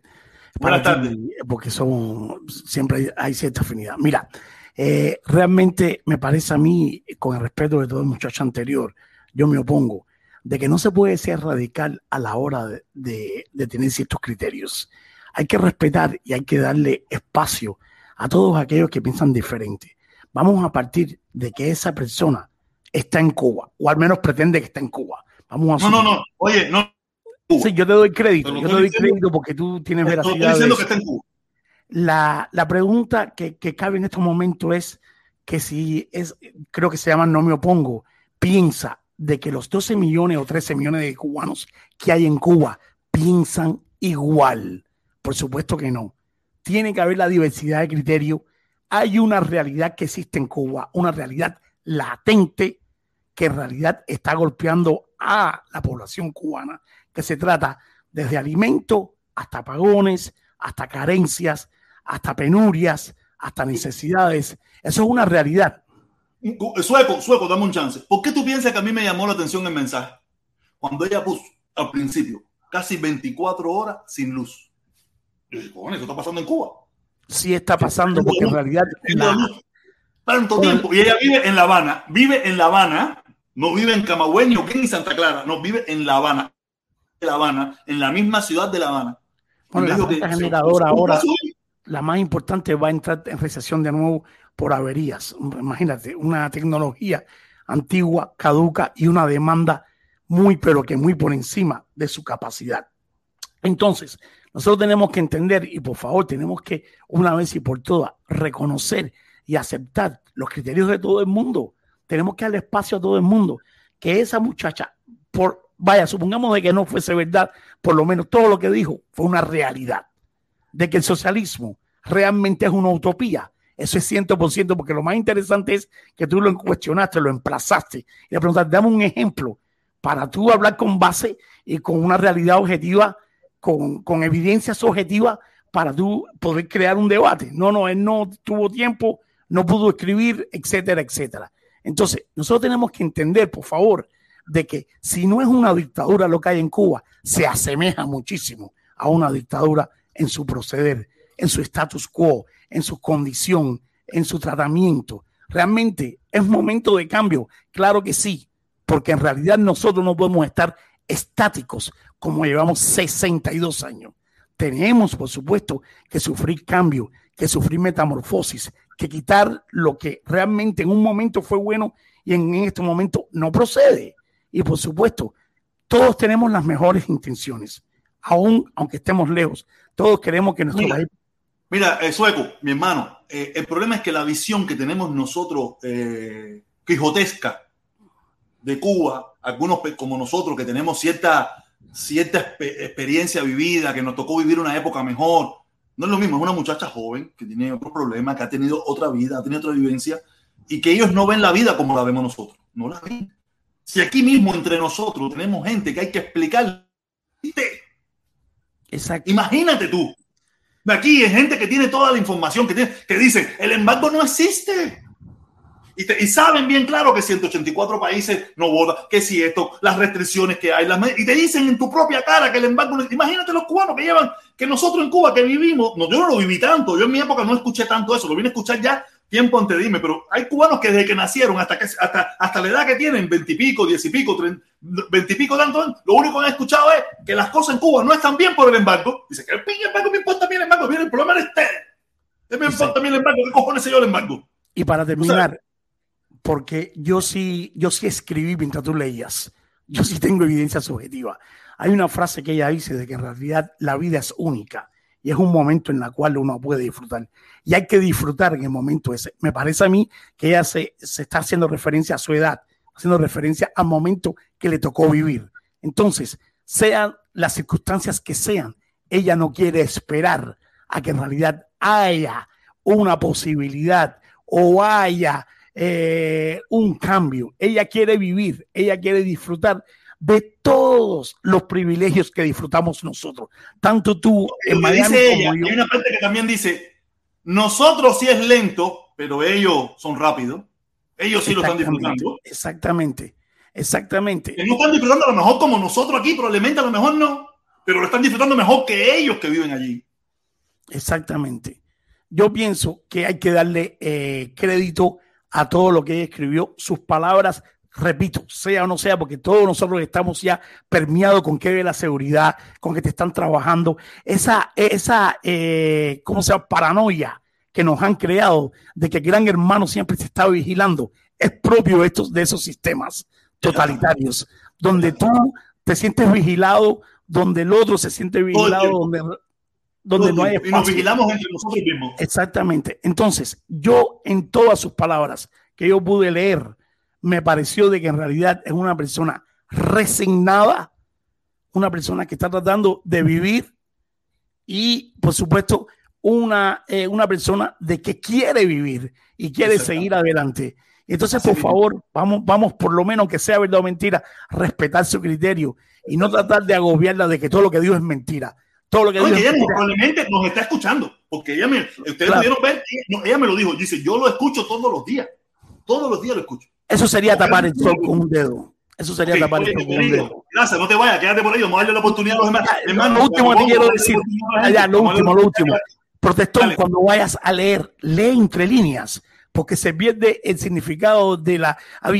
buenas tardes. porque son, siempre hay, cierta afinidad. Mira, eh, realmente me parece a mí, con el respeto de todo el muchacho anterior, yo me opongo de que no se puede ser radical a la hora de, de tener ciertos criterios. Hay que respetar y hay que darle espacio a todos aquellos que piensan diferente. Vamos a partir de que esa persona está en Cuba, o al menos pretende que está en Cuba Vamos a no, no, no. Oye, no. Sí, yo te doy crédito. Yo te doy crédito porque tú tienes veracidad. Estoy diciendo que está en Cuba. La, la pregunta que, que, cabe en estos momentos es que si es, creo que se llama No me opongo, piensa de que los 12 millones o 13 millones de cubanos que hay en Cuba piensan igual. Por supuesto que no. Tiene que haber la diversidad de criterio. Hay una realidad que existe en Cuba, una realidad latente que en realidad está golpeando a la población cubana, que se trata desde alimentos hasta pagones, hasta carencias, hasta penurias, hasta necesidades. Eso es una realidad. Sueco, Sueco, dame un chance. ¿Por qué tú piensas que a mí me llamó la atención el mensaje? Cuando ella puso al principio casi 24 horas sin luz. Yo dije, eso está pasando en Cuba. Sí está pasando, porque en realidad... Tanto tiempo. Y ella vive en La Habana. Vive en La Habana no vive en Camagüey o en Santa Clara, no vive en La Habana, La Habana, en la misma ciudad de La Habana. Bueno, la generadora ahora, la más importante va a entrar en recesión de nuevo por averías. Imagínate, una tecnología antigua, caduca y una demanda muy, pero que muy por encima de su capacidad. Entonces, nosotros tenemos que entender y por favor tenemos que una vez y por todas reconocer y aceptar los criterios de todo el mundo tenemos que darle espacio a todo el mundo. Que esa muchacha, por, vaya, supongamos de que no fuese verdad, por lo menos todo lo que dijo fue una realidad. De que el socialismo realmente es una utopía. Eso es 100%, porque lo más interesante es que tú lo cuestionaste, lo emplazaste y le preguntaste, dame un ejemplo para tú hablar con base y con una realidad objetiva, con, con evidencias objetivas para tú poder crear un debate. No, no, él no tuvo tiempo, no pudo escribir, etcétera, etcétera. Entonces, nosotros tenemos que entender, por favor, de que si no es una dictadura lo que hay en Cuba, se asemeja muchísimo a una dictadura en su proceder, en su status quo, en su condición, en su tratamiento. Realmente es momento de cambio, claro que sí, porque en realidad nosotros no podemos estar estáticos como llevamos 62 años. Tenemos, por supuesto, que sufrir cambio, que sufrir metamorfosis, que quitar lo que realmente en un momento fue bueno y en, este momento no procede. Y por supuesto, todos tenemos las mejores intenciones, aún aunque estemos lejos. Todos queremos que nuestro país. Mira, eh, Sueco, mi hermano, eh, el problema es que la visión que tenemos nosotros, eh, quijotesca, de Cuba, algunos como nosotros que tenemos cierta cierta experiencia vivida, que nos tocó vivir una época mejor. No es lo mismo, es una muchacha joven que tiene otro problema, que ha tenido otra vida, ha tenido otra vivencia y que ellos no ven la vida como la vemos nosotros. No la ven. Si aquí mismo entre nosotros tenemos gente que hay que explicar. Exacto. Imagínate tú. Aquí hay gente que tiene toda la información, que, tiene, que dice, el embargo no existe. Y, saben bien claro que 184 países no votan, que si esto, las restricciones que hay, y te dicen en tu propia cara que el embargo, imagínate los cubanos que llevan, que nosotros en Cuba que vivimos, no, yo no lo viví tanto, yo en mi época no escuché tanto eso, lo vine a escuchar ya tiempo antes dime, pero hay cubanos que desde que nacieron hasta que hasta, hasta la edad que tienen, veintipico, diez y pico, veintipico tanto, lo único que han escuchado es que las cosas en Cuba no están bien por el embargo. Dice que el embargo me importa bien el embargo, bien, el problema es este. Me importa bien el embargo, ¿qué cojones se yo el embargo? Y para terminar, porque yo sí, yo sí escribí mientras tú leías. Yo sí tengo evidencia subjetiva. Hay una frase que ella dice de que en realidad la vida es única y es un momento en el cual uno puede disfrutar. Y hay que disfrutar en el momento ese. Me parece a mí que ella se, se está haciendo referencia a su edad, haciendo referencia al momento que le tocó vivir. Entonces, sean las circunstancias que sean, ella no quiere esperar a que en realidad haya una posibilidad o haya eh, un cambio. Ella quiere vivir, ella quiere disfrutar de todos los privilegios que disfrutamos nosotros. Tanto tú en Miami dice ella, Hay una parte que también dice, nosotros sí es lento, pero ellos son rápidos. Ellos sí lo están disfrutando. Exactamente, exactamente. no están disfrutando a lo mejor como nosotros aquí, probablemente a lo mejor no, pero lo están disfrutando mejor que ellos que viven allí. Exactamente. Yo pienso que hay que darle eh, crédito a todo lo que ella escribió. Sus palabras, repito, sea o no sea, porque todos nosotros estamos ya permeados con que la seguridad, con que te están trabajando. Esa, esa eh, ¿cómo se llama? Paranoia que nos han creado de que gran hermano siempre se está vigilando es propio de, estos, de esos sistemas totalitarios, donde tú te sientes vigilado, donde el otro se siente vigilado, donde donde no hay espacio. Y nos vigilamos entre nosotros mismos. Exactamente. Entonces, yo en todas sus palabras que yo pude leer, me pareció de que en realidad es una persona resignada, una persona que está tratando de vivir y, por supuesto, una, eh, una persona de que quiere vivir y quiere seguir adelante. Entonces, por favor, vamos, vamos, por lo menos que sea verdad o mentira, respetar su criterio y no tratar de agobiarla de que todo lo que digo es mentira. Todo lo que ella probablemente nos está escuchando, porque ella me, ustedes pudieron ver, ella, me lo dijo, dice, yo lo escucho todos los días, todos los días lo escucho. Eso sería tapar el sol con un dedo. Eso sería tapar el sol con un dedo. Gracias, no te vayas, quédate por ahí, vamos a darle la oportunidad a los demás. Ah, lo último que quiero decir, allá, lo último, lo último. Protestón, cuando vayas a leer, lee entre líneas porque se pierde el significado de la...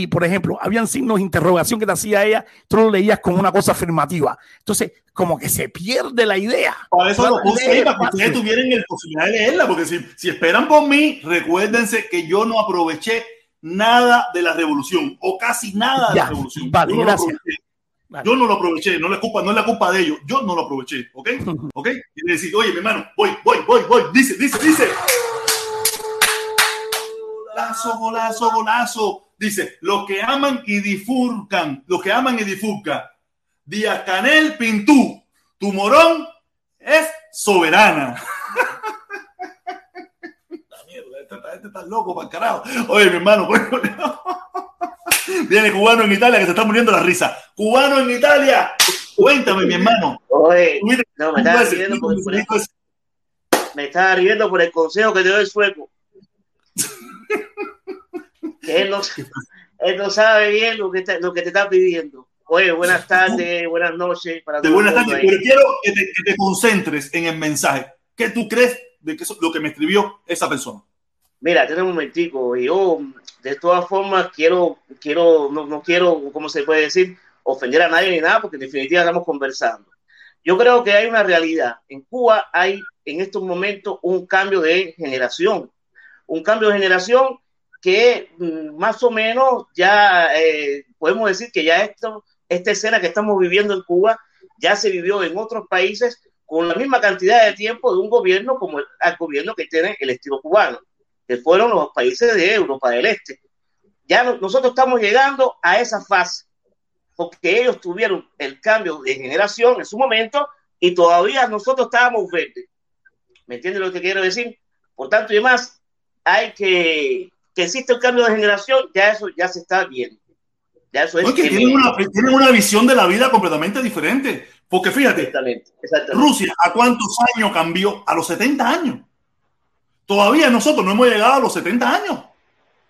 Por ejemplo, habían signos de interrogación que te hacía ella, tú lo leías como una cosa afirmativa. Entonces, como que se pierde la idea. Por eso lo puse ahí, para que ustedes tuvieran la posibilidad de leerla, porque si, si esperan por mí, recuérdense que yo no aproveché nada de la revolución, o casi nada de la revolución. Vale, yo gracias. No yo no lo aproveché, no es culpa, no es la culpa de ellos, yo no lo aproveché, ¿ok? ¿Ok? Y decir, oye, mi hermano, voy, voy, voy, voy, dice, dice, dice golazo, golazo, golazo. Dice, los que aman y difurcan, los que aman y difurcan. Díaz Canel Pintú, tu morón es soberana. Este, este, está loco para carajo. Oye, mi hermano, Viene cubano en Italia que se está muriendo la risa. Cubano en Italia. Cuéntame, mi hermano. Oye, no, me estaba riendo por, el, me estaba riendo por el consejo que te dio el sueco él no, sabe bien lo que, lo que te está pidiendo. Oye, buenas tardes, buenas noches. Para buenas tardes, pero quiero que te, concentres en el mensaje. ¿Qué tú crees de que lo que me escribió esa persona? Mira, tenemos un momentico. Yo, de todas formas, quiero, quiero, no, no quiero, ¿cómo se puede decir? Ofender a nadie ni nada, porque en definitiva estamos conversando. Yo creo que hay una realidad. En Cuba hay en estos momentos un cambio de generación. Un cambio de generación que mm, más o menos ya eh, podemos decir que ya esto, esta escena que estamos viviendo en Cuba ya se vivió en otros países con la misma cantidad de tiempo de un gobierno como el, gobierno que tiene el estilo cubano, que fueron los países de Europa del Este. Ya nosotros estamos llegando a esa fase. porque ellos tuvieron el cambio de generación en su momento y todavía nosotros estábamos verdes. ¿Me entiendes lo que quiero decir? Por tanto y demás, hay que que existe un cambio de generación, ya eso ya se está viendo. Ya eso es tienen, una, tienen, una, visión de la vida completamente diferente. Porque fíjate, Rusia, ¿a cuántos años cambió? A los 70 años. Todavía nosotros no hemos llegado a los 70 años.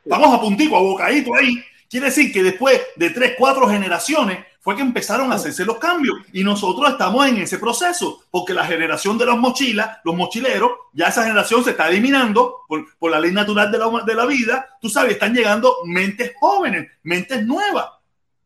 Vamos a puntico, a bocadito ahí. Quiere decir que después de tres, cuatro generaciones fue que empezaron a hacerse los cambios y nosotros estamos en ese proceso porque la generación de los mochilas, los mochileros, ya esa generación se está eliminando por, por la ley natural de la, de la vida. Tú sabes, están llegando mentes jóvenes, mentes nuevas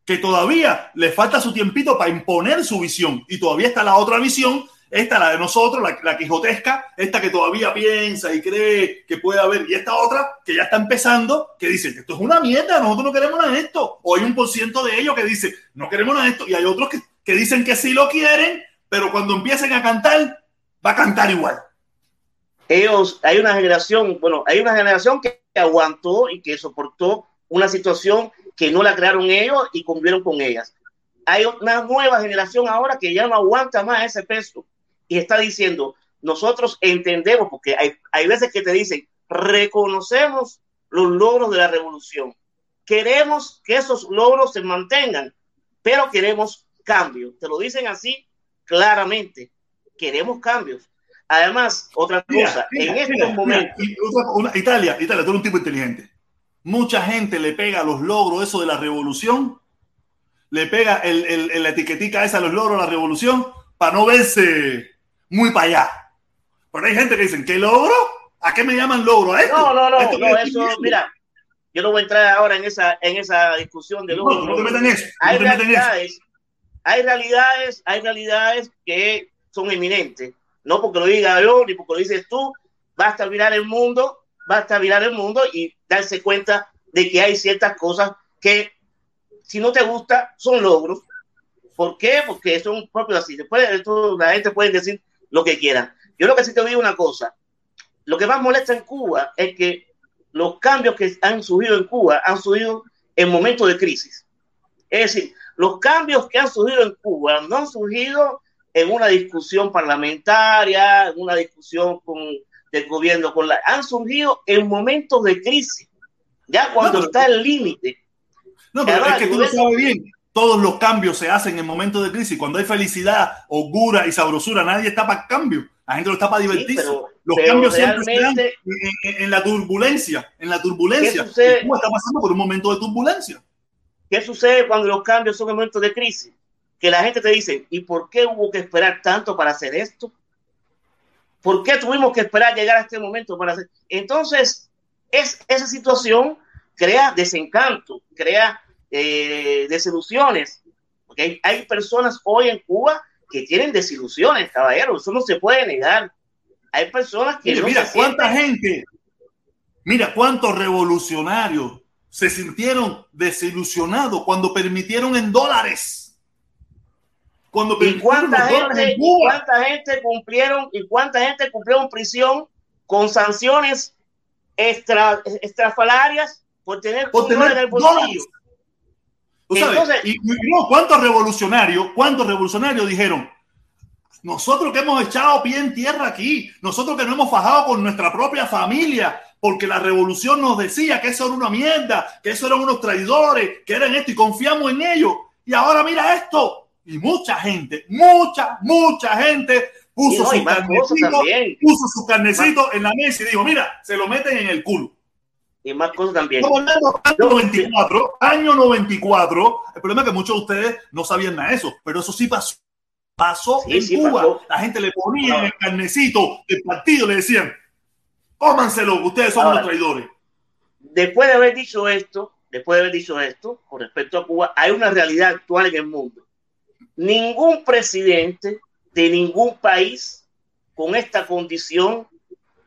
que todavía le falta su tiempito para imponer su visión y todavía está la otra visión esta, la de nosotros, la, la, quijotesca, esta que todavía piensa y cree que puede haber, y esta otra que ya está empezando, que dice que esto es una mierda, nosotros no queremos nada de esto. O hay un por ciento de ellos que dice, no queremos nada de esto, y hay otros que, que dicen que sí lo quieren, pero cuando empiecen a cantar, va a cantar igual. Ellos, hay una generación, bueno, hay una generación que aguantó y que soportó una situación que no la crearon ellos y cumplieron con ellas. Hay una nueva generación ahora que ya no aguanta más ese peso y está diciendo, nosotros entendemos, porque hay, hay veces que te dicen, reconocemos los logros de la revolución, queremos que esos logros se mantengan, pero queremos cambios. Te lo dicen así claramente, queremos cambios. Además, otra cosa, en estos momentos... Italia, Italia, tú eres un tipo inteligente. Mucha gente le pega los logros, eso de la revolución, le pega el, el, la etiquetica esa, los logros de la revolución, para no verse muy para allá. Pero hay gente que dicen, ¿qué logro? ¿A qué me llaman logro? esto? No, no, no, no eso, mira, yo no voy a entrar ahora en esa, en esa discusión de logro. No, no te metan eso. hay, realidades, hay realidades, hay realidades que son eminentes. No porque lo diga yo, ni porque lo dices tú, basta mirar el mundo, basta mirar el mundo y darse cuenta de que hay ciertas cosas que, si no te gusta, son logros. ¿Por qué? Porque son propios así. Después la gente puede decir, lo que quieran. Yo lo que sí te digo una cosa, lo que más molesta en Cuba es que los cambios que han surgido en Cuba han surgido en momentos de crisis. Es decir, los cambios que han surgido en Cuba no han surgido en una discusión parlamentaria, en una discusión con del gobierno, con la, han surgido en momentos de crisis, ya cuando está el límite. No, pero es que tú lo sabes bien todos los cambios se hacen en momentos de crisis. Cuando hay felicidad, holgura y sabrosura, nadie está para cambio. La gente lo está para divertirse. los cambios siempre se dan en, la turbulencia. En la turbulencia. ¿Cómo está pasando por un momento de turbulencia? ¿Qué sucede cuando los cambios son en momentos de crisis? Que la gente te dice, ¿y por qué hubo que esperar tanto para hacer esto? ¿Por qué tuvimos que esperar llegar a este momento para hacer? Entonces, es, esa situación crea desencanto, crea eh, desilusiones. Porque hay, personas hoy en Cuba que tienen desilusiones, caballeros, eso no se puede negar. Hay personas que... Mira, cuánta gente, mira cuántos revolucionarios se sintieron desilusionados cuando permitieron en dólares. Cuando ¿Y cuánta gente, cuánta gente cumplieron y cuánta gente cumplió prisión con sanciones extra, extrafalarias por tener, por tener en el bolsillo? Y, ¿cuántos revolucionarios, cuántos revolucionarios dijeron? Nosotros que hemos echado pie en tierra aquí, nosotros que no hemos fajado con nuestra propia familia, porque la revolución nos decía que eso era una mierda, que eso eran unos traidores, que eran esto, y confiamos en ellos. Y ahora mira esto. Y mucha gente, mucha, mucha gente puso, su, carnecito, puso su carnecito en la mesa y dijo, mira, se lo meten en el culo y más cosas también. año 94, año 94. El problema es que muchos de ustedes no sabían nada de eso, pero eso sí pasó. Pasó en Cuba. La gente le ponía en el carnecito del partido, le decían, cómanselo, ustedes son los traidores. Después de haber dicho esto, después de haber dicho esto, con respecto a Cuba, hay una realidad actual en el mundo. Ningún presidente de ningún país con esta condición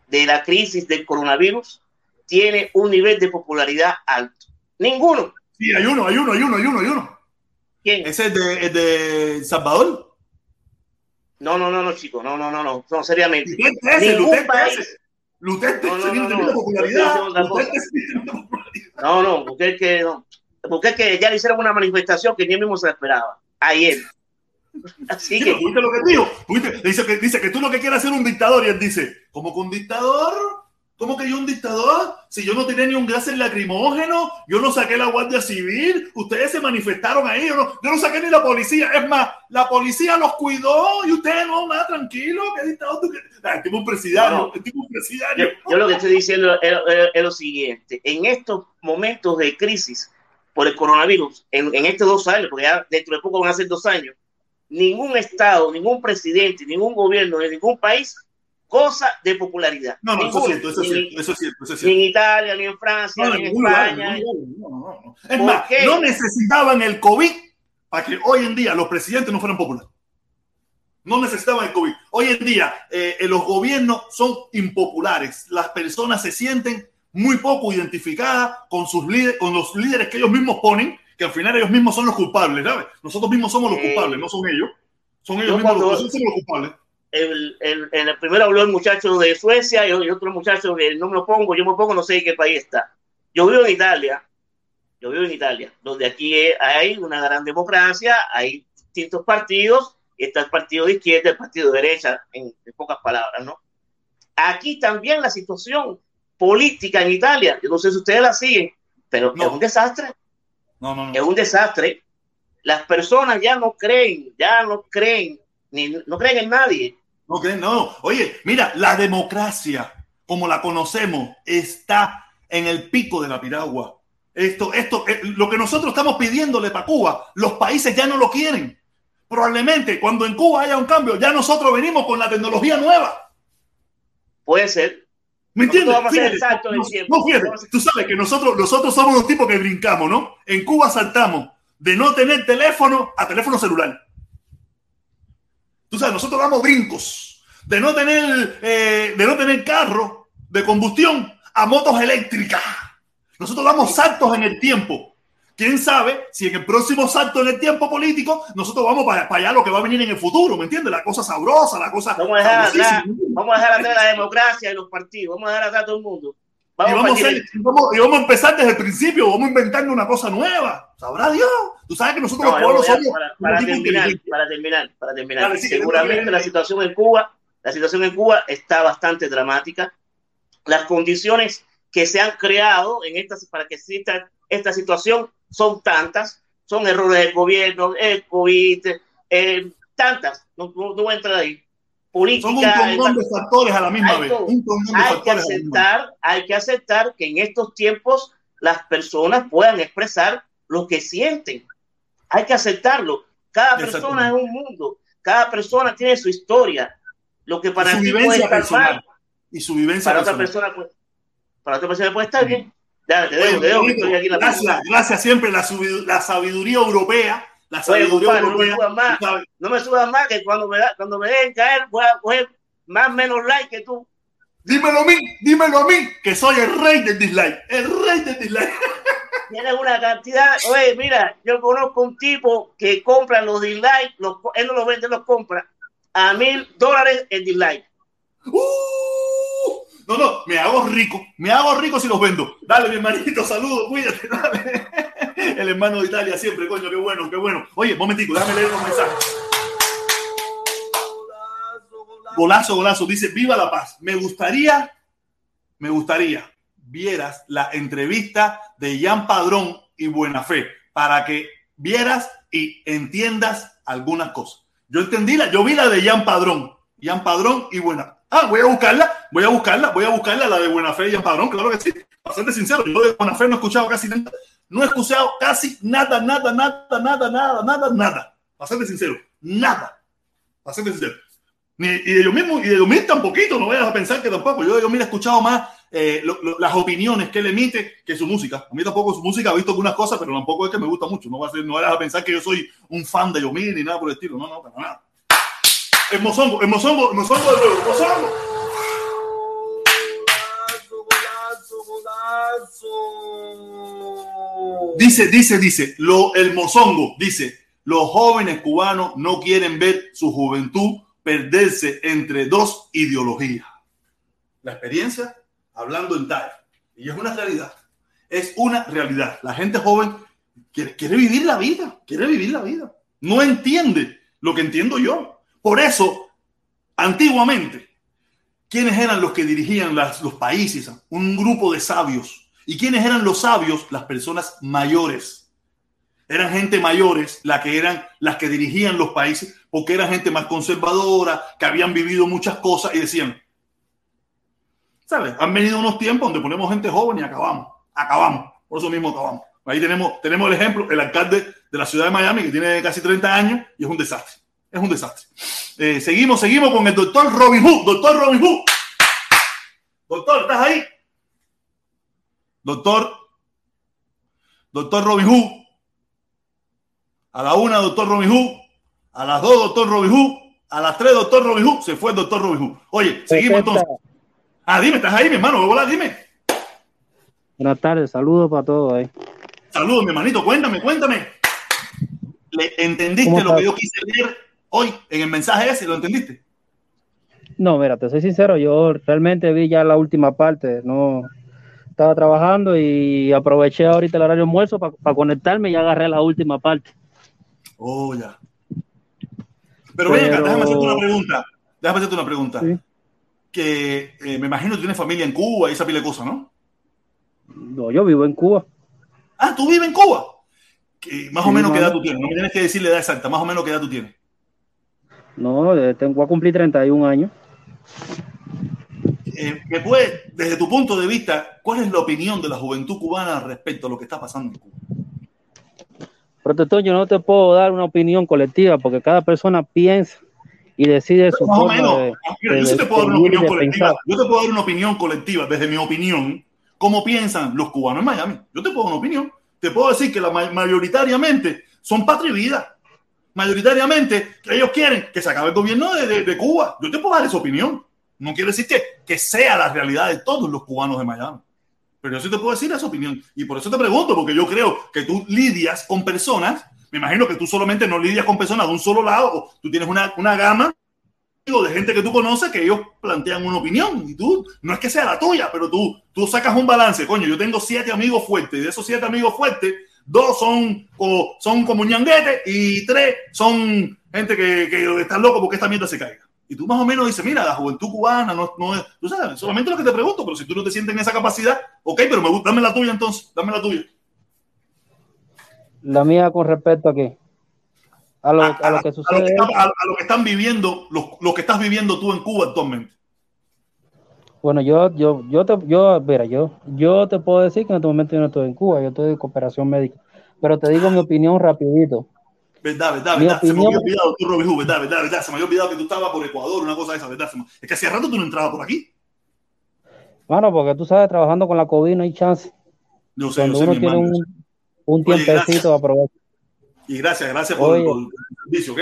de la crisis del coronavirus tiene un nivel de popularidad alto. Ninguno. Sí, hay uno, hay uno, hay uno, hay uno, hay uno. ¿Quién? ¿Ese es de, de Salvador? No, no, no, no, chicos, no, no, no, no, no, seriamente. Lutete Lutete ese. Lutete no, no, no, no, popularidad. No, no, porque es que no. porque es que ya le hicieron una manifestación que ni él mismo se esperaba, ayer. Así que. ¿Viste lo que dijo? Dice que, dice que tú lo que quieres hacer un dictador y él dice, ¿cómo que un dictador? ¿Cómo que yo un dictador? Si yo no tenía ni un gas lacrimógeno, yo no saqué la Guardia Civil, ustedes se manifestaron ahí, yo no, yo no saqué ni la policía. Es más, la policía los cuidó y ustedes no, nada, tranquilo, ¿qué dictador tú ah, un presidiario, un presidiario. Yo, lo que estoy diciendo es, lo siguiente, en estos momentos de crisis por el coronavirus, en, en estos dos años, porque ya dentro de poco van a ser dos años, ningún Estado, ningún presidente, ningún gobierno de ningún país cosa de popularidad. No, no, eso es cierto, eso es cierto, eso es cierto, eso es cierto. Ni en Italia, ni en Francia, ni en España. es más, no necesitaban el COVID para que hoy en día los presidentes no fueran populares. No necesitaban el COVID. Hoy en día eh, los gobiernos son impopulares. Las personas se sienten muy poco identificadas con sus líderes, con los líderes que ellos mismos ponen, que al final ellos mismos son los culpables, ¿sabes? Nosotros mismos somos los culpables, no son ellos. Son ellos mismos los, los culpables el, el, el, primero habló el muchacho de Suecia y, otro muchacho que no me lo pongo, yo me pongo, no sé en qué país está. Yo vivo en Italia, yo vivo en Italia, donde aquí hay una gran democracia, hay distintos partidos, está el partido de izquierda, el partido de derecha, en, pocas palabras, ¿no? Aquí también la situación política en Italia, yo no sé si ustedes la siguen, pero es un desastre. No, no, no. Es un desastre. Las personas ya no creen, ya no creen, ni, no creen en nadie. No, no. Oye, mira, la democracia, como la conocemos, está en el pico de la piragua. Esto, esto, eh, lo que nosotros estamos pidiéndole para Cuba, los países ya no lo quieren. Probablemente cuando en Cuba haya un cambio, ya nosotros venimos con la tecnología nueva. Puede ser. ¿Me entiendes? Vamos a no, fíjate, tú sabes que nosotros, nosotros somos los tipos que brincamos, ¿no? En Cuba saltamos de no tener teléfono a teléfono celular. Tú sabes, nosotros damos brincos de no tener, eh, de no tener carro de combustión a motos eléctricas. Nosotros damos saltos en el tiempo. ¿Quién sabe si en el próximo salto en el tiempo político nosotros vamos para, allá lo que va a venir en el futuro? ¿Me entiendes? La cosa sabrosa, la cosa... Vamos a dejar, atrás, vamos a dejar atrás la democracia y los partidos, vamos a dejar atrás a todo el mundo. Vamos y, vamos a y, vamos, a empezar desde el principio, vamos a inventar una cosa nueva. Sabrá Dios. Tú sabes que nosotros los pueblos somos. Para, terminar, para terminar, para terminar, Seguramente la situación en Cuba, la situación en Cuba está bastante dramática. Las condiciones que se han creado en estas, para que exista esta situación son tantas, son errores del gobierno, el COVID, eh, tantas, no, no, no voy a entrar ahí son un montón de factores a la misma vez. hay que aceptar, hay que aceptar que en estos tiempos las personas puedan expresar lo que sienten. Hay que aceptarlo. Cada persona es un mundo. Cada persona tiene su historia. Lo que para ti puede estar mal. Y su vivencia para otra persona puede, para otra persona puede estar bien. Ya, te dejo, te dejo, gracias, gracias siempre la, la sabiduría europea la sabiduría no, me subas más, no me subas más, que cuando me, da, cuando me dejen caer voy a coger más menos like que tú. Dímelo a mí, dímelo a mí, que soy el rey del dislike, el rey del dislike. Tienes una cantidad, oye, mira, yo conozco un tipo que compra los dislikes, los, él no los vende, los compra a mil dólares el dislike. Uh, no, no, me hago rico, me hago rico si los vendo. Dale, mi hermanito, saludos, cuídate, dale. El hermano de Italia siempre, coño, qué bueno, qué bueno. Oye, momentico, déjame leer los mensajes. Golazo, golazo. Dice, viva la paz. Me gustaría, me gustaría, vieras la entrevista de Jan Padrón y Buena Fe para que vieras y entiendas algunas cosas. Yo entendí la, yo vi la de Jan Padrón, Jan Padrón y Buena. Ah, voy a buscarla, voy a buscarla, voy a buscarla, la de Buena Fe y Jan Padrón, claro que sí. Bastante sincero, yo de Buena Fe no he escuchado casi nada no he escuchado casi nada, nada, nada, nada, nada, nada, nada. Para sincero, nada. Para sincero. Ni, y de yo mismo, y de Yomir tampoco, no vayas a pensar que tampoco. Yo de Yomir he escuchado más eh, las opiniones que él emite que su música. A mí tampoco su música, he visto algunas cosas, pero tampoco es que me gusta mucho. No, va a no vayas a pensar que yo soy un fan de Yomir ni nada por el estilo. No, no, para nada. El mozongo, el mozongo, el mozongo de nuevo, mozongo. Dice, dice, dice, lo, el mozongo dice, los jóvenes cubanos no quieren ver su juventud perderse entre dos ideologías. La experiencia, hablando en tal, y es una realidad, es una realidad. La gente joven quiere, vivir la vida, quiere vivir la vida. No entiende lo que entiendo yo. Por eso, antiguamente, ¿quiénes eran los que dirigían los países? Un grupo de sabios. ¿Y quiénes eran los sabios? Las personas mayores. Eran gente mayores las que eran las que dirigían los países, porque eran gente más conservadora, que habían vivido muchas cosas y decían, ¿sabes? Han venido unos tiempos donde ponemos gente joven y acabamos, acabamos, por eso mismo acabamos. Ahí tenemos, tenemos el ejemplo, el alcalde de la ciudad de Miami, que tiene casi 30 años y es un desastre. Es un desastre. Eh, seguimos, seguimos con el doctor Robin Hood. Doctor Robin Hood. Doctor, ¿estás ahí? Doctor. Doctor Robin Hood. A la una, doctor Robin Hood. A las dos, doctor Robin Hood. A las tres, doctor Robin Hood. Se fue el doctor Robin Hood. Oye, seguimos entonces. Ah, dime, ¿estás ahí, mi hermano? Hola, dime. Buenas tardes, saludos para todos ahí. Saludos, mi hermanito, cuéntame, cuéntame. ¿Le entendiste lo que yo quise leer hoy en el mensaje ese? ¿Lo entendiste? No, mira, te soy sincero, yo realmente vi ya la última parte, no estaba trabajando y aproveché ahorita el horario almuerzo para conectarme y agarré la última parte. Oh, ya. Pero, venga, déjame hacerte una pregunta. Déjame hacerte una pregunta. Que eh, me imagino que tienes familia en Cuba y esa pila de cosas, ¿no? No, yo vivo en Cuba. Ah, tú vives en Cuba. más o menos qué edad tú tienes. No me tienes que decir la edad exacta. Más o menos qué edad tú tienes. No, tengo a cumplir 31 años. Eh, ¿Me puede, desde tu punto de vista, cuál es la opinión de la juventud cubana respecto a lo que está pasando en Cuba? Protector, yo no te puedo dar una opinión colectiva porque cada persona piensa y decide su forma de, yo, te puedo dar una opinión colectiva. yo te puedo dar una opinión colectiva desde mi opinión, cómo piensan los cubanos en Miami. Yo te puedo dar una opinión. Te puedo decir que la mayoritariamente son patria vida. Mayoritariamente ellos quieren que se acabe el gobierno de, Cuba. Yo te puedo dar esa opinión. No quiero decir que, que sea la realidad de todos los cubanos de Miami. Pero yo sí te puedo decir esa opinión. Y por eso te pregunto, porque yo creo que tú lidias con personas, me imagino que tú solamente no lidias con personas de un solo lado, o tú tienes una, una gama de gente que tú conoces que ellos plantean una opinión y tú, no es que sea la tuya, pero tú, tú sacas un balance. Coño, yo tengo siete amigos fuertes y de esos siete amigos fuertes, dos son, como, son como ñanguete y tres son gente que, que están locos porque esta mierda se caiga. Y tú más o menos dices, mira, la juventud cubana no, no es, tú sabes, solamente lo que te pregunto, pero si tú no te sientes en esa capacidad, ok, pero me gusta, dame la tuya entonces, dame la tuya. La mía con respecto a qué? A lo, a, lo que sucede. A lo que, están viviendo, lo, que estás viviendo tú en Cuba actualmente. Bueno, yo, yo, yo te, yo, mira, yo, yo te puedo decir que en este momento yo no estoy en Cuba, yo estoy de cooperación médica, pero te digo mi opinión rapidito. Verdad, verdad, verdad. Se me había olvidado, tú, Robin verdad, verdad, verdad. Se me había olvidado que tú estabas por Ecuador, una cosa de esa, verdad. Es que hacía rato tú no entrabas por aquí. Bueno, porque tú sabes, trabajando con la COVID no hay chance. Yo sé, Cuando yo sé, uno tiene un, un tiempecito a aprovechar. Y gracias, gracias por, por, el servicio, ¿ok?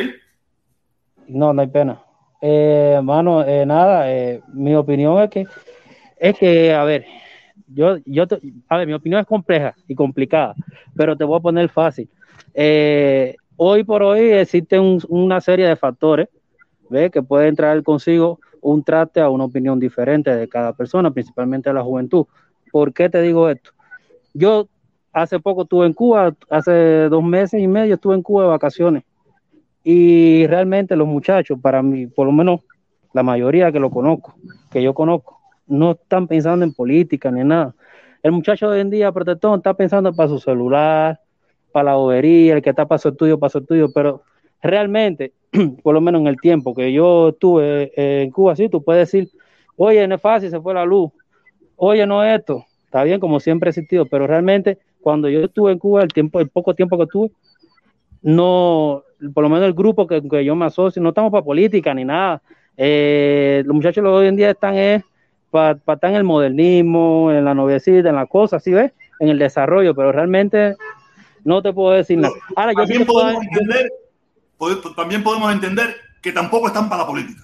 No, no hay pena. Eh, hermano, eh, nada, eh, mi opinión es que, es que, a ver, yo, yo, a ver, mi opinión es compleja y complicada, pero te voy a poner fácil. Eh, hoy por hoy existe una serie de factores ¿ve? que pueden traer consigo un traste a una opinión diferente de cada persona, principalmente de la juventud. ¿Por qué te digo esto? Yo hace poco estuve en Cuba, hace dos meses y medio estuve en Cuba de vacaciones y realmente los muchachos, para mí, por lo menos la mayoría que lo conozco, que yo conozco, no están pensando en política ni nada. El muchacho de hoy en día, protector, está pensando para su celular, para la bobería, el que está estudio, para su estudio, pero realmente, por lo menos en el tiempo que yo estuve eh, en Cuba, sí, tú puedes decir, oye, no es fácil, se fue la luz, oye, no es esto, está bien, como siempre ha existido, pero realmente cuando yo estuve en Cuba, el tiempo, el poco tiempo que tuve, no, por lo menos el grupo que, yo me asocio, no estamos para política ni nada. Eh, los muchachos de hoy en día están es para estar en el modernismo, en la noviecita, en la cosa, ¿sí ves? En el desarrollo, pero realmente no te puedo decir nada. Ahora, yo también, podemos entender, también podemos entender que tampoco están para la política.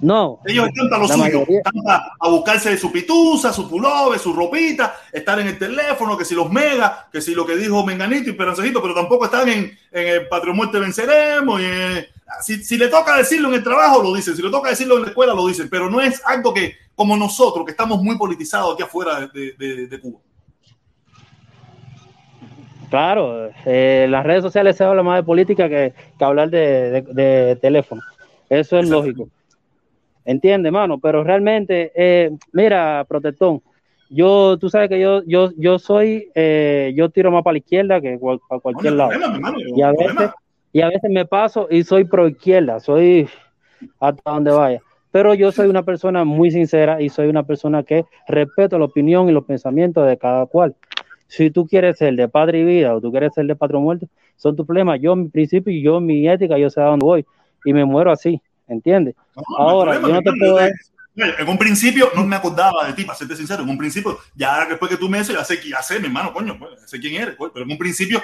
No. Ellos están para lo suyo, están para a buscarse su pitusa, su pullover, su ropita, estar en el teléfono, que si los mega, que si lo que dijo Menganito y Perancejito, pero tampoco están en, en el Patrio Muerte Venceremos. Y, si, si, le toca decirlo en el trabajo, lo dicen. Si le toca decirlo en la escuela, lo dicen. Pero no es algo que, como nosotros, que estamos muy politizados aquí afuera de, de, de Cuba. Claro, eh, las redes sociales se habla más de política que, hablar de, teléfono. Eso es lógico. Entiende, mano, pero realmente, eh, mira, protectón, yo, tú sabes que yo, yo, yo soy, eh, yo tiro más para la izquierda que a cualquier lado. y, a veces, y a veces me paso y soy pro izquierda, soy hasta donde vaya. Pero yo soy una persona muy sincera y soy una persona que respeto la opinión y los pensamientos de cada cual. Si tú quieres ser de padre y vida o tú quieres ser de patrón muerto, son tus problemas. Yo, mi principio y yo, mi ética, yo sé a dónde voy y me muero así, ¿entiendes? Ahora, yo no te puedo En un principio no me acordaba de ti, para serte sincero. En un principio, ya después que tú me dices, ya sé, ya sé, mi hermano, coño, pues, sé quién eres. Pues, pero en un principio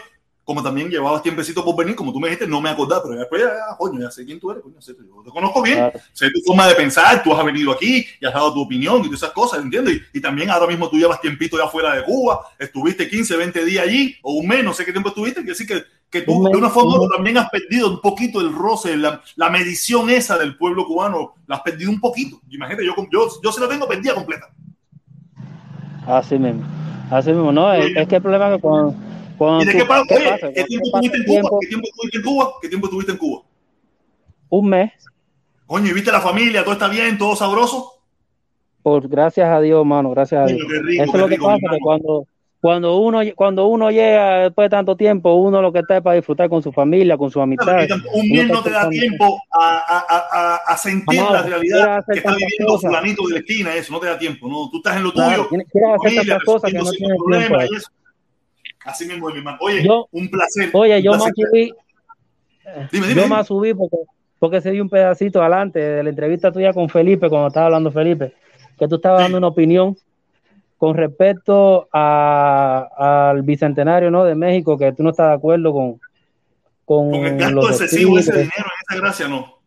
como también llevabas tiempecito por venir, como tú me dijiste, no me acordaba, pero después, ya, coño, ya sé quién tú eres, coño, sé, yo te conozco bien, sé tu forma de pensar, tú has venido aquí y has dado tu opinión y todas esas cosas, ¿entiendes? Y, también ahora mismo tú llevas tiempito ya fuera de Cuba, estuviste 15, 20 días allí, o un mes, no sé qué tiempo estuviste, quiere decir que, que tú de una forma también has perdido un poquito el roce, la, la, medición esa del pueblo cubano, la has perdido un poquito. Imagínate, yo, yo, yo se la tengo perdida completa. Así mismo, así mismo, no, es, es que el problema es que cuando ¿Y de qué, pasa? ¿qué tiempo tuviste en Cuba? ¿Qué tiempo tuviste en Cuba? ¿Qué tiempo tuviste en Cuba? Un mes. Coño, ¿y viste la familia? ¿Todo está bien? ¿Todo sabroso? Por gracias a Dios, mano, gracias a Dios. Eso es lo que pasa, que cuando, cuando uno cuando uno llega después de tanto tiempo, uno lo que está es para disfrutar con su familia, con su amistad. un mes no te da tiempo a, a, a, a sentir la realidad que está viviendo fulanito de la esquina, eso no te da tiempo, no, tú estás en lo tuyo. Quieres hacer tantas cosas que no tienes tiempo. Así mismo, mi hermano. Oye, un placer. Oye, yo más subí. yo más subí porque, porque se dio un pedacito adelante de la entrevista tuya con Felipe, cuando estaba hablando Felipe, que tú estabas dando una opinión con respecto al bicentenario ¿no? de México, que tú no estás de acuerdo con. Con, con el gasto excesivo ese dinero, en esa gracia no.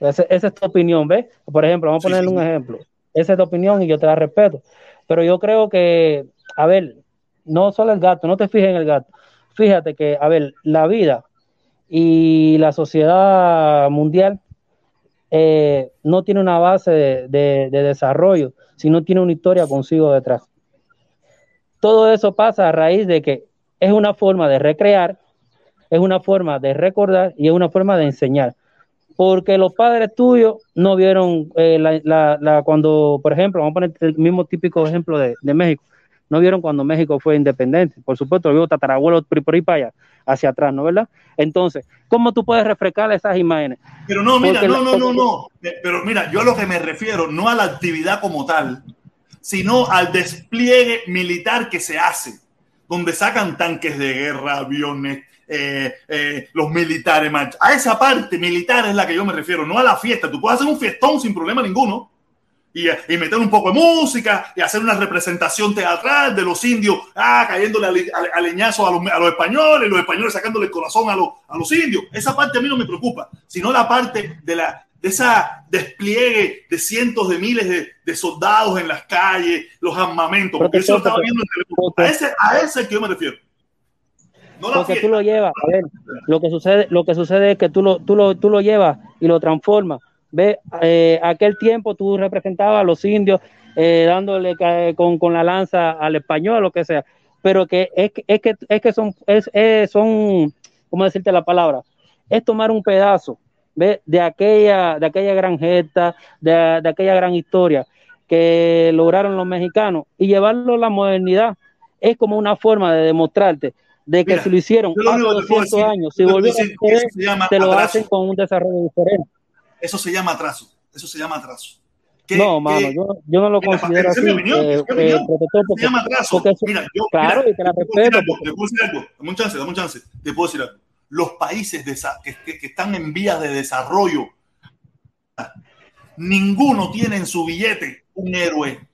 esa es tu opinión, ¿ves? Por ejemplo, vamos a ponerle un ejemplo. Esa es tu opinión y yo te la respeto. Pero yo creo que, a ver, no solo el gato, no te fijes en el gato. Fíjate que, a ver, la vida y la sociedad mundial eh, no tiene una base de, desarrollo, sino tiene una historia consigo detrás. Todo eso pasa a raíz de que es una forma de recrear, es una forma de recordar y es una forma de enseñar. Porque los padres tuyos no vieron eh, la, cuando, por ejemplo, vamos a poner el mismo típico ejemplo de México no vieron cuando México fue independiente. Por supuesto, vio tatarabuelo por ahí para allá, hacia atrás, ¿no verdad? Entonces, ¿cómo tú puedes refrescar esas imágenes? Pero no, mira, no, no, no, no. Pero mira, yo a lo que me refiero, no a la actividad como tal, sino al despliegue militar que se hace, donde sacan tanques de guerra, aviones, eh, eh, los militares, a esa parte militar es la que yo me refiero, no a la fiesta. Tú puedes hacer un fiestón sin problema ninguno y, meter un poco de música y hacer una representación teatral de los indios ah, cayéndole a, leñazo a los, a los, españoles, los españoles sacándole el corazón a, los, a los indios. Esa parte a mí no me preocupa, sino la parte de la de esa despliegue de cientos de miles de, de soldados en las calles, los armamentos, porque eso lo estaba viendo en televisión. A ese, a ese que yo me refiero. No porque tú lo llevas, a ver, lo que sucede, lo que sucede es que tú lo, tú lo, tú lo llevas y lo transformas Ve, eh, aquel tiempo tú representabas a los indios eh, dándole con, con, la lanza al español, lo que sea, pero que es, es que, es que son, es, son, ¿cómo decirte la palabra? Es tomar un pedazo ¿ve? de aquella, de aquella gran gesta, de, de aquella gran historia que lograron los mexicanos y llevarlo a la modernidad es como una forma de demostrarte de que si lo hicieron hace 200 años, si volvieron a te lo hacen con un desarrollo diferente. Eso se llama atraso. Eso se llama atraso. no, mano, yo, yo, no lo considero así. Eh, eh, se llama atraso. Mira, yo, claro, mira, y te la respeto. Te puedo decir algo, dame un chance, dame un chance. Te puedo decir algo. Los países de, que, que están en vías de desarrollo, ninguno tiene en su billete un héroe.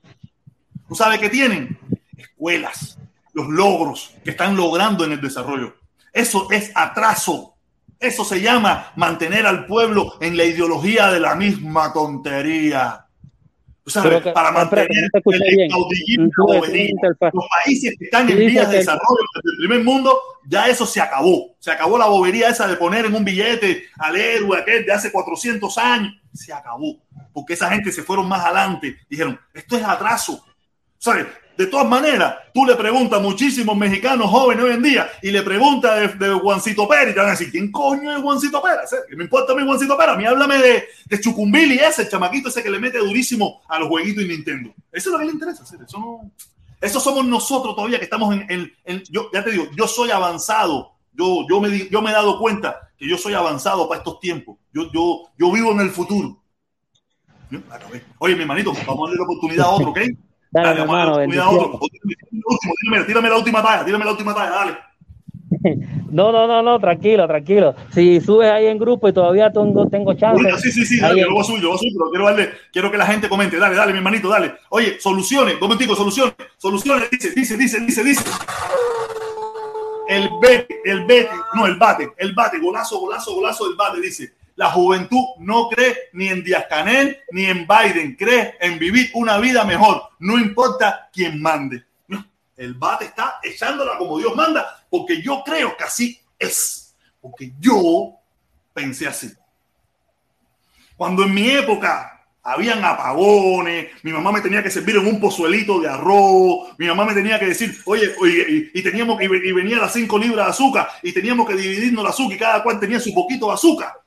¿Tú sabes qué tienen? Escuelas, los logros que están logrando en el desarrollo. Eso es atraso. Eso se llama mantener al pueblo en la ideología de la misma tontería. para mantener el caudillismo Los países que están en vías de desarrollo del primer mundo, ya eso se acabó. Se acabó la bobería esa de poner en un billete al héroe aquel de hace 400 años. Se acabó. Porque esa gente se fueron más adelante. Dijeron, esto es atraso. ¿Sabes? De todas maneras, tú le preguntas a muchísimos mexicanos jóvenes hoy en día y le preguntas de, Juancito Pérez y te van a decir, ¿quién coño es Juancito Pérez? ¿Qué me importa a mí Juancito Pérez? A mí háblame de, de Chucumbili ese, el chamaquito ese que le mete durísimo a los jueguitos y Nintendo. Eso es lo que le interesa hacer. Eso, no, eso somos nosotros todavía que estamos en, yo ya te digo, yo soy avanzado. Yo, me, he dado cuenta que yo soy avanzado para estos tiempos. Yo, yo, yo vivo en el futuro. Oye, mi hermanito, vamos a darle la oportunidad a otro, ¿ok? Dale, dale hermano, otro. Tírame, tírame la última talla, tírame la última talla, dale. No, no, no, no, tranquilo, tranquilo. Si subes ahí en grupo y todavía tengo, tengo chance. Sí, sí, sí, dale, yo lo voy a subir, yo voy a subir, pero quiero, darle, quiero que la gente comente. Dale, dale, mi hermanito, dale. Oye, soluciones, momentico, soluciones, soluciones, dice, dice, dice, dice, dice. El bete, el bete, no, el bate, el bate, golazo, golazo, golazo del bate, dice. La juventud no cree ni en Díaz Canel ni en Biden, cree en vivir una vida mejor, no importa quién mande. El bate está echándola como Dios manda, porque yo creo que así es, porque yo pensé así. Cuando en mi época habían apagones, mi mamá me tenía que servir en un pozuelito de arroz, mi mamá me tenía que decir, oye, oye y, teníamos que, y venía las cinco libras de azúcar, y teníamos que dividirnos el azúcar, y cada cual tenía su poquito de azúcar.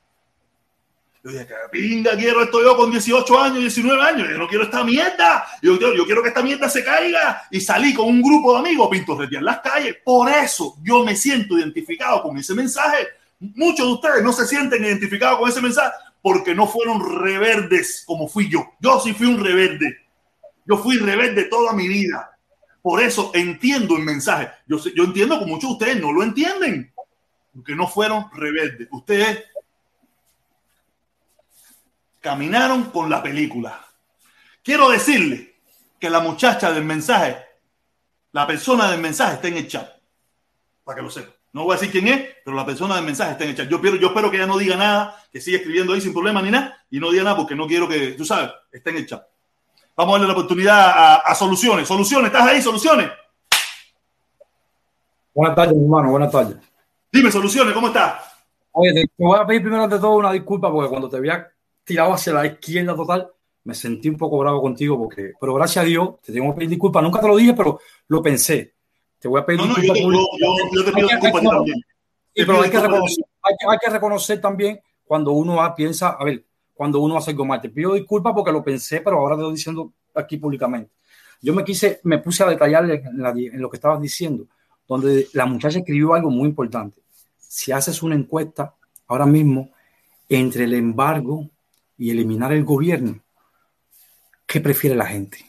Yo dije, pinga, quiero esto yo con 18 años, 19 años. Yo no quiero esta mierda. Yo, yo, yo quiero que esta mierda se caiga. Y salí con un grupo de amigos pintorretear las calles. Por eso yo me siento identificado con ese mensaje. Muchos de ustedes no se sienten identificados con ese mensaje porque no fueron reverdes como fui yo. Yo sí fui un reverde. Yo fui rebelde toda mi vida. Por eso entiendo el mensaje. Yo, yo entiendo que muchos de ustedes no lo entienden. Porque no fueron rebeldes. Ustedes caminaron con la película. Quiero decirle que la muchacha del mensaje, la persona del mensaje está en el chat, para que lo sepa. No voy a decir quién es, pero la persona del mensaje está en el chat. Yo espero, yo espero que ella no diga nada, que siga escribiendo ahí sin problema ni nada, y no diga nada porque no quiero que, tú sabes, está en el chat. Vamos a darle la oportunidad a, a Soluciones. Soluciones, ¿estás ahí? Soluciones. Buenas tardes, hermano, buenas tardes. Dime, Soluciones, ¿cómo estás? Oye, te voy a pedir primero de todo una disculpa porque cuando te veía tirado hacia la izquierda total, me sentí un poco bravo contigo porque, pero gracias a Dios, te tengo que pedir disculpas. Nunca te lo dije, pero lo pensé. Te voy a pedir no, no, disculpas. Yo, yo, yo, te pido disculpas también. Sí, pero hay que, reconocer, hay, hay que reconocer también cuando uno piensa, a ver, cuando uno hace algo mal. Te pido disculpas porque lo pensé, pero ahora te lo estoy diciendo aquí públicamente. Yo me quise, me puse a detallarle en, la, en lo que estabas diciendo, donde la muchacha escribió algo muy importante. Si haces una encuesta ahora mismo entre el embargo y eliminar el gobierno, ¿qué prefiere la gente?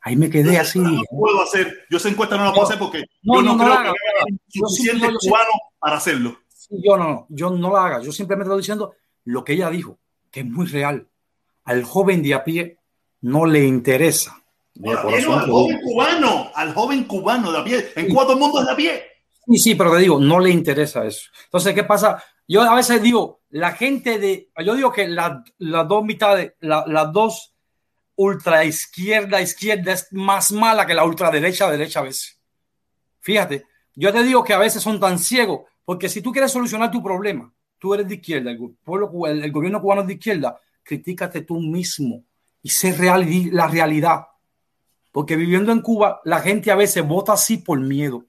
Ahí me quedé así. No puedo hacer, yo esa encuesta no la puedo hacer porque no, yo no, no creo haga, que haya suficiente no, cubano para hacerlo. Yo no, yo no la haga, yo simplemente estoy diciendo lo que ella dijo, que es muy real. Al joven de a pie no le interesa. Al joven cubano, al joven cubano de a pie, en cuatro el mundo es de a pie. Sí, sí, pero te digo, no le interesa eso. Entonces, ¿qué pasa? Yo a veces digo, la gente de, yo digo que las la dos mitades, las la dos ultra izquierda, izquierda es más mala que la ultraderecha, derecha a veces. Fíjate, yo te digo que a veces son tan ciegos, porque si tú quieres solucionar tu problema, tú eres de izquierda, el, gobierno cubano es de izquierda, critícate tú mismo y sé real, la realidad. Porque viviendo en Cuba, la gente a veces vota así por miedo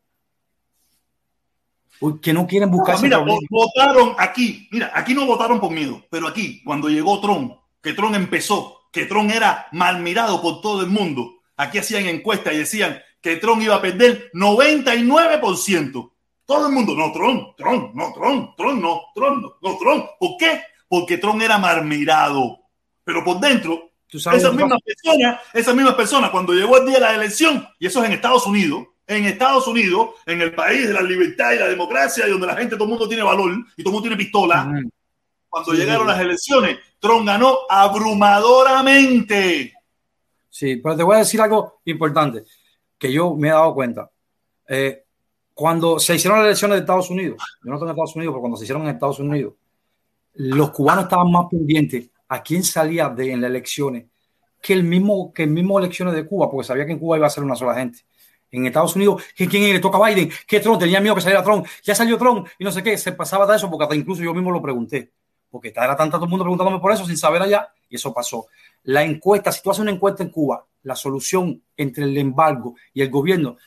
que no quieren buscar. No, mira, votaron aquí, mira, aquí no votaron por miedo, pero aquí, cuando llegó Trump, que Trump empezó, que Trump era mal mirado por todo el mundo, aquí hacían encuestas y decían que Trump iba a perder 99%. Todo el mundo, no, Trump, Trump, no, Trump, Trump, no, Trump, no, no, Trump. ¿Por qué? Porque Trump era mal mirado. Pero por dentro, esas mismas personas, esas mismas personas, cuando llegó el día de la elección, y eso es en Estados Unidos, en Estados Unidos, en el país de la libertad y la democracia, y donde la gente, todo el mundo tiene valor y todo el mundo tiene pistola, uh -huh. cuando sí, llegaron sí. las elecciones, Trump ganó abrumadoramente. Sí, pero te voy a decir algo importante que yo me he dado cuenta. Eh, cuando se hicieron las elecciones de Estados Unidos, yo no estoy en Estados Unidos, pero cuando se hicieron en Estados Unidos, los cubanos estaban más pendientes a quién salía de en las elecciones que el mismo que el mismo elecciones de Cuba, porque sabía que en Cuba iba a ser una sola gente en Estados Unidos, quién le toca a Biden, que Trump tenía miedo que saliera Trump, ya salió Trump y no sé qué, se pasaba de eso porque hasta incluso yo mismo lo pregunté, porque era tanto todo el mundo preguntándome por eso sin saber allá y eso pasó. la encuesta, si tú haces una encuesta en Cuba, la solución entre el embargo y el gobierno,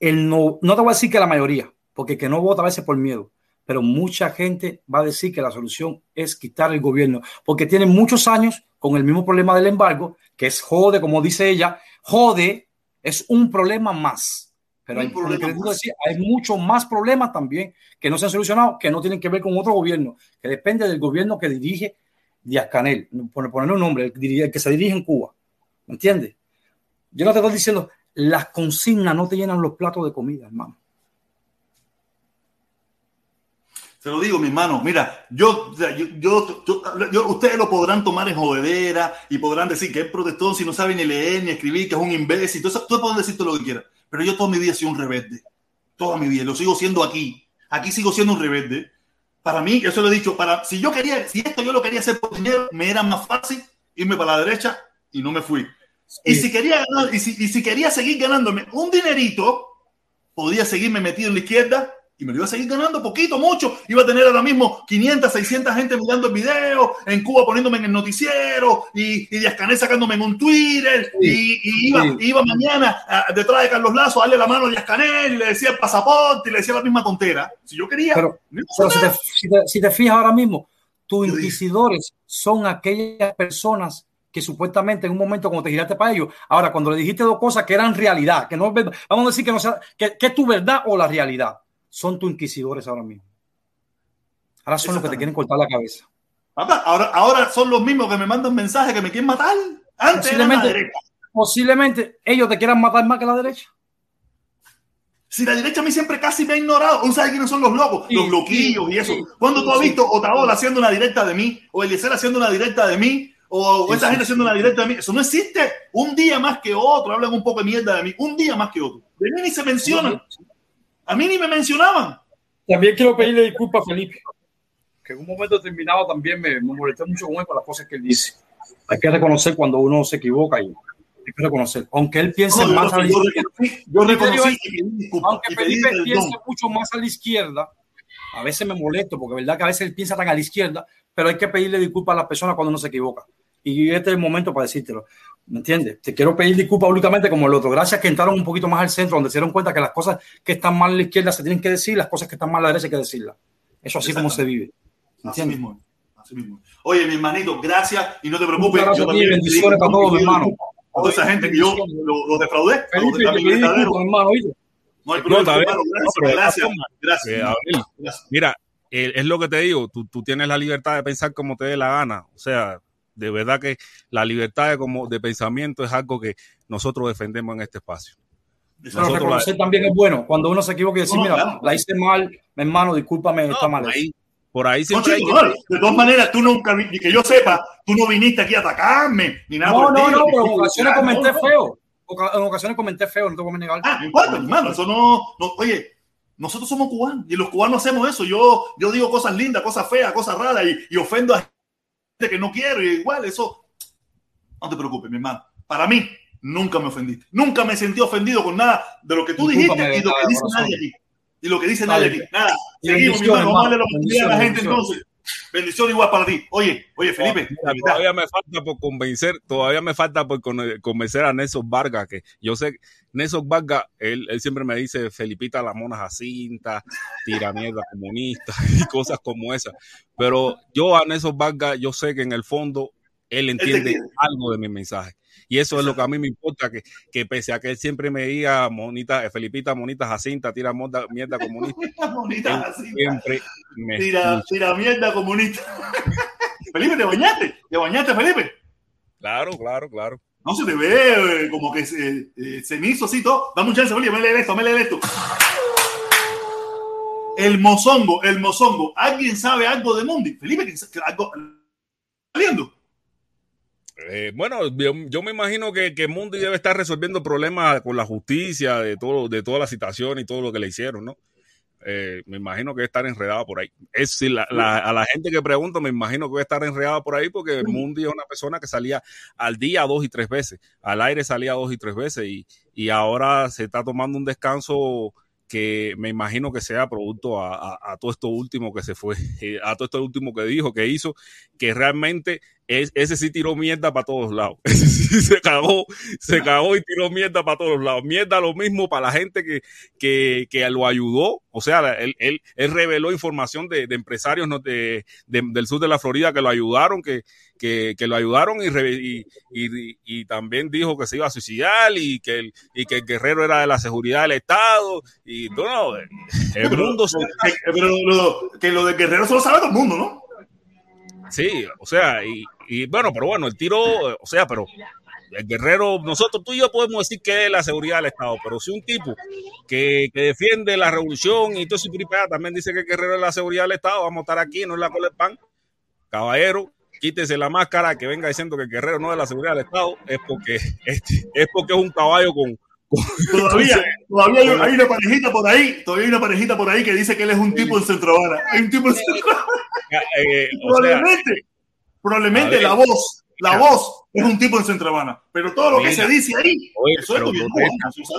el no, no te voy a decir que la mayoría, porque que no vota a veces por miedo, pero mucha gente va a decir que la solución es quitar el gobierno, porque tienen muchos años con el mismo problema del embargo, que es jode, como dice ella, jode, es un problema más. Pero hay, decir, hay muchos más problemas también que no se han solucionado, que no tienen que ver con otro gobierno, que depende del gobierno que dirige Díaz Canel, por ponerle un nombre, el, que se dirige en Cuba. ¿Me entiendes? Yo no te estoy diciendo, las consignas no te llenan los platos de comida, hermano. Se lo digo, mi hermano. Mira, yo, yo, yo, ustedes lo podrán tomar en jodedera y podrán decir que es protestón si no sabe ni leer ni escribir, que es un imbécil. Todos pueden decir todo lo que quieran. Pero yo toda mi vida he sido un rebelde. Toda mi vida. Lo sigo siendo aquí. Aquí sigo siendo un rebelde. Para mí, eso lo he dicho, para, si yo quería, si esto yo lo quería hacer por dinero, me era más fácil irme para la derecha y no me fui. Y, si quería y si, y si quería seguir ganándome un dinerito, podía seguirme metido en la izquierda y me lo iba a seguir ganando poquito, mucho. Iba a tener ahora mismo 500, 600 gente mirando el video, en Cuba poniéndome en el noticiero y, y Díaz Canel sacándome en un Twitter y, iba, iba mañana detrás de Carlos Lazo a darle la mano a Díaz Canel y le decía el pasaporte y le decía la misma tontera. Si yo quería. Pero, si, te, fijas ahora mismo, tus inquisidores son aquellas personas que supuestamente en un momento cuando te giraste para ellos, ahora cuando le dijiste dos cosas que eran realidad, que no vamos a decir que no sea, que, que es tu verdad o la realidad son tus inquisidores ahora mismo. Ahora son los que te quieren cortar la cabeza. Ahora, ahora son los mismos que me mandan mensajes que me quieren matar. Antes posiblemente, posiblemente ellos te quieran matar más que la derecha. Si la derecha a mí siempre casi me ha ignorado, ¿Uno sabe quiénes son los locos? los loquillos y eso. Cuando tú has visto Otaola haciendo una directa de mí, o Eliezer haciendo una directa de mí, o esa gente haciendo una directa de mí, eso no existe. Un día más que otro, hablan un poco de mierda de mí, un día más que otro. De mí ni se mencionan. A mí ni me mencionaban. También quiero pedirle disculpas a Felipe, que en un momento determinado también me, molesté mucho con él por las cosas que él dice. Hay que reconocer cuando uno se equivoca y hay que reconocer. Aunque él piense más a la izquierda. Yo, reconocí, aunque Felipe piense mucho más a la izquierda, a veces me molesto porque verdad que a veces él piensa tan a la izquierda, pero hay que pedirle disculpas a las personas cuando uno se equivoca. Y este es el momento para decírtelo. ¿Me entiendes? Te quiero pedir disculpas públicamente como el otro. Gracias que entraron un poquito más al centro, donde se dieron cuenta que las cosas que están mal a la izquierda se tienen que decir, las cosas que están mal a la derecha hay que decirlas. Eso así como se vive. Así mismo, así mismo. Oye, mi hermanito, gracias y no te preocupes. Yo también bendiciones para todos, mi hermano. A toda esa gente que yo lo, defraudé. Felipe, hermano, no hay problema, gracias, gracias, gracias. Mira, es lo que te digo, tú, tú tienes la libertad de pensar como te dé la gana. O sea, de verdad que la libertad de, como, de pensamiento es algo que nosotros defendemos en este espacio. Pero reconocer también es bueno. Cuando uno se equivoca y decir, mira, la hice mal, mi hermano, discúlpame, está mal. por ahí siempre De todas maneras, tú nunca, ni que yo sepa, tú no viniste aquí a atacarme, ni nada. No, no, no, pero en ocasiones comenté feo. En ocasiones comenté feo, no te voy a negar. Ah, bueno, hermano, eso no, no, oye, nosotros somos cubanos y los cubanos hacemos eso. Yo, yo digo cosas lindas, cosas feas, cosas raras y, y ofendo a que no quiero y igual eso. No te preocupes, mi hermano. Para mí, nunca me ofendiste. Nunca me sentí ofendido con nada de lo que tú dijiste y lo que dice nadie aquí. Y lo que dice nadie aquí. Nada. Seguimos, mi hermano. Vamos a darle la a la gente entonces. Bendición igual para ti. Oye, oye, Felipe. todavía me falta por convencer, todavía me falta por convencer a Nelson Vargas, que yo sé, Nelson Vargas, él, él siempre me dice Felipita la mona Jacinta, tira mierda comunista y cosas como esas. Pero yo a Nelson Vargas, yo sé que en el fondo él entiende algo de mi mensaje. Y eso es lo que a mí me importa, que, que pese a que él siempre me diga, monita, Felipita, monita Jacinta, tira mierda comunista. monita Jacinta. Siempre me tira, tira mierda comunista. Felipe, ¿te bañaste? ¿Te bañaste, Felipe? Claro, claro, claro. No se te ve eh, como que se, eh, se me hizo así todo. Dame un chance, Felipe, me esto, me esto. El mozongo, el mozongo. ¿Alguien sabe algo de Mundi? Felipe, algo saliendo. Eh, bueno, yo, me imagino que, que Mundi debe estar resolviendo problemas con la justicia de todo, de toda la situación y todo lo que le hicieron, ¿no? Eh, me imagino que debe estar enredado por ahí. Es a la gente que pregunto, me imagino que debe estar enredado por ahí porque Mundi es una persona que salía al día dos y tres veces, al aire salía dos y tres veces y, y ahora se está tomando un descanso que me imagino que sea producto a, todo esto último que se fue, a todo esto último que dijo, que hizo, que realmente ese sí tiró mierda para todos lados. Ese sí se cagó, se cagó y tiró mierda para todos lados. Mierda lo mismo para la gente que, que, que lo ayudó. O sea, él, él, él reveló información de, de empresarios de, de, del sur de la Florida que lo ayudaron, que, que, que lo ayudaron y, y, y, y, también dijo que se iba a suicidar y que, el, y que el guerrero era de la seguridad del Estado. Y no, el mundo... Pero, lo, que lo de guerrero solo sabe todo el mundo, ¿no? Sí, o sea, y, bueno, pero bueno, el tiro, o sea, pero el guerrero, nosotros tú y yo podemos decir que es la seguridad del Estado, pero si un tipo que, que defiende la revolución y todo su también dice que el guerrero es la seguridad del Estado, vamos a estar aquí, no es la cola del pan. Caballero, quítese la máscara que venga diciendo que el guerrero no es la seguridad del Estado, es porque, es, es porque es un caballo con, Todavía, todavía hay, hay, una parejita por ahí, todavía hay una parejita por ahí que dice que él es un tipo en Centro Habana. Hay un tipo en Centro eh, probablemente, sea, probablemente la voz, la voz es un tipo en Centro Habana, pero todo lo mira, que se dice ahí, oye, eso es bien,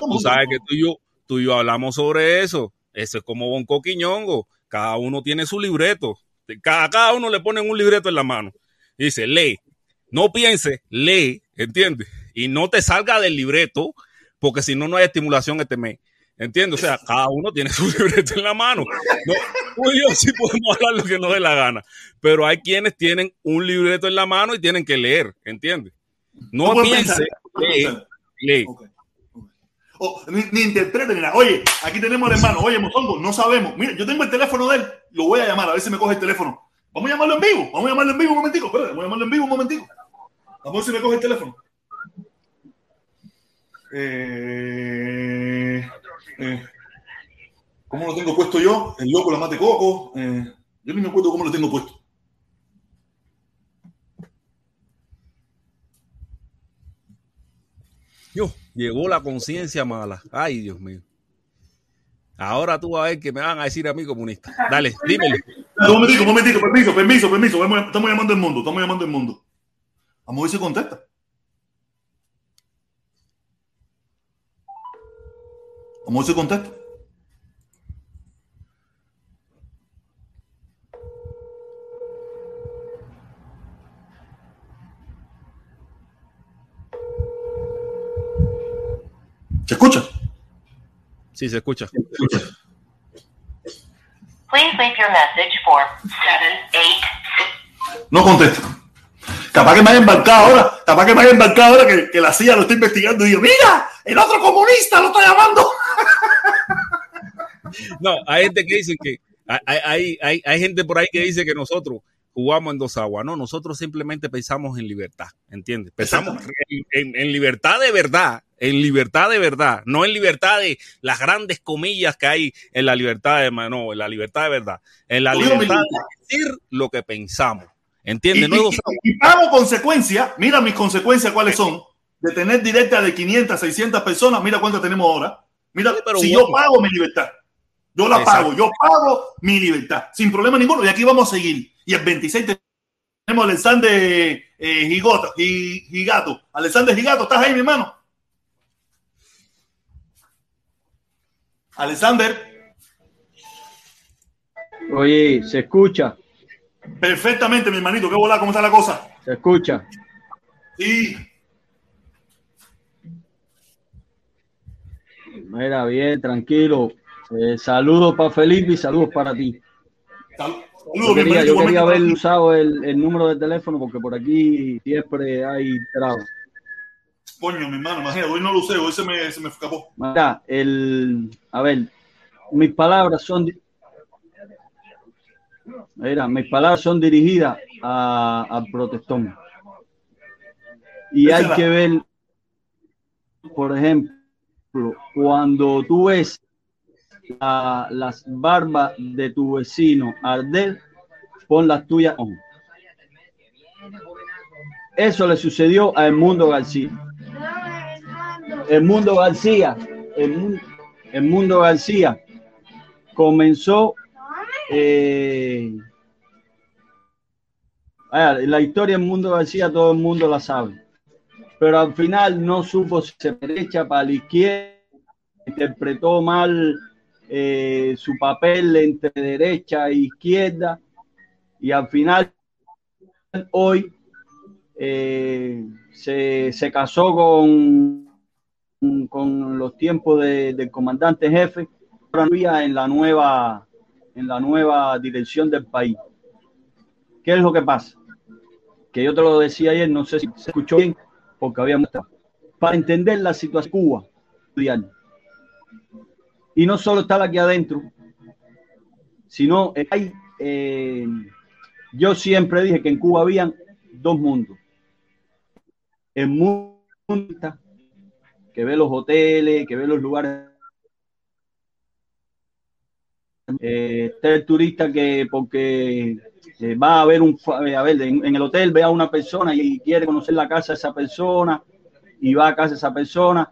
tú sabes que tú y, yo, tú y yo hablamos sobre eso. Eso es como Bonco Quiñongo. Cada uno tiene su libreto. Cada, cada uno le ponen un libreto en la mano. Dice, lee. No piense, lee, ¿entiendes? Y no te salga del libreto porque si no, no hay estimulación este mes. ¿Entiendes? O sea, cada uno tiene su libreto en la mano. No, tú y yo sí podemos hablar lo que nos dé la gana, pero hay quienes tienen un libreto en la mano y tienen que leer, ¿entiendes? No, piense, lee, lee. Okay. Oh, ni, ni interprete ni nada. Oye, aquí tenemos al hermano. Oye, Motongo, no sabemos. Mira, yo tengo el teléfono de él. Lo voy a llamar, a ver si me coge el teléfono. Vamos a llamarlo en vivo. Vamos a llamarlo en vivo un momentico. Espérate, vamos a llamarlo en vivo un momentico. Vamos a ver si me coge el teléfono. Eh, eh, ¿Cómo lo tengo puesto yo? El loco, la mate coco. Eh, yo ni me acuerdo cómo lo tengo puesto. Yo, llegó la conciencia mala. Ay, Dios mío. Ahora tú vas a ver que me van a decir a mí comunista. Dale, dímelo. Un momentico, un momentico, permiso, permiso, permiso. Estamos llamando al mundo, estamos llamando al mundo. Vamos a ver si contesta. ¿Cómo se contesta? ¿Se escucha? Sí, se escucha. Se escucha. Please leave your message for 78. No contesta. Capaz que me haya embarcado ahora, capaz que me haya embarcado ahora que, que la CIA lo está investigando y digo, mira, el otro comunista lo está llamando. No, hay gente que dice que hay, hay, hay, hay, gente por ahí que dice que nosotros jugamos en dos aguas. No, nosotros simplemente pensamos en libertad, ¿entiendes? Pensamos en, en, en, libertad de verdad, en libertad de verdad, no en libertad de las grandes comillas que hay en la libertad de no, en la libertad de verdad, en la libertad de decir lo que pensamos. ¿Entiendes? Y, no y, y, pago consecuencias, mira mis consecuencias cuáles son, de tener directa de 500, 600 personas, mira cuántas tenemos ahora. Mira, sí, si bueno. yo pago mi libertad, yo la Exacto. pago, yo pago mi libertad, sin problema ninguno, y aquí vamos a seguir. Y el 26 tenemos a Alexander eh, Gigoto, Gigato. Alexander Gigato, ¿estás ahí, mi hermano? Alexander. Oye, se escucha. Perfectamente, mi hermanito. ¿Qué volá? ¿Cómo está la cosa? Se escucha. Sí. Mira, bien, tranquilo. Eh, saludos para Felipe y saludos para ti. Saludos, yo quería, yo quería haber usado el, el, número de teléfono porque por aquí siempre hay trabas. Coño, mi hermano, imagínate, hoy no lo usé, hoy se me, se me escapó. Mira, el, a ver, mis palabras son, mira, mis palabras son dirigidas al protestón. Y hay que ver, por ejemplo, cuando tú ves a las barbas de tu vecino arder, pon las tuyas on. Eso le sucedió a El Mundo García. El Mundo García, el, el Mundo García comenzó eh, la historia del Mundo García todo el mundo la sabe, pero al final no supo si se derecha para la izquierda, interpretó mal eh, su papel entre derecha e izquierda y al final hoy eh, se, se, casó con, con los tiempos de, del comandante jefe, en la nueva en la nueva dirección del país. ¿Qué es lo que pasa? Que yo te lo decía ayer, no sé si se escuchó bien, porque habíamos para entender la situación de Cuba y no solo estar aquí adentro, sino hay, eh, yo siempre dije que en Cuba habían dos mundos. El mundo que ve los hoteles, que ve los lugares. Eh, el turista que porque eh, va a ver un a ver en, el hotel ve a una persona y quiere conocer la casa de esa persona y va a casa de esa persona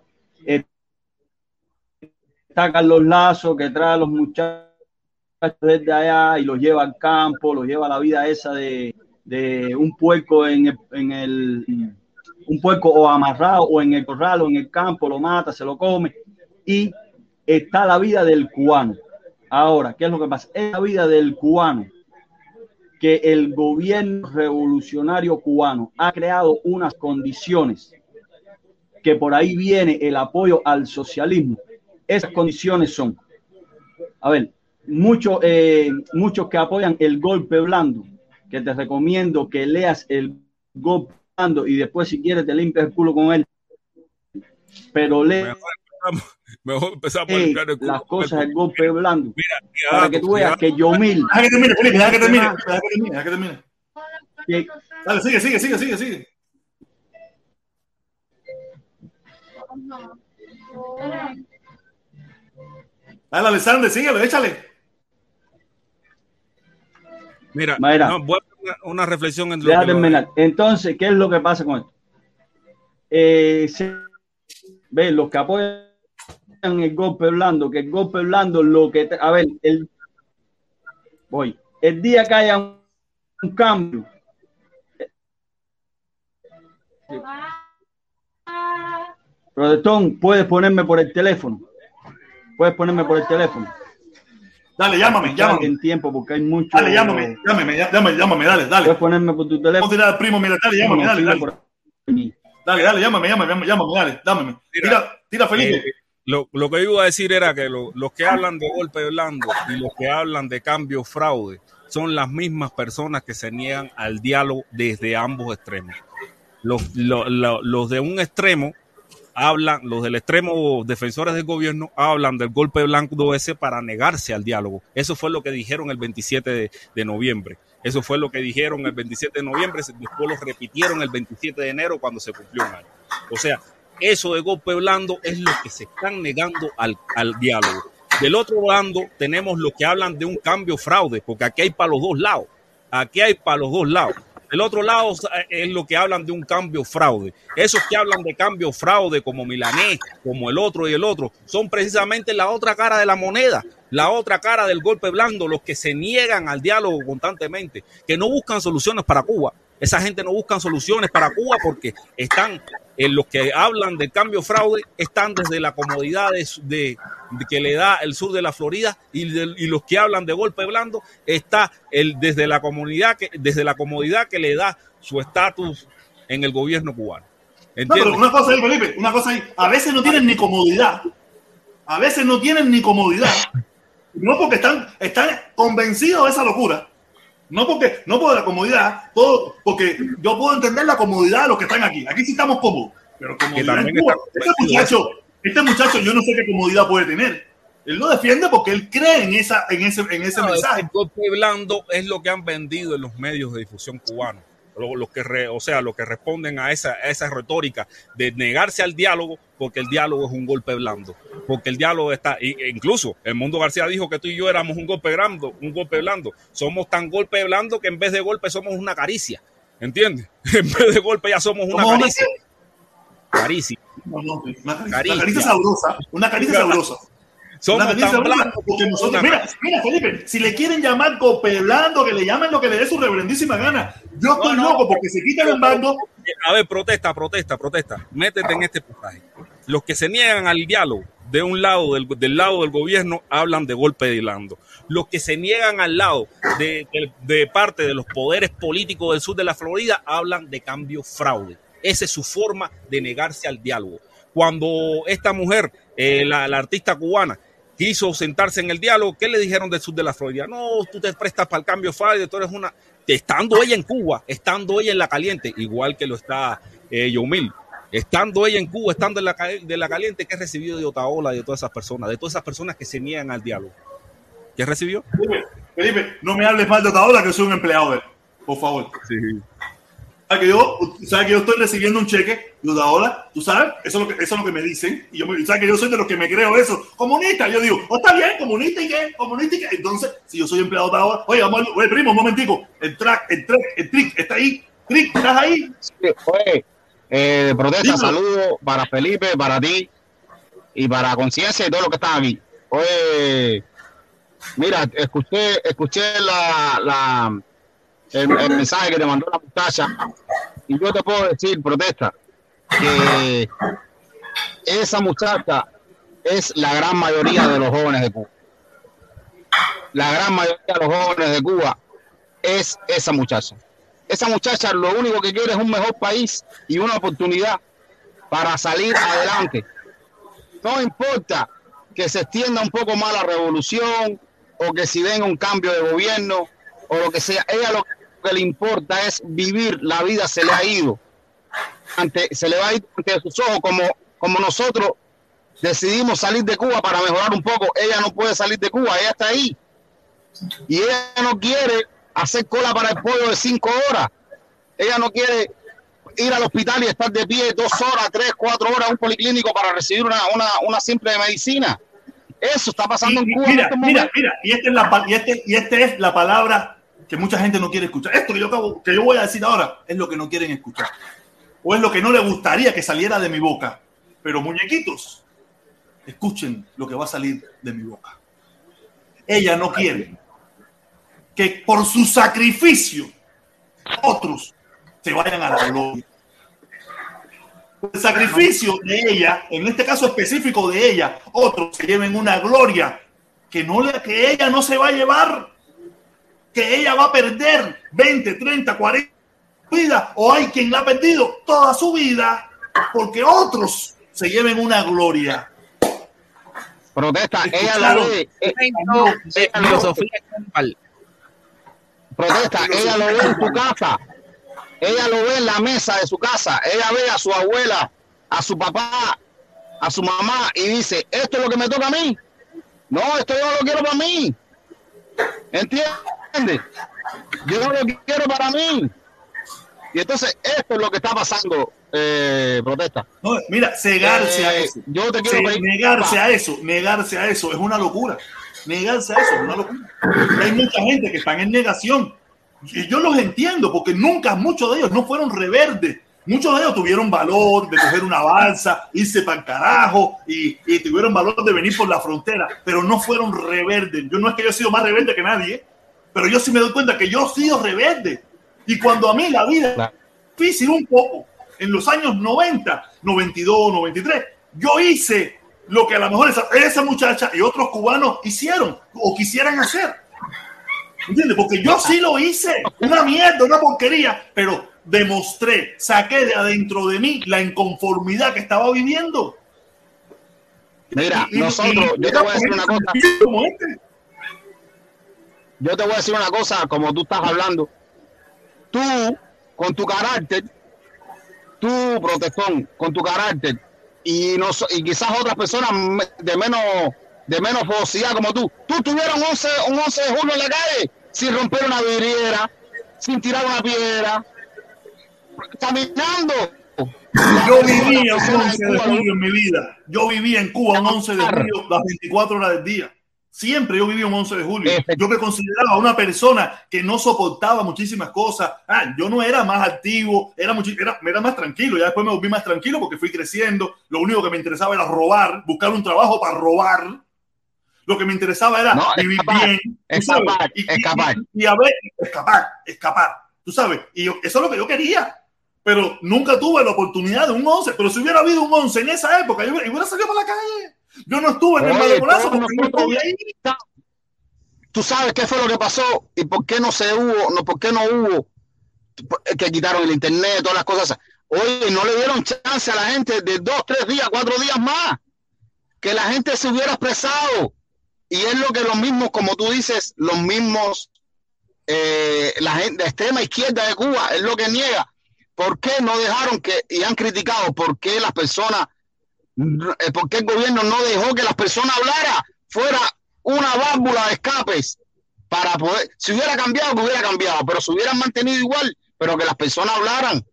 está Carlos Lazo que trae los muchachos desde allá y los lleva al campo, los lleva a la vida esa de, un puerco en el, en el, un puerco o amarrado o en el corral o en el campo, lo mata, se lo come y está la vida del cubano. Ahora, ¿qué es lo que pasa? Es la vida del cubano que el gobierno revolucionario cubano ha creado unas condiciones que por ahí viene el apoyo al socialismo esas condiciones son, a ver, muchos, eh, muchos que apoyan el golpe blando, que te recomiendo que leas el golpe blando y después si quieres te limpias el culo con él. Pero lee mejor empezamos a limpiar el culo las cosas del golpe blando mira, para que tú veas que yo mil. Deja que termine, Felipe, deja que termine, deja que termine, deja que termine. Dale, sigue, sigue, sigue, sigue, sigue. Dale, Alexander, síguelo, échale. Mira, Mira no, una, una, reflexión en lo terminar. Entonces, ¿qué es lo que pasa con esto? Eh, ve, los que apoyan el golpe blando, que el golpe blando lo que, a ver, el, voy, el día que haya un, un cambio, Protestón, puedes ponerme por el teléfono. Puedes ponerme por el teléfono. Dale, llámame, llámame. En tiempo, porque hay mucho. Dale, llámame, llámame, llámame, llámame, dale, dale. Puedes ponerme por tu teléfono. Tirar al primo, mira, dale, llámame, dale, dale. Dale, dale, llámame, llámame, llámame, dale, dámame. Tira, tira, Felipe. Lo, lo, que iba a decir era que lo, los que hablan de golpe blando y los que hablan de cambio fraude son las mismas personas que se niegan al diálogo desde ambos extremos. Los, los, los de un extremo hablan, los del extremo defensores del gobierno hablan del golpe blanco ese para negarse al diálogo. Eso fue lo que dijeron el 27 de, noviembre. Eso fue lo que dijeron el 27 de noviembre, después lo repitieron el 27 de enero cuando se cumplió un año. O sea, eso de golpe blando es lo que se están negando al, al diálogo. Del otro lado tenemos los que hablan de un cambio fraude, porque aquí hay para los dos lados. Aquí hay para los dos lados. El otro lado es lo que hablan de un cambio fraude. Esos que hablan de cambio fraude, como Milanés, como el otro y el otro, son precisamente la otra cara de la moneda, la otra cara del golpe blando, los que se niegan al diálogo constantemente, que no buscan soluciones para Cuba. Esa gente no buscan soluciones para Cuba porque están en los que hablan del cambio fraude están desde la comodidad de, que le da el sur de la Florida y, los que hablan de golpe blando está el, desde la comunidad que desde la comodidad que le da su estatus en el gobierno cubano. No, pero una cosa ahí, Felipe, una cosa ahí. A veces no tienen ni comodidad. A veces no tienen ni comodidad. No porque están, están convencidos de esa locura. No porque, no por la comodidad, todo, porque yo puedo entender la comodidad de los que están aquí. Aquí sí estamos cómodos, pero comodidad en Cuba. Este muchacho, este muchacho, yo no sé qué comodidad puede tener. Él lo defiende porque él cree en, esa, en ese, en ese mensaje. El golpe blando es lo que han vendido en los medios de difusión cubanos los que o sea, los que responden a esa, esa retórica de negarse al diálogo porque el diálogo es un golpe blando, porque el diálogo está, e incluso el Mundo García dijo que tú y yo éramos un golpe blando, un golpe blando, somos tan golpe blando que en vez de golpe somos una caricia, ¿entiendes? En vez de golpe ya somos una caricia. Caricia. una caricia sabrosa, una caricia sabrosa. Somos tan blancos porque nosotros, mira, mira, Felipe, si le quieren llamar copelando, que le llamen lo que le dé su reverendísima gana. Yo estoy loco porque se quitan el mando. A ver, protesta, protesta, protesta. Métete en este pasaje. Los que se niegan al diálogo de un lado, del, del lado del gobierno, hablan de golpe de lando. Los que se niegan al lado de, de, de parte de los poderes políticos del sur de la Florida hablan de cambio fraude. Esa es su forma de negarse al diálogo. Cuando esta mujer, eh, la, la artista cubana, quiso sentarse en el diálogo, ¿qué le dijeron del sur de la Florida? No, tú te prestas para el cambio fraude, tú eres una... Estando ella en Cuba, estando ella en la caliente, igual que lo está eh, Yomil, estando ella en Cuba, estando en la, de la caliente, ¿qué recibió de Otaola de todas esas personas? De todas esas personas que se niegan al diálogo. ¿Qué recibió? Felipe, Felipe, no me hables mal de Otaola, que soy un empleado de él, por favor. Sí. ¿Sabes que yo, sabes que yo estoy recibiendo un cheque de Otaola? ¿Tú sabes? Eso es lo que, eso es lo que me dicen. Y yo me, sabes que yo soy de los que me creo eso. Comunista. Yo digo, oh, está bien, comunista y qué, comunista y qué. Entonces, si yo soy empleado de Otaola, oye, vamos, oye, primo, un momentico. El track, el track, el trick, está ahí. Trick, ¿estás ahí? Sí, oye, eh, protesta, saludo para Felipe, para ti y para Conciencia y todo lo que están aquí. Oye, mira, escuché, escuché la, la el, mensaje que te mandó la muchacha y yo te puedo decir, protesta, que esa muchacha es la gran mayoría de los jóvenes de Cuba. La gran mayoría de los jóvenes de Cuba es esa muchacha. Esa muchacha lo único que quiere es un mejor país y una oportunidad para salir adelante. No importa que se extienda un poco más la revolución o que si venga un cambio de gobierno o lo que sea. Ella lo que le importa es vivir. La vida se le ha ido. Ante, se le va a ir ante sus ojos como, como nosotros decidimos salir de Cuba para mejorar un poco. Ella no puede salir de Cuba, ella está ahí. Y ella no quiere hacer cola para el pollo de cinco horas. Ella no quiere ir al hospital y estar de pie dos horas, tres, cuatro horas en un policlínico para recibir una, una, una simple medicina. Eso está pasando y, en Cuba. Mira, en este mira, mira, y esta es la y este, y este es la palabra que mucha gente no quiere escuchar. Esto que yo que yo voy a decir ahora es lo que no quieren escuchar. O es lo que no le gustaría que saliera de mi boca. Pero muñequitos, escuchen lo que va a salir de mi boca. Ella no quiere que por su sacrificio otros se vayan a la gloria. El sacrificio de ella, en este caso específico de ella, otros se lleven una gloria que, no que ella no se va a llevar, que ella va a perder 20, 30, 40 vidas, o hay quien la ha perdido toda su vida, porque otros se lleven una gloria. Protesta, ella la ve. filosofía Protesta, ella lo ve en tu casa. Ella lo ve en la mesa de su casa. Ella ve a su abuela, a su papá, a su mamá y dice, esto es lo que me toca a mí. No, esto yo no lo quiero para mí. ¿Entiendes? Yo no lo quiero para mí. Y entonces esto es lo que está pasando, eh, protesta. No, mira, cegarse Eh, a eso. yo te quiero Se- negarse a eso, negarse a eso es una locura. Negarse a eso es una locura. Hay mucha gente que están en negación. Y yo los entiendo, porque nunca muchos de ellos no fueron rebeldes. Muchos de ellos tuvieron valor de coger una balsa, irse para el carajo y, y tuvieron valor de venir por la frontera, pero no fueron rebeldes. Yo no es que yo he sido más rebelde que nadie, pero yo sí me doy cuenta que yo he sido rebelde. Y cuando a mí la vida difícil un poco, en los años 90, 92, 93, yo hice lo que a lo mejor esa, esa muchacha y otros cubanos hicieron o quisieran hacer. ¿Entiendes? Porque yo sí lo hice, una mierda, una porquería, pero demostré, saqué de adentro de mí la inconformidad que estaba viviendo. Mira, y- nosotros, y- yo te voy a decir una cosa. como este. Yo te voy a decir una cosa, como tú estás hablando. Tú, con tu carácter, tú, protestón, con tu carácter, y, no, y quizás otras personas de menos de menos fogosidad como tú, tú tuvieron 11, un 11 de julio en la calle sin romper una vidriera, sin tirar una piedra, caminando. Yo vivía un 11 de julio en mi vida. Yo vivía en Cuba un 11 de julio las 24 horas del día. Siempre yo vivía un 11 de julio. Yo me consideraba una persona que no soportaba muchísimas cosas. Ah, yo no era más activo, era, era, era más tranquilo. Ya después me volví más tranquilo porque fui creciendo. Lo único que me interesaba era robar, buscar un trabajo para robar. Lo que me interesaba era No, vivir escapar, bien. escapar, y, y- escapar. Y, a ver, escapar, escapar. Tú sabes, y yo- eso es lo que yo quería pero nunca tuve la oportunidad de un 11. Pero si hubiera habido un 11 en esa época, yo hubiera, yo hubiera salido para la calle. Yo no estuve en el Madebonazo porque no estuve ahí. Tú sabes qué fue lo que pasó y por qué no se hubo, no, por qué no hubo que quitaron el internet, todas las cosas. Oye, no le dieron chance a la gente de dos, tres días, cuatro días más, que la gente se hubiera expresado. Y es lo que los mismos, como tú dices, los mismos, eh, la gente de extrema izquierda de Cuba, es lo que niega. ¿Por qué no dejaron que, y han criticado, por qué las personas, por qué el gobierno no dejó que las personas hablaran? Fuera una válvula de escapes para poder, si hubiera cambiado, que hubiera cambiado, pero se hubieran mantenido igual, pero que las personas hablaran.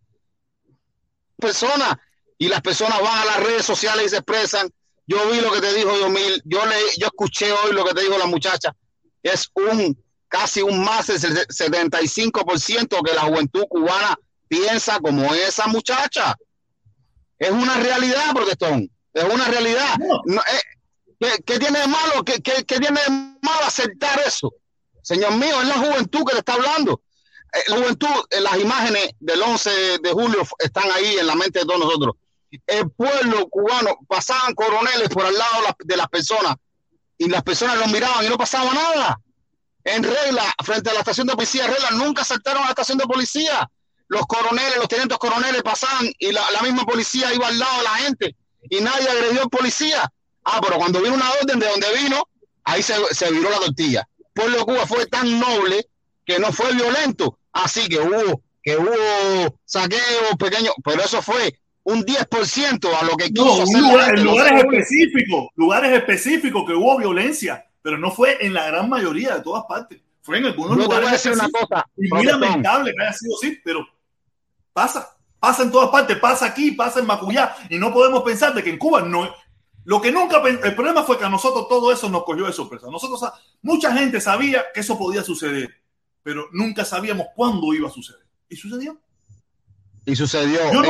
Personas, y las personas van a las redes sociales y se expresan. Yo vi lo que te dijo Yomil, yo le, yo escuché hoy lo que te dijo la muchacha. Es un casi un más del 75% que la juventud cubana piensa como esa muchacha. Es una realidad, protestón. Es una realidad. No, eh, ¿qué, tiene de malo? ¿Qué, qué, qué tiene de malo aceptar eso? Señor mío, es la juventud que le está hablando. Eh, la juventud, eh, las imágenes del 11 de julio están ahí en la mente de todos nosotros. El pueblo cubano pasaban coroneles por al lado de las personas y las personas los miraban y no pasaba nada. En regla, frente a la estación de policía, en regla, nunca saltaron a la estación de policía. Los coroneles, los tenientes coroneles pasaban y la, misma policía iba al lado de la gente y nadie agredió al policía. Ah, pero cuando vino una orden de donde vino, ahí se, se viró la tortilla pueblo de Cuba fue tan noble que no fue violento. Así que hubo, que hubo saqueos pequeños, pero eso fue un 10% a lo que quiso no, en lugares específicos, lugares específicos que hubo violencia, pero no fue en la gran mayoría de todas partes. Fue en algunos lugares. una cosa, y muy lamentable que haya sido así, pero pasa, pasa en todas partes, pasa aquí, pasa en Macuyá, y no podemos pensar de que en Cuba no, lo que nunca, el problema fue que a nosotros todo eso nos cogió de sorpresa. Nosotros, mucha gente sabía que eso podía suceder, pero nunca sabíamos cuándo iba a suceder. ¿Y sucedió? Y sucedió. Yo,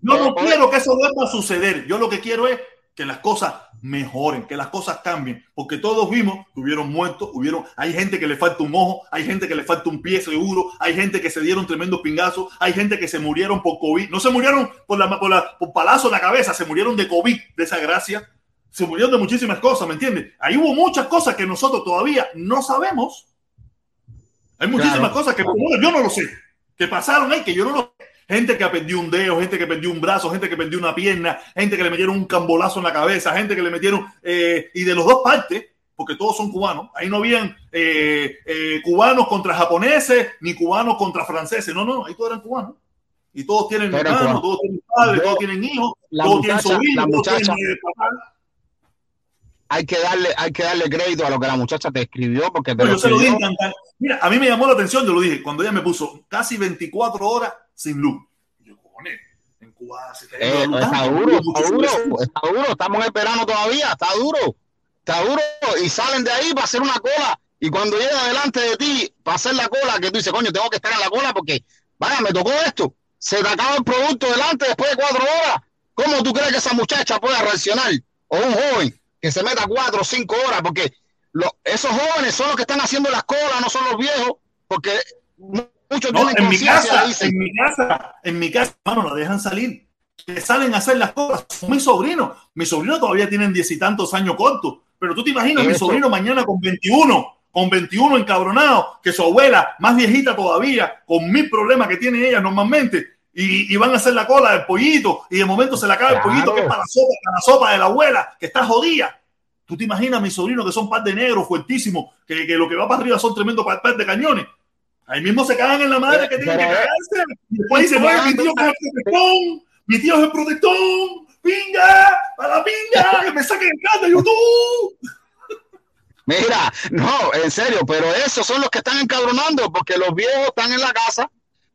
no quiero que eso vuelva a suceder. Yo lo que quiero es que las cosas mejoren, que las cosas cambien, porque todos vimos que hubieron muertos, hubieron, hay gente que le falta un ojo, hay gente que le falta un pie seguro, hay gente que se dieron tremendos pingazos, hay gente que se murieron por COVID, no se murieron por la, por la por palazo en la cabeza, se murieron de COVID, de esa gracia, se murieron de muchísimas cosas, ¿me entiendes? Ahí hubo muchas cosas que nosotros todavía no sabemos. Hay muchísimas cosas que yo no lo sé, que pasaron ahí, que yo no lo sé gente que perdió un dedo, gente que perdió un brazo, gente que perdió una pierna, gente que le metieron un cambolazo en la cabeza, gente que le metieron, eh, y de los dos partes, porque todos son cubanos, ahí no habían eh, eh, cubanos contra japoneses, ni cubanos contra franceses, no, no, ahí todos eran cubanos. Y todos tienen hermanos, todos tienen padres, todos tienen hijos, todos tienen sobrinos, todos tienen hay que darle, hay que darle crédito a lo que la muchacha te escribió porque te yo se lo dije Mira, a mí me llamó la atención, yo lo dije, cuando ella me puso casi 24 horas sin luz. Yo, cojones, en Cuba se está, eh, está duro, está duro, está duro, estamos en verano todavía, está duro, está duro, y salen de ahí para hacer una cola, y cuando llega delante de ti para hacer la cola, que tú dices, coño, tengo que estar en la cola porque, vaya, me tocó esto, se te acaba el producto delante después de cuatro horas. ¿Cómo tú crees que esa muchacha pueda reaccionar? O un joven que se meta cuatro o cinco horas, porque esos jóvenes son los que están haciendo las colas, no son los viejos, porque muchos tienen en mi casa, en mi casa, en mi casa, hermano, la dejan salir, que salen a hacer las cosas. Son mis sobrinos, mis sobrinos todavía tienen diez y tantos años cortos, pero tú te imaginas mi sobrino mañana con 21, con 21 encabronado, que su abuela, más viejita todavía, con mil problemas que tiene ella normalmente, y, van a hacer la cola del pollito y de momento se le acaba el pollito que es para la sopa, para la sopa de la abuela, que está jodida. Tú te imaginas a mis sobrinos que son par de negros fuertísimos, que, que, lo que va para arriba son tremendos par, de cañones. Ahí mismo se cagan en la madre que tienen que cagarse. Y después dicen, mi tío es el protectón, mi tío es el protectón, pinga, para la pinga, que me saquen el canto de YouTube. Mira, no, en serio, pero esos son los que están encabronando, porque los viejos están en la casa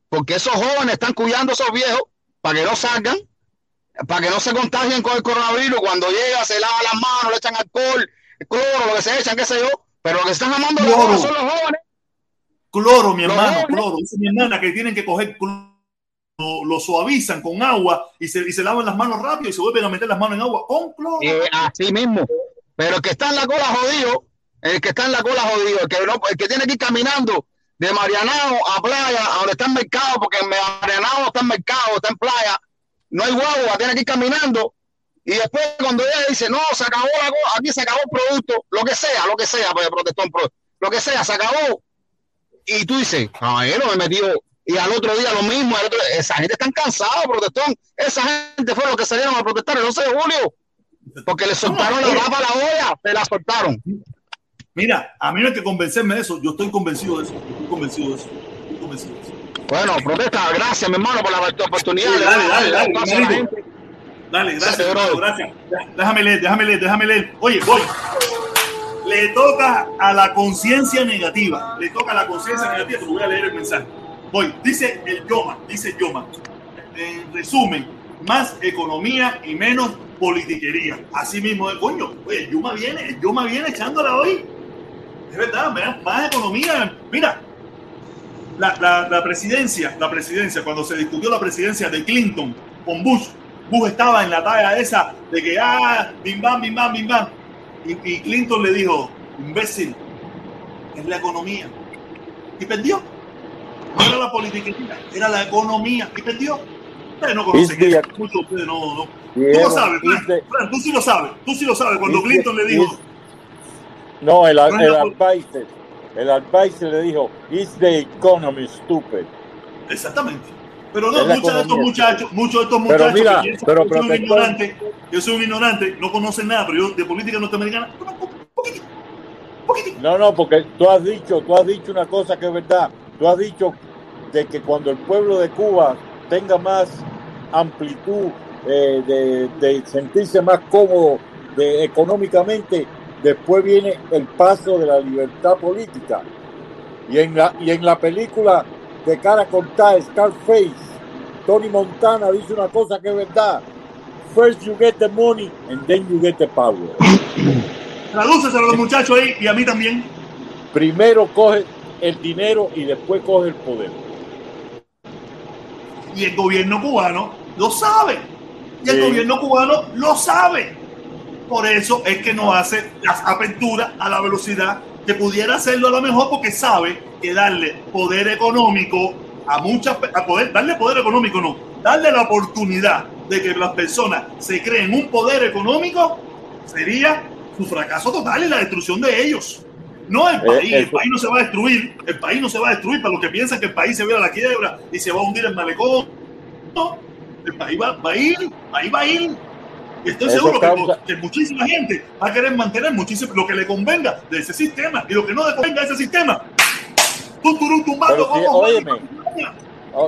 porque esos jóvenes están cuidando a esos viejos para que no salgan, para que no se contagien con el coronavirus. Cuando llega, se lava las manos, le echan alcohol, cloro, lo que se echan, qué sé yo. Pero lo que están amando los son los jóvenes. Cloro, mi hermano, cloro. Dice mi hermana que tienen que coger cloro. Lo, suavizan con agua y se, y se lavan las manos rápido y se vuelven a meter las manos en agua con cloro. Eh, así mismo. Pero el que está en la cola jodido, el que está en la cola jodido, el que, no, el que tiene que ir caminando de Marianao a playa, a donde está el mercado, porque en Marianao está en mercado, está en playa, no hay guagua, tiene que ir caminando. Y después cuando ella dice, no, se acabó la aquí se acabó el producto, lo que sea, lo que sea, pues protestón, lo que sea, se acabó. Y tú dices, ay, no me metió. Y al otro día lo mismo, esa gente está cansada, protestón. Esa gente fue los que salieron a protestar el 11 de julio. Porque le soltaron la tapa a la olla, se la soltaron. Mira, a mí no hay que convencerme de eso. Yo estoy convencido de eso. Estoy convencido de eso. Estoy convencido de eso. Bueno, protesta, gracias, mi hermano, por la oportunidad. dale, dale, dale, dale, gracias, gracias. Déjame leer, déjame leer, déjame leer. Oye, voy. Le toca a la conciencia negativa. Le toca a la conciencia negativa. Te voy a leer el mensaje. Voy. Dice el Yoma, dice Yoma. En resumen, más economía y menos politiquería. Así mismo de coño. Oye, el Yoma viene, el Yoma viene echándola hoy. Es verdad, más economía. Mira, la, presidencia, la presidencia, cuando se discutió la presidencia de Clinton con Bush, Bush estaba en la talla esa de que, ah, bim bam, bim bam, bim bam. Y, Clinton le dijo, imbécil, es la economía. Y perdió. No era la política, era la economía. Y perdió. Ustedes no conocen eso. Muchos ustedes no, no. Tú lo sabes, tú sí lo sabes. Tú sí lo sabes. Cuando Clinton le dijo. No, el, el advisor el advisor le dijo, is the economy stupid. Exactamente. Pero no, muchos de estos muchachos, muchos de estos muchachos, pero mira, yo, pero soy un ignorante, yo soy un ignorante, no conocen nada, pero yo de política norteamericana, poquitito, poquitito. No, no, porque tú has dicho, tú has dicho una cosa que es verdad. Tú has dicho de que cuando el pueblo de Cuba tenga más amplitud eh, de, de, sentirse más cómodo de, económicamente, Después viene el paso de la libertad política. Y en la, y en la película de cara cortada, Scarface, Tony Montana dice una cosa que es verdad. First you get the money and then you get the power. Tradúceselo a los muchachos ahí y a mí también. Primero coge el dinero y después coge el poder. Y el gobierno cubano lo sabe. Y el gobierno cubano lo sabe. Por eso es que no hace las aperturas a la velocidad que pudiera hacerlo a lo mejor porque sabe que darle poder económico a muchas a poder darle poder económico no, darle la oportunidad de que las personas se creen un poder económico sería su fracaso total y la destrucción de ellos. No el eh, país, el país no se va a destruir, el país no se va a destruir para los que piensan que el país se va a la quiebra y se va a hundir el malecón. No, el país va, va a ir, ahí va a ir estoy seguro que, muchísima gente va a querer mantener muchísimo lo que le convenga de ese sistema y lo que no le convenga a ese sistema.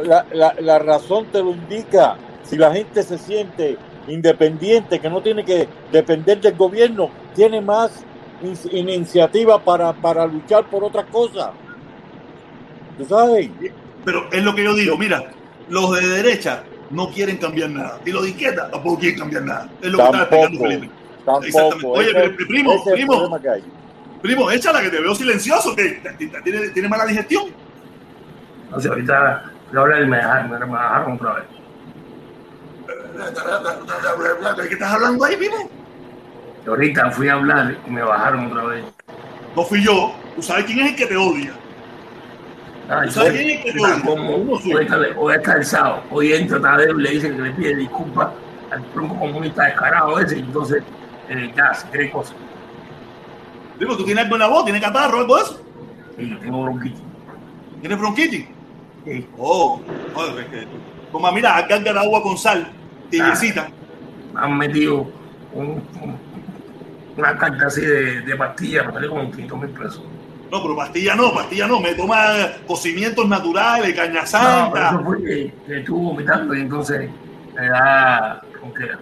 La, la, la razón te lo indica. Si la gente se siente independiente, que no tiene que depender del gobierno, tiene más iniciativa para, para luchar por otras cosas. ¿Tú sabes? Pero es lo que yo digo, mira, los de derecha no quieren cambiar nada. Y los de izquierda tampoco quieren cambiar nada. Es lo que está explicando Felipe. Exactamente. Oye, primo, primo, primo, échala que te veo silencioso, que tiene, tiene mala digestión. No sé, ahorita lo hablé y me dejaron, otra vez. ¿De qué estás hablando ahí, primo? Ahorita fui a hablar y me bajaron otra vez. No fui yo. ¿Tú sabes quién es el que te odia? Hoy, está, el sábado, hoy entra Tadeo y le dice que le pide disculpas al tronco comunista descarado ese, entonces eh, ya se cree cosas. Digo, ¿tú tienes la voz? ¿Tienes catarro algo de eso? Sí, tengo bronquitis. ¿Tienes bronquitis? Sí. Oh, como mira, acá de agua con sal, tibiecita. Ah, han metido un, una carta así de, de pastillas, me salió como 5 mil pesos. No, pero pastilla no, pastilla no. Me toma cocimientos naturales, caña santa. No, eso fue que, que estuvo vomitando y entonces me da ronquera.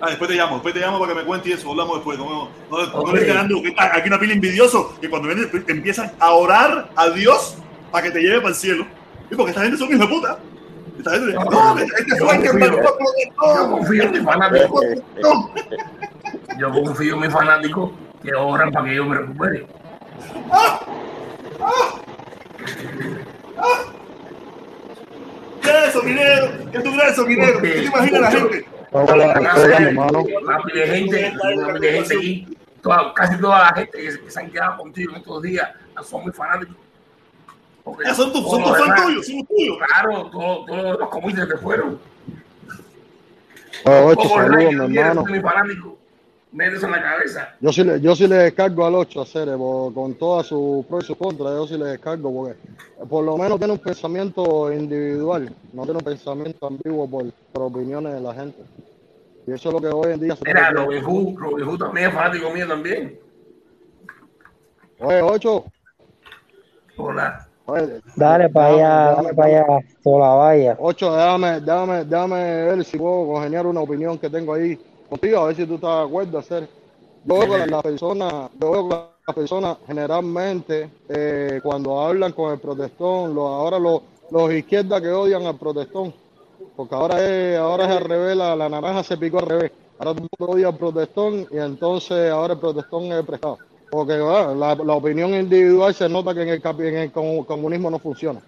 Ah, después te llamo, después te llamo para que me cuentes eso, hablamos después. No, no, no, okay. no que aquí una pila envidioso que cuando vienen empiezan a orar a Dios para que te lleve para el cielo. Y porque esta gente son hijos de puta. Esta gente, no, no, este fue que Yo confío en mi fanático. Yo confío en mi fanático que oran para que yo me recupere. ¿Qué es eso, minero? ¿Qué tú crees eso, minero? ¿Qué te imaginas la gente? de gente, de gente aquí, toda, casi toda la gente que, se han quedado contigo en estos días son muy fanáticos. Porque son tus son tu fan tuyos, son tuyos. Claro, todos, todos los comunistas que fueron. Ocho, saludos, mi hermano. Métese en la cabeza. Yo sí, le, yo sí le descargo al 8 a Cere, con toda su pro y su contra, yo sí le descargo, porque por lo menos tiene un pensamiento individual, no tiene un pensamiento ambiguo por, por opiniones de la gente. Y eso es lo que hoy en día se Mira, Robin Hood, también es fanático mío también. Oye, 8. Hola. dale para allá, dale para allá, toda la valla. 8, déjame, déjame, déjame ver si puedo congeniar una opinión que tengo ahí contigo, a ver si tú estás de acuerdo hacer. Yo veo que las personas, yo veo que generalmente eh, cuando hablan con el protestón, los, ahora los, los izquierdas que odian al protestón, porque ahora es, ahora es al revés, la, naranja se picó al revés. Ahora todo el mundo odia al protestón y entonces ahora el protestón es prestado. Porque la, la, opinión individual se nota que en el, en el comunismo no funciona.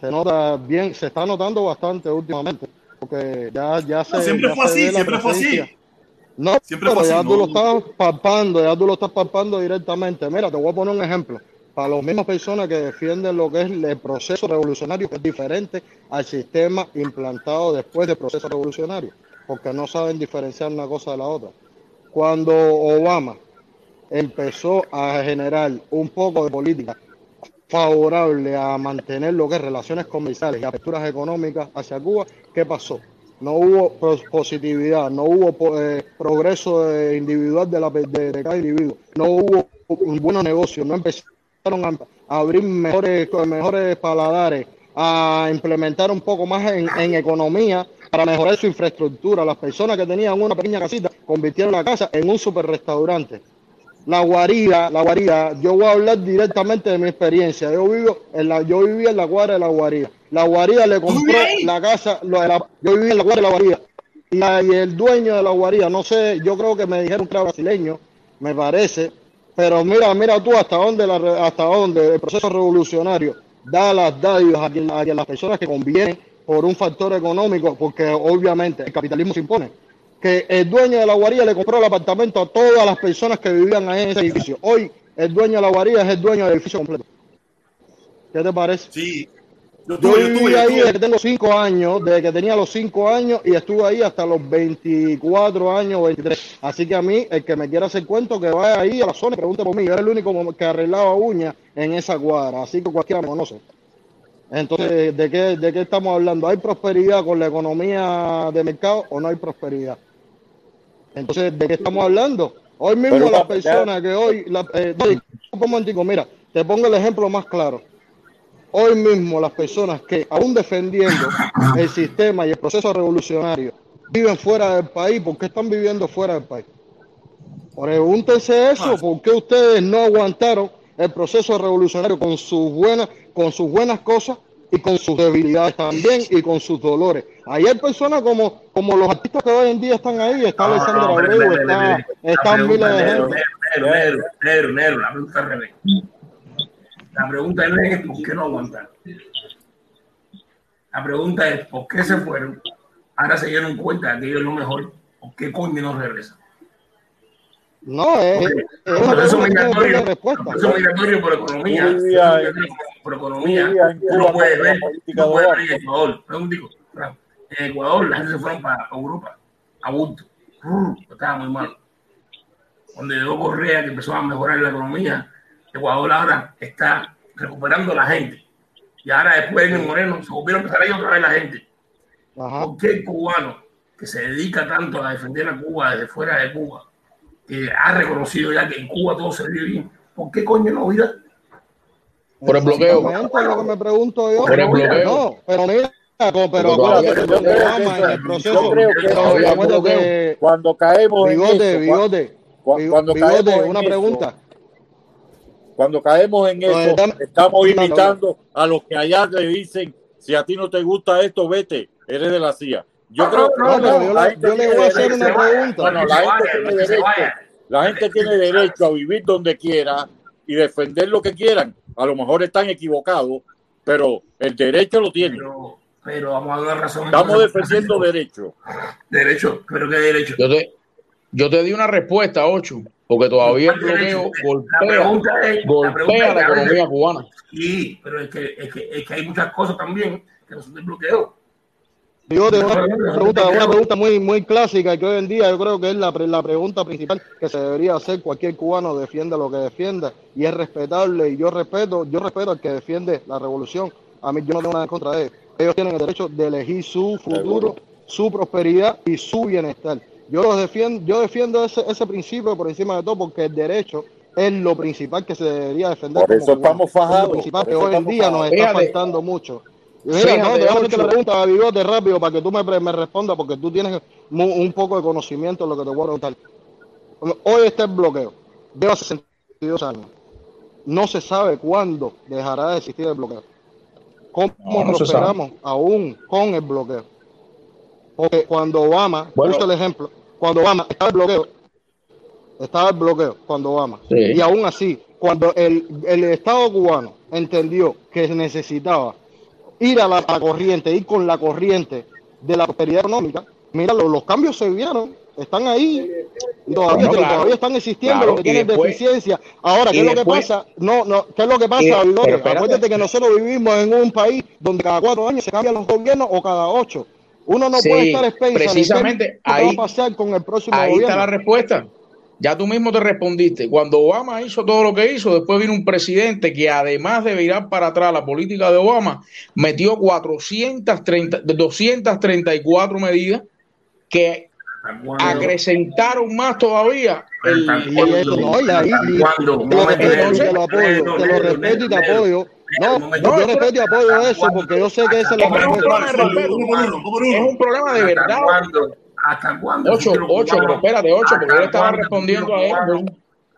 Se nota bien, se está notando bastante últimamente. Porque ya, ya se. siempre fue así, siempre fue así. No, Siempre pero ya tú lo estás palpando, ya tú lo estás palpando directamente. Mira, te voy a poner un ejemplo. Para las mismas personas que defienden lo que es el proceso revolucionario, que es diferente al sistema implantado después del proceso revolucionario, porque no saben diferenciar una cosa de la otra. Cuando Obama empezó a generar un poco de política favorable a mantener lo que es relaciones comerciales y aperturas económicas hacia Cuba, ¿qué pasó? No hubo positividad, no hubo eh, progreso individual de, la, de, cada individuo, no hubo buenos negocios, no empezaron a, abrir mejores, mejores paladares, a implementar un poco más en, economía para mejorar su infraestructura. Las personas que tenían una pequeña casita convirtieron la casa en un super restaurante. La guarida, la guarida, yo voy a hablar directamente de mi experiencia. Yo vivo en la, yo vivía en la cuadra de la guarida la guarida le compró la casa, lo de la, yo vivía en la guarida de la guarida. Y, el dueño de la guarida, no sé, yo creo que me dijeron que era brasileño, me parece. Pero mira, mira tú hasta dónde, la, hasta dónde el proceso revolucionario da las dádivas a, a, las personas que convienen por un factor económico, porque obviamente el capitalismo se impone. Que el dueño de la guarida le compró el apartamento a todas las personas que vivían ahí en ese edificio. Hoy el dueño de la guarida es el dueño del edificio completo. ¿Qué te parece? Sí, yo, viví ahí desde que tengo 5 años, desde que tenía los 5 años y estuve ahí hasta los 24 años, 23. Así que a mí, el que me quiera hacer cuento, que vaya ahí a la zona y pregunte por mí. Yo era el único que arreglaba uñas en esa cuadra, así que cualquiera me conoce. Entonces, ¿de qué, ¿de qué estamos hablando? ¿Hay prosperidad con la economía de mercado o no hay prosperidad? Entonces, ¿de qué estamos hablando? Hoy mismo la persona que hoy, la, eh, un momentico, mira, te pongo el ejemplo más claro hoy mismo las personas que, aún defendiendo el sistema y el proceso revolucionario, viven fuera del país, ¿por qué están viviendo fuera del país? Pregúntense eso, ¿por qué ustedes no aguantaron el proceso revolucionario con sus buenas, con sus buenas cosas y con sus debilidades también y con sus dolores? Ahí hay personas como, como los artistas que hoy en día están ahí, está Alexander Abreu, está, están miles de gente. Nero, Nero, la pregunta al revés. La pregunta no es por qué no aguantaron. La pregunta es por qué se fueron. Ahora se dieron cuenta de que ellos lo mejor. ¿Por qué coño no regresan? No, es, es un proceso migratorio, proceso migratorio por economía. Por economía, uno puede ver, uno puede ver en Ecuador. En Ecuador la gente se fueron para Europa, a bulto. Estaba muy mal. Cuando llegó Correa, que empezó a mejorar la economía, Ecuador ahora está recuperando a la gente. Y ahora después en el Moreno se volvieron a empezar ahí otra vez la gente. ¿Por qué el cubano que se dedica tanto a defender a Cuba desde fuera de Cuba, que ha reconocido ya que en Cuba todo se vive bien, ¿por qué coño no vida? Por el bloqueo. lo que me pregunto yo. Por el bloqueo. No, pero mira, pero, pero, en el proceso. Yo creo que, cuando caemos bigote, bigote, cuando, bigote, una pregunta. Cuando caemos en eso, estamos imitando a los que allá le dicen, si a ti no te gusta esto, vete, eres de la CIA. Yo creo que yo, le voy a hacer una pregunta. la, gente tiene derecho, la gente tiene derecho a vivir donde quiera y defender lo que quieran. A lo mejor están equivocados, pero el derecho lo tienen. Pero, vamos a dar razón. Estamos defendiendo derechos. Derecho, pero ¿qué derecho? Yo te, yo te di una respuesta, Ocho. Porque todavía el bloqueo golpea, la, economía cubana. Sí, pero es que, es, que, es que hay muchas cosas también que no son del bloqueo. Yo tengo una pregunta, una pregunta muy, muy clásica que hoy en día yo creo que es la, la pregunta principal que se debería hacer. Cualquier cubano defiende lo que defiende y es respetable. Y yo respeto, yo respeto al que defiende la revolución. A mí yo no tengo nada en contra de ellos. Ellos tienen el derecho de elegir su futuro, su prosperidad y su bienestar. Yo los defiendo, yo defiendo ese, ese principio por encima de todo porque el derecho es lo principal que se debería defender. Por eso estamos fajados. Es lo principal que hoy en día nos está faltando mucho. Mira, no, déjame que la pregunta, Bigote, rápido, para que tú me, me respondas, porque tú tienes un poco de conocimiento en lo que te voy a preguntar. Hoy está el bloqueo. Lleva 62 años. No se sabe cuándo dejará de existir el bloqueo. ¿Cómo no, prosperamos aún con el bloqueo? Porque cuando Obama, bueno. el ejemplo, cuando Obama estaba el bloqueo, estaba el bloqueo cuando Obama. Sí. Y aún así, cuando el, el Estado cubano entendió que necesitaba ir a la, a la, corriente, ir con la corriente de la prosperidad económica, mira, los, los cambios se vieron, están ahí, y todavía, bueno, claro, todavía están existiendo claro, lo que tienen después, deficiencia. Ahora, ¿qué es lo que pasa? No, no, ¿qué es lo que pasa, Acuérdate que nosotros vivimos en un país donde cada cuatro años se cambian los gobiernos o cada ocho. Uno no sí, puede estar pensando precisamente ahí, va a pasar con el próximo ahí gobierno. está la respuesta. Ya tú mismo te respondiste. Cuando Obama hizo todo lo que hizo, después vino un presidente que además de virar para atrás la política de Obama, metió 430, 234 medidas que acrecentaron más todavía el, te lo apoyo, te lo respeto y te apoyo. No, no, yo respeto y apoyo eso porque yo sé que ese es lo Es un problema de verdad. ¿Hasta cuándo? Ocho, ocho, pero espérate, ocho, porque yo le estaba respondiendo a él.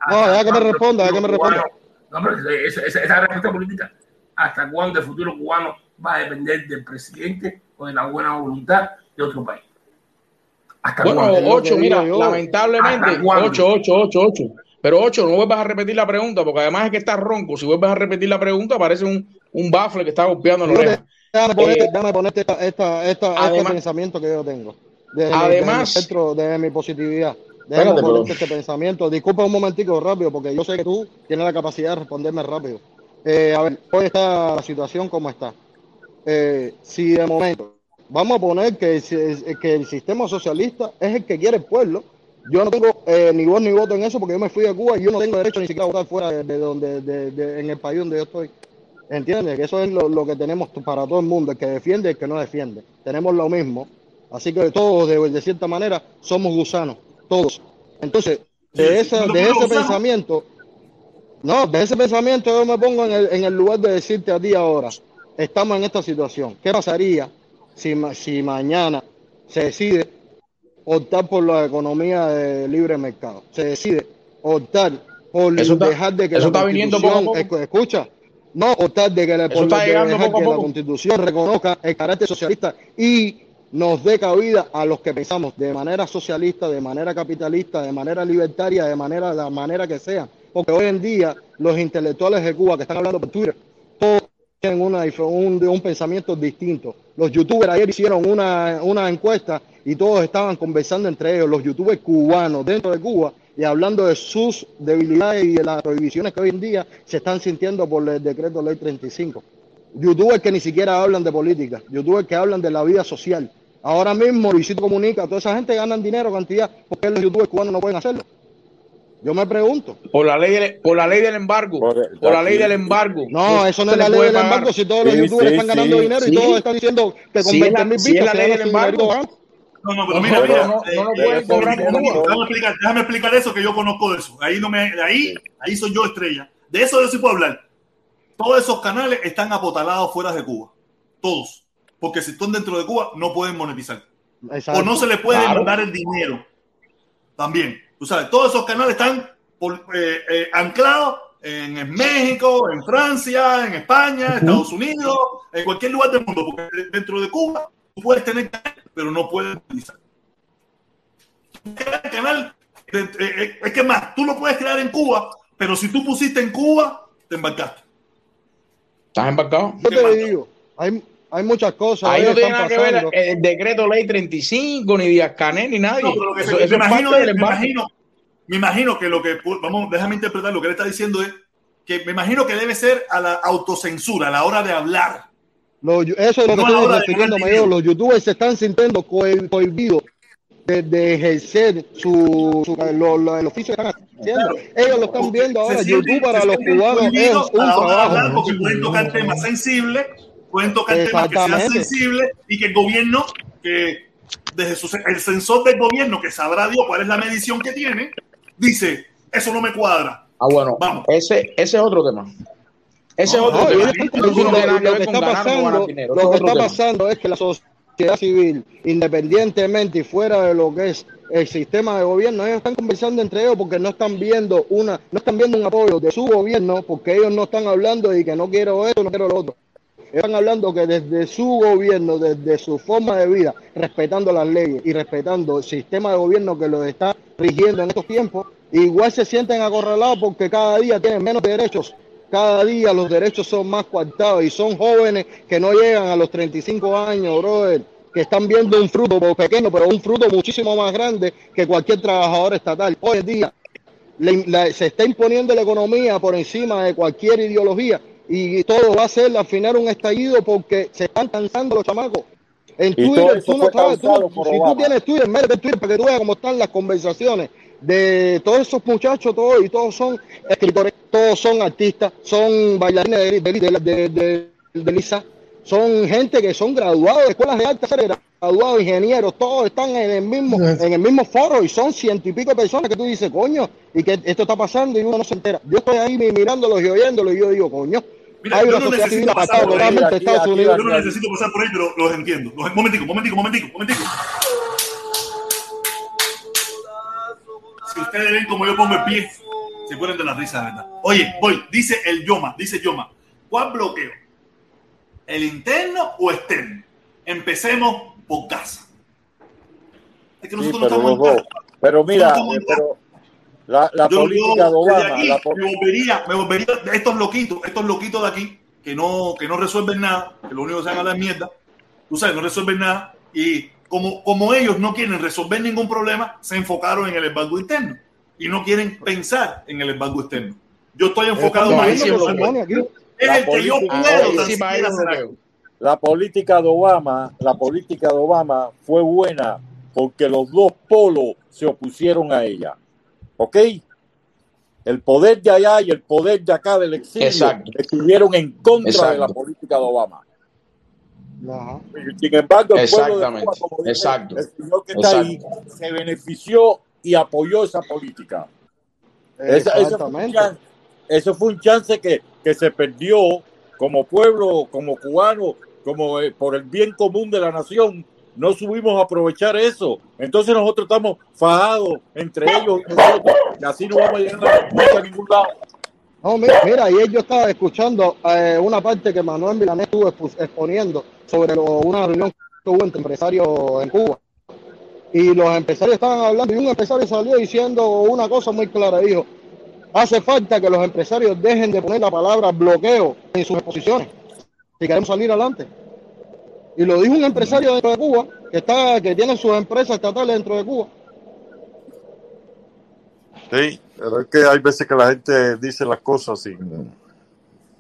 No, deja que me responda, deja que me responda. No, pero esa, esa, esa respuesta política, ¿hasta cuándo el futuro cubano va a depender del presidente o de la buena voluntad de otro país? ¿Hasta bueno, cuándo? ocho, mira, yo, lamentablemente, ocho, ocho, ocho, ocho. Pero ocho, no vuelvas a repetir la pregunta, porque además es que estás ronco. Si vuelves a repetir la pregunta, parece un, un bafle que está golpeando la oreja. Déjame ponerte, eh, déjame ponerte esta, esta, esta, además, este pensamiento que yo tengo. Desde además, mi, centro, de mi positividad. Déjame ponerte este pensamiento. Disculpa un momentico rápido, porque yo sé que tú tienes la capacidad de responderme rápido. Eh, a ver, hoy está la situación como está. Eh, si de momento vamos a poner que, que el sistema socialista es el que quiere el pueblo, yo no tengo eh, ni voz ni voto en eso porque yo me fui de Cuba y yo no tengo derecho ni siquiera a votar fuera de, de donde, de, de, en el país donde yo estoy. ¿Entiendes? Que eso es lo, lo, que tenemos para todo el mundo, el que defiende y el que no defiende. Tenemos lo mismo. Así que todos, de, de cierta manera, somos gusanos, todos. Entonces, de, esa, de ese pensamiento, no, de ese pensamiento yo me pongo en el, en el lugar de decirte a ti ahora, estamos en esta situación. ¿Qué pasaría si, si mañana se decide optar por la economía de libre mercado. Se decide optar por eso dejar de que eso la está viniendo poco a poco. escucha, no optar de que, la, por está de llegando dejar poco a que poco. la constitución reconozca el carácter socialista y nos dé cabida a los que pensamos de manera socialista, de manera capitalista, de manera libertaria, de manera la manera que sea. Porque hoy en día los intelectuales de Cuba que están hablando por Twitter, todos tienen una, un, un pensamiento distinto. Los youtubers ayer hicieron una, una encuesta y todos estaban conversando entre ellos, los youtubers cubanos dentro de Cuba, y hablando de sus debilidades y de las prohibiciones que hoy en día se están sintiendo por el decreto ley 35. Youtubers que ni siquiera hablan de política, youtubers que hablan de la vida social. Ahora mismo Luisito Comunica, toda esa gente ganan dinero, cantidad, porque los youtubers cubanos no pueden hacerlo. Yo me pregunto. Por la ley del, por la ley del embargo. Por, por la ley del embargo. No, eso no es la ley del pagar. embargo. Si todos los sí, youtubers sí, están ganando sí, dinero y todos están diciendo que con 20 mil vistas. es la ley del embargo. No, no, pero mira, mira, no, no, no pueden cobrar déjame, explicar, déjame explicar eso que yo conozco de eso. Ahí no me, ahí, ahí soy yo estrella. De eso yo sí puedo hablar. Todos esos canales están apotalados fuera de Cuba. Todos. Porque si están dentro de Cuba, no pueden monetizar. Exacto. O no se les puede claro. mandar el dinero. También. Tú sabes, todos esos canales están por, eh, eh, anclados en, en, México, en Francia, en España, uh -huh. Estados Unidos, en cualquier lugar del mundo. Porque dentro de Cuba tú puedes tener canal, pero no puedes monetizar. El canal, eh, es que más, tú lo puedes crear en Cuba, pero si tú pusiste en Cuba, te embarcaste. ¿Estás embarcado? Yo te digo, hay, hay muchas cosas. Ahí no tiene nada que ver el decreto ley 35, ni Díaz Canel, ni nadie. No, pero que eso, eso me, imagino, me, imagino, me imagino que lo que, vamos, déjame interpretar lo que él está diciendo es que me imagino que debe ser a la autocensura a la hora de hablar. eso es lo que estoy refiriéndome yo. Los youtubers se están sintiendo cohibidos de, ejercer su, su lo, el oficio que están haciendo. Ellos lo están viendo ahora. YouTube para los cubanos es un trabajo. Porque pueden tocar temas sensibles, pueden tocar temas que sean sensibles y que el gobierno, que desde su, el sensor del gobierno, que sabrá Dios cuál es la medición que tiene, dice, eso no me cuadra. Ah, bueno, Vamos. Ese, ese es otro tema. Ese es otro tema. Lo que está pasando, lo que está pasando es que la sociedad sociedad civil, independientemente y fuera de lo que es el sistema de gobierno, ellos están conversando entre ellos porque no están viendo una, no están viendo un apoyo de su gobierno, porque ellos no están hablando de que no quiero esto, no quiero lo otro. Están hablando que desde su gobierno, desde su forma de vida, respetando las leyes y respetando el sistema de gobierno que los está rigiendo en estos tiempos, igual se sienten acorralados porque cada día tienen menos derechos cada día los derechos son más coartados y son jóvenes que no llegan a los 35 años, brother, que están viendo un fruto pequeño, pero un fruto muchísimo más grande que cualquier trabajador estatal. Hoy en día se está imponiendo la economía por encima de cualquier ideología y todo va a ser al final un estallido porque se están cansando los chamacos. En Twitter, tú no sabes, si tú tienes Twitter, métete Twitter para que tú veas cómo están las conversaciones de todos esos muchachos, todos, y todos son escritores, todos son artistas, son bailarines de, de, de, de Lisa, son gente que son graduados de escuelas de arte, graduados, ingenieros, todos están en el mismo, en el mismo foro y son ciento y pico de personas que tú dices, coño, y que esto está pasando y uno no se entera. Yo estoy ahí mirándolos y oyéndolos y yo digo, coño, Mira, hay una sociedad civil pasar totalmente Estados Unidos. Yo no necesito pasar por ahí, pero los entiendo. Momentico, momentico, momentico, momentico. Si ustedes ven como yo pongo el pie, se ponen de la risa, ¿verdad? Oye, voy, dice el Yoma, dice Yoma, ¿cuál bloqueo? ¿El interno o externo? Empecemos por casa. Es que nosotros no estamos en casa. Pero mira, eh, pero la, la política de Obama. la me, volvería, me volvería estos loquitos, estos loquitos de aquí, que no, que no resuelven nada, que lo único que se hagan es mierda, tú sabes, no resuelven nada, y como, como ellos no quieren resolver ningún problema, se enfocaron en el embargo interno y no quieren pensar en el embargo externo. Yo estoy enfocado más en el que yo puedo La política de Obama, la política de Obama fue buena porque los dos polos se opusieron a ella. ¿Ok? El poder de allá y el poder de acá del exilio estuvieron en contra de la política de Obama. Sin embargo, el pueblo de Cuba, como dice, Exacto. el señor que está ahí se benefició y apoyó esa política. Esa, ese, fue un chance, eso fue un chance que, que se perdió como pueblo, como cubano, como eh, por el bien común de la nación. No subimos a aprovechar eso. Entonces nosotros estamos fajados entre ellos y nosotros, y así no vamos a llegar a ningún lado. No, mira, ayer yo estaba escuchando eh, una parte que Manuel Milanés estuvo exponiendo sobre una reunión que hubo entre empresarios en Cuba. Y los empresarios estaban hablando y un empresario salió diciendo una cosa muy clara. Dijo, hace falta que los empresarios dejen de poner la palabra bloqueo en sus exposiciones si queremos salir adelante. Y lo dijo un empresario dentro de Cuba que, está, que tiene sus empresas estatales dentro de Cuba. Sí, pero es que hay veces que la gente dice las cosas sin...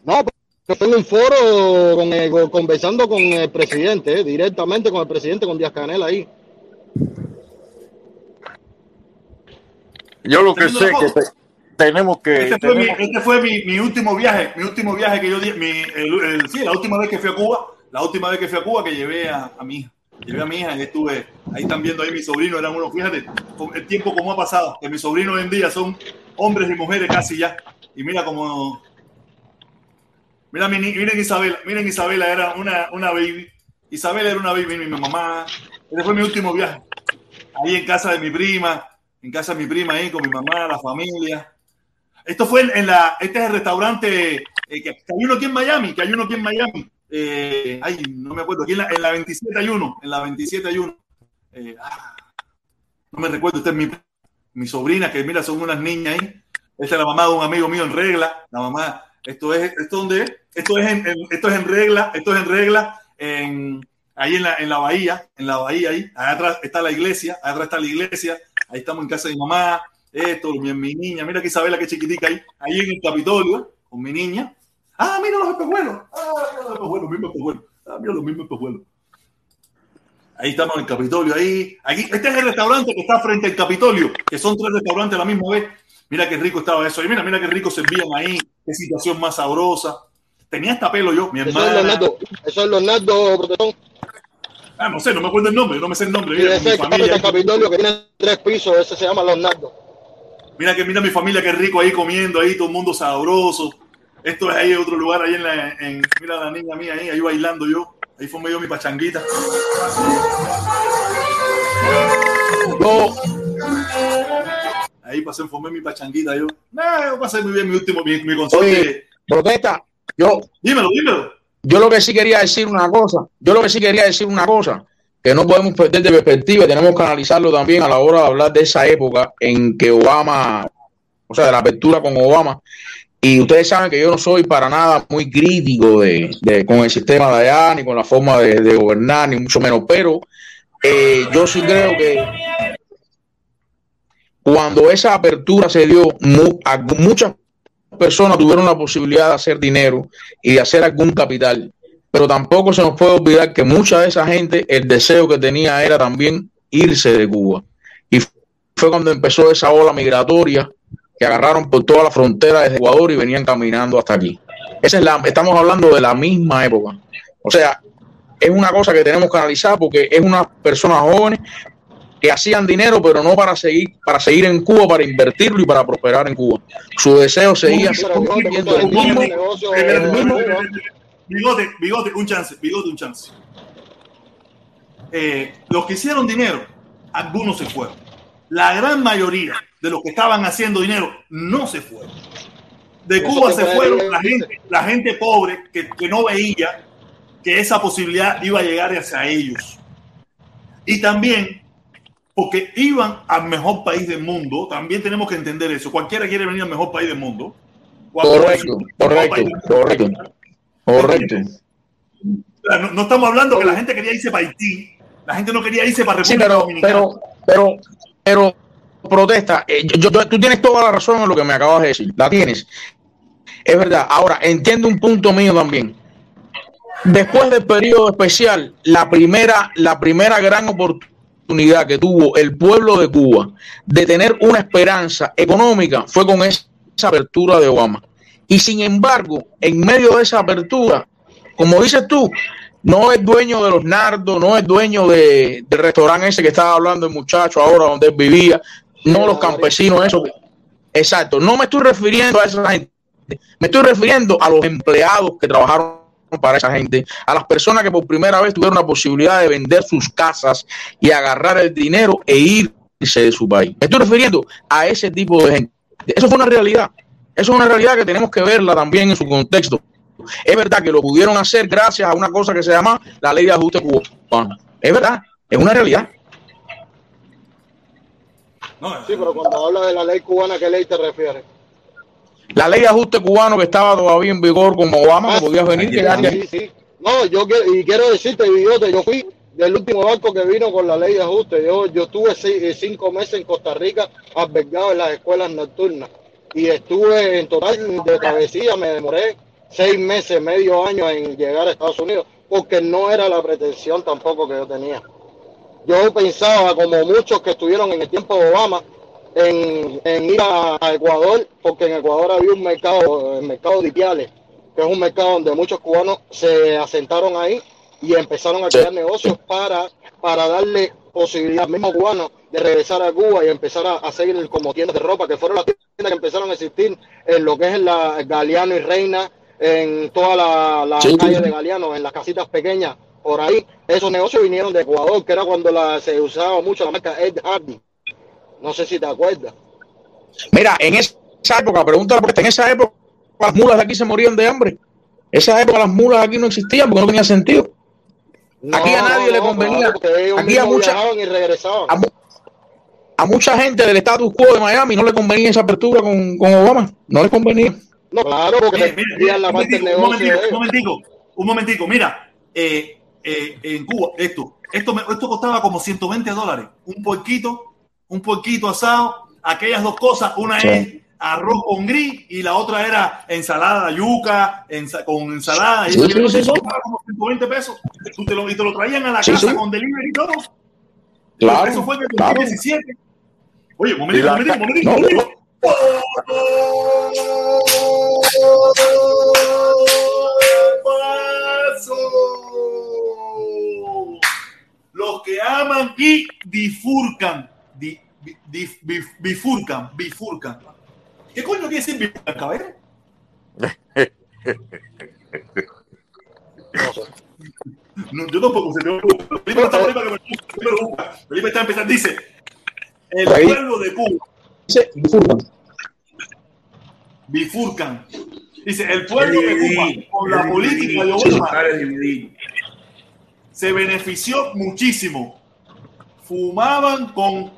No, pero tengo un foro con, conversando con el presidente, eh, directamente con el presidente, con Díaz Canel ahí. Yo lo que sé es que tenemos que... Este fue, mi, este fue mi, mi, último viaje, mi último viaje que yo di, mi, el, sí, la última vez que fui a Cuba, la última vez que fui a Cuba que llevé a, a mi hija. Llevé a mi hija y estuve, ahí están viendo ahí mi sobrino, eran unos, fíjate, el tiempo como ha pasado, que mis sobrinos hoy en día son hombres y mujeres casi ya. Y mira como, mira, miren Isabela, miren Isabela, era una, una baby. Isabela era una baby, mi mamá. Ese fue mi último viaje. Ahí en casa de mi prima, en casa de mi prima ahí con mi mamá, la familia. Esto fue en, la, este es el restaurante eh, que, hay uno aquí en Miami, que hay uno aquí en Miami, eh, ay, no me acuerdo, aquí en la, en la 27 hay uno, en la 27 hay uno. Eh, ah, no me recuerdo, esta es mi, sobrina, que mira, son unas niñas ahí. Esta es la mamá de un amigo mío en regla. La mamá, esto es, esto donde esto es en, esto es en regla, esto es en regla, ahí en la, en la bahía, en la bahía ahí, allá atrás está la iglesia, allá atrás está la iglesia, ahí estamos en casa de mi mamá, esto, mi, mi niña, mira que Isabela, que chiquitica ahí, ahí en el Capitolio, con mi niña, Ah, mira los espejuelos. Ah, mira los espejuelos, mismo espejuelos. Ah, mira, lo mismo espejuelos. Ahí estamos en el Capitolio, ahí. Aquí, este es el restaurante que está frente al Capitolio, que son tres restaurantes a la misma vez. Mira qué rico estaba eso. Y mira, mira qué rico servían ahí. Qué situación más sabrosa. Tenía hasta pelo yo, mi hermano. Eso es Leonardo, eso es Leonardo. Ah, no sé, no me acuerdo el nombre, no me sé el nombre. Mira, ese es el Capitolio que tiene tres pisos, ese se llama Leonardo. Mira que mira mi familia, qué rico ahí comiendo, ahí todo el mundo sabroso. Esto es ahí otro lugar, ahí en la, en, mira la niña mía ahí, ahí bailando yo. Ahí fue medio mi pachanguita. Yo, ahí pasé, formé mi pachanguita yo. Nah, yo pasé muy bien mi último, mi, mi Oye, protesta, yo. Dímelo, dímelo. Yo lo que sí quería decir una cosa, yo lo que sí quería decir una cosa, que no podemos perder de perspectiva, tenemos que analizarlo también a la hora de hablar de esa época en que Obama, o sea, de la apertura con Obama, y ustedes saben que yo no soy para nada muy crítico de, con el sistema de allá, ni con la forma de, gobernar, ni mucho menos, pero eh, yo sí creo que cuando esa apertura se dio, muchas personas tuvieron la posibilidad de hacer dinero y de hacer algún capital, pero tampoco se nos puede olvidar que mucha de esa gente, el deseo que tenía era también irse de Cuba. Y fue cuando empezó esa ola migratoria que agarraron por toda la frontera desde Ecuador y venían caminando hasta aquí. Esa es la, estamos hablando de la misma época. O sea, es una cosa que tenemos que analizar porque es unas personas jóvenes que hacían dinero, pero no para seguir, para seguir en Cuba, para invertirlo y para prosperar en Cuba. Su deseo seguía siendo el mismo. Bigote, bigote, un chance, bigote, un chance. Eh, los que hicieron dinero, algunos se fueron. La gran mayoría de los que estaban haciendo dinero no se fueron. De Cuba se fueron la gente, la gente pobre que, que no veía que esa posibilidad iba a llegar hacia ellos. Y también porque iban al mejor país del mundo, también tenemos que entender eso. Cualquiera quiere venir al mejor país del mundo. Correcto, correcto, correcto, correcto. No, no, estamos hablando que la gente quería irse para Haití, la gente no quería irse para República pero, Dominicana. Pero, pero, pero, protesta. Eh, yo, tú tienes toda la razón en lo que me acabas de decir. La tienes. Es verdad. Ahora, entiendo un punto mío también. Después del periodo especial, la primera, la primera gran oportunidad que tuvo el pueblo de Cuba de tener una esperanza económica fue con esa apertura de Obama. Y sin embargo, en medio de esa apertura, como dices tú, no es dueño de los nardos, no es dueño de, del restaurante ese que estaba hablando el muchacho ahora donde él vivía, no los campesinos, eso. Exacto, no me estoy refiriendo a esa gente, me estoy refiriendo a los empleados que trabajaron para esa gente, a las personas que por primera vez tuvieron la posibilidad de vender sus casas y agarrar el dinero e irse de su país. Me estoy refiriendo a ese tipo de gente. Eso fue una realidad. Eso es una realidad que tenemos que verla también en su contexto. Es verdad que lo pudieron hacer gracias a una cosa que se llama la ley de ajuste cubano. Es verdad, es una realidad. Sí, pero cuando habla de la ley cubana, ¿qué ley te refieres? La ley de ajuste cubano que estaba todavía en vigor como Obama, que ah, podías venir. Sí, sí. No, yo y quiero decirte, idiota, yo fui del último barco que vino con la ley de ajuste. Yo, yo estuve eh, cinco meses en Costa Rica albergado en las escuelas nocturnas y estuve en total de travesía, me demoré seis meses, medio año en llegar a Estados Unidos, porque no era la pretensión tampoco que yo tenía. Yo pensaba, como muchos que estuvieron en el tiempo de Obama, en, ir a, Ecuador, porque en Ecuador había un mercado, el mercado de Ipiales, que es un mercado donde muchos cubanos se asentaron ahí y empezaron a crear negocios para, para darle posibilidad al mismo cubano de regresar a Cuba y empezar a, seguir como tiendas de ropa, que fueron las tiendas que empezaron a existir en lo que es la Galeano y Reina, en toda la, calle de Galeano, en las casitas pequeñas, por ahí. Esos negocios vinieron de Ecuador, que era cuando la, se usaba mucho la marca Ed Hardy. No sé si te acuerdas. Mira, en esa época, pregúntale, porque en esa época las mulas de aquí se morían de hambre. Esa época las mulas aquí no existían porque no tenía sentido. aquí a nadie le convenía. aquí a mucha, y regresaban. A, mucha gente del status quo de Miami no le convenía esa apertura con, con Obama. No les convenía. No, claro, porque mira, la parte del negocio. Un momentico, un momentico, Mira, eh, eh, en Cuba, esto, esto, esto costaba como 120 dólares. Un porquito, un porquito asado, aquellas dos cosas. Una es arroz con gris y la otra era ensalada, yuca, con ensalada. Y sí, eso sí, sí, como 120 pesos. Tú te lo, y te lo traían a la casa con delivery y todo. Claro, Eso fue en el claro. 2017. Oye, un momentito, un momentito, un momentito, no. Paso. Los que aman y bifurcan, di- bifurcan, bifurcan. ¿Qué coño quiere decir bifurcan, caballero? No, yo tampoco sé. tengo- Felipe está por ahí para que me- me busca. Felipe está empezando. Dice: El pueblo de Cuba Dice, bifurcan. bifurcan. Dice: El pueblo de Cuba, con la política de Obama. Se benefició muchísimo. Fumaban con,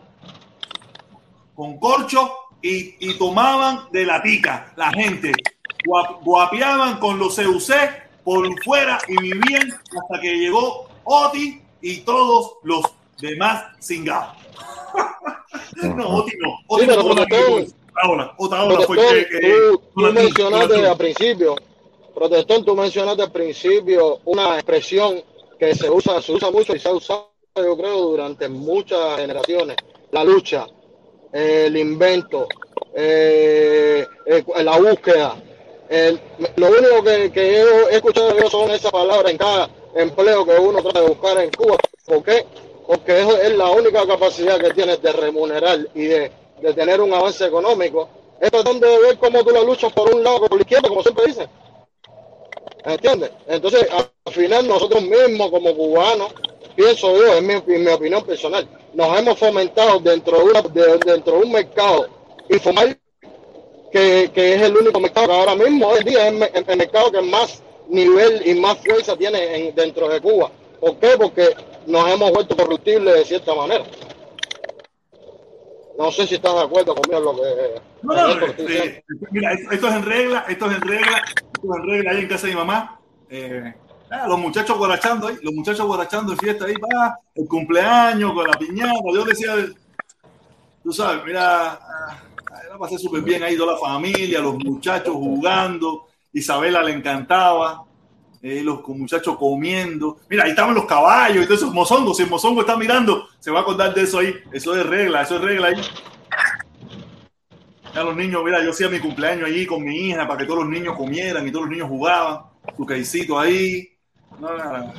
con corcho y, y tomaban de la tica la gente. Guap- Guapeaban con los CUC por fuera y vivían hasta que llegó Oti y todos los demás cingados. no, Oti no. Oti Sí, no otra hora fue que, que- tú, tú una- mencionaste al principio, protestón, tú mencionaste al principio una expresión que se usa, se usa mucho y se ha usado, yo creo, durante muchas generaciones. La lucha, el invento, eh, la búsqueda. Lo único que, que he, escuchado yo son esas palabras en cada empleo que uno trata de buscar en Cuba. ¿Por qué? Porque es, es la única capacidad que tienes de remunerar y de, de tener un avance económico. Es tratando de ver cómo tú la luchas por un lado por la izquierda, como siempre dicen. ¿Entiendes? Entonces, al final nosotros mismos como cubanos, pienso yo, en mi, opinión personal, nos hemos fomentado dentro de, una, de- dentro de un mercado informal que, que es el único mercado que ahora mismo hoy día es el, me- el mercado que más nivel y más fuerza tiene en- dentro de Cuba. ¿Por qué? Porque nos hemos vuelto corruptibles de cierta manera. No sé si estás de acuerdo conmigo en lo que... No, no, eh, mira, esto es en regla, esto es en regla, en regla ahí en casa de mi mamá. Eh, los muchachos guarachando ahí, los muchachos guarachando en fiesta ahí, va, el cumpleaños con la piñata. Yo decía, tú sabes, mira, ah, la pasé súper bien ahí, toda la familia, los muchachos jugando, Isabela le encantaba, eh, los muchachos comiendo. Mira, ahí estaban los caballos y todos esos mozongos. Si el mozongo está mirando, se va a acordar de eso ahí. Eso es regla, eso es regla ahí. A los niños, mira, yo hacía mi cumpleaños allí con mi hija para que todos los niños comieran y todos los niños jugaban. Su quesito ahí. Nada.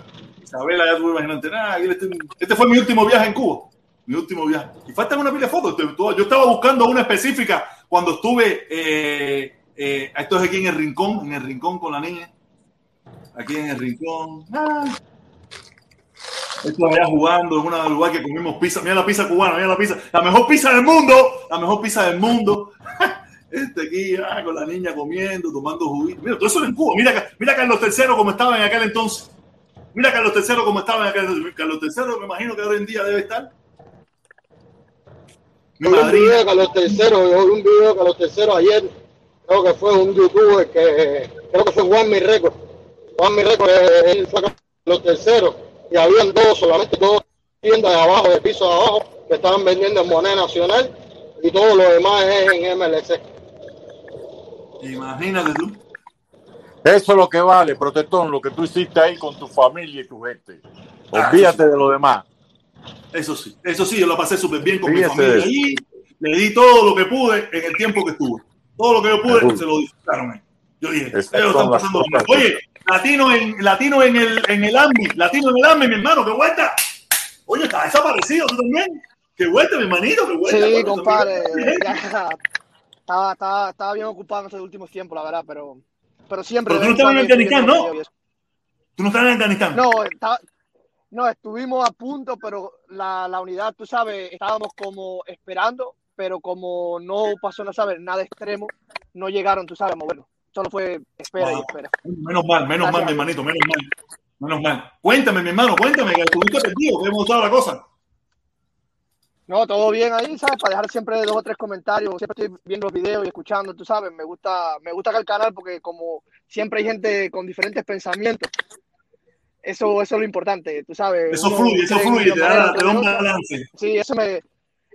Isabela, ya tú imagínate, nada, este, este fue mi último viaje en Cuba. Mi último viaje. Y faltan una pila de fotos. Yo estaba buscando una específica cuando estuve, eh, eh, esto es aquí en el rincón, en el rincón con la niña. Aquí en el rincón. Ah. Esto allá jugando en un lugar que comimos pizza. Mira la pizza cubana, mira la pizza. La mejor pizza del mundo. La mejor pizza del mundo. Este aquí, ah, con la niña comiendo, tomando juguito. Mira, todo eso en Cuba. Mira, mira Carlos III como estaba en aquel entonces. Mira Carlos III como estaba en aquel entonces. Carlos III me imagino que hoy en día debe estar. Mi vi un Carlos III, yo vi un video de Carlos III ayer, creo que fue un youtuber que, creo que fue Juan Mi Record. Juan Mi Record, él fue Carlos III, y habían dos, solamente dos tiendas de abajo, de piso de abajo, que estaban vendiendo en moneda nacional, y todo lo demás es en MLC. Imagínate tú. Eso es lo que vale, protestón, lo que tú hiciste ahí con tu familia y tu gente. Ah, Olvídate sí. de lo demás. Eso sí, eso sí, yo lo pasé súper bien con mi familia allí. Le di todo lo que pude en el tiempo que estuve. Todo lo que yo pude se lo disfrutaron. ahí. Yo dije, ellos están pasando bien. Oye, latino en, latino en el, en el AMBI, latino en el AMBI, mi hermano, qué vuelta. Oye, está desaparecido tú también. Qué vuelta, mi hermanito, qué vuelta. Sí, Bueno, compadre. estaba, estaba, estaba bien ocupado en estos últimos tiempos, la verdad, pero, pero siempre. Pero tú no estabas en Afganistán, ¿no? Tú no estás en Afganistán. No, estaba- no, estuvimos a punto, pero la, la unidad, tú sabes, estábamos como esperando, pero como no pasó, no sabes, nada extremo, no llegaron, tú sabes, a movernos. Solo fue espera y espera. Menos mal, menos Gracias mal, mi hermanito, menos mal. Menos mal. Cuéntame, mi hermano, cuéntame, que estuviste perdido, que hemos estado la cosa. No, todo bien ahí, ¿sabes? Para dejar siempre dos o tres comentarios. Siempre estoy viendo los videos y escuchando, tú sabes. Me gusta, me gusta que el canal porque como siempre hay gente con diferentes pensamientos, eso, eso es lo importante, tú sabes. Eso fluye, eso fluye, te da, manera, te da un balance. Sí, eso me, eso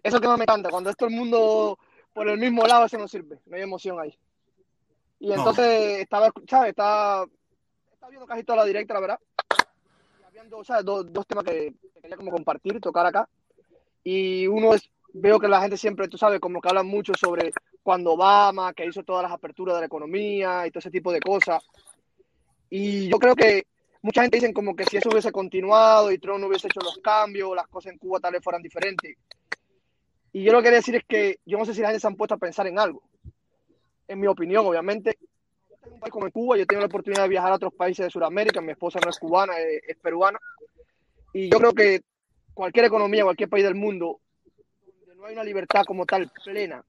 es lo que más me encanta. Cuando es todo el mundo por el mismo lado eso no sirve, no hay emoción ahí. Y entonces estaba, ¿sabes? Estaba, estaba viendo casi toda la directa, la verdad. Y ¿sabes? Dos, dos temas que, quería como compartir, tocar acá. Y uno es, veo que la gente siempre, tú sabes, como que hablan mucho sobre cuando Obama, que hizo todas las aperturas de la economía y todo ese tipo de cosas. Y yo creo que mucha gente dice como que si eso hubiese continuado y Trump no hubiese hecho los cambios, las cosas en Cuba tal vez fueran diferentes. Y yo lo que quería decir es que yo no sé si la gente se han puesto a pensar en algo. En mi opinión, obviamente, en un país como Cuba, yo tengo la oportunidad de viajar a otros países de Sudamérica, mi esposa no es cubana, es, peruana, y yo creo que cualquier economía, cualquier país del mundo, donde no hay una libertad como tal plena,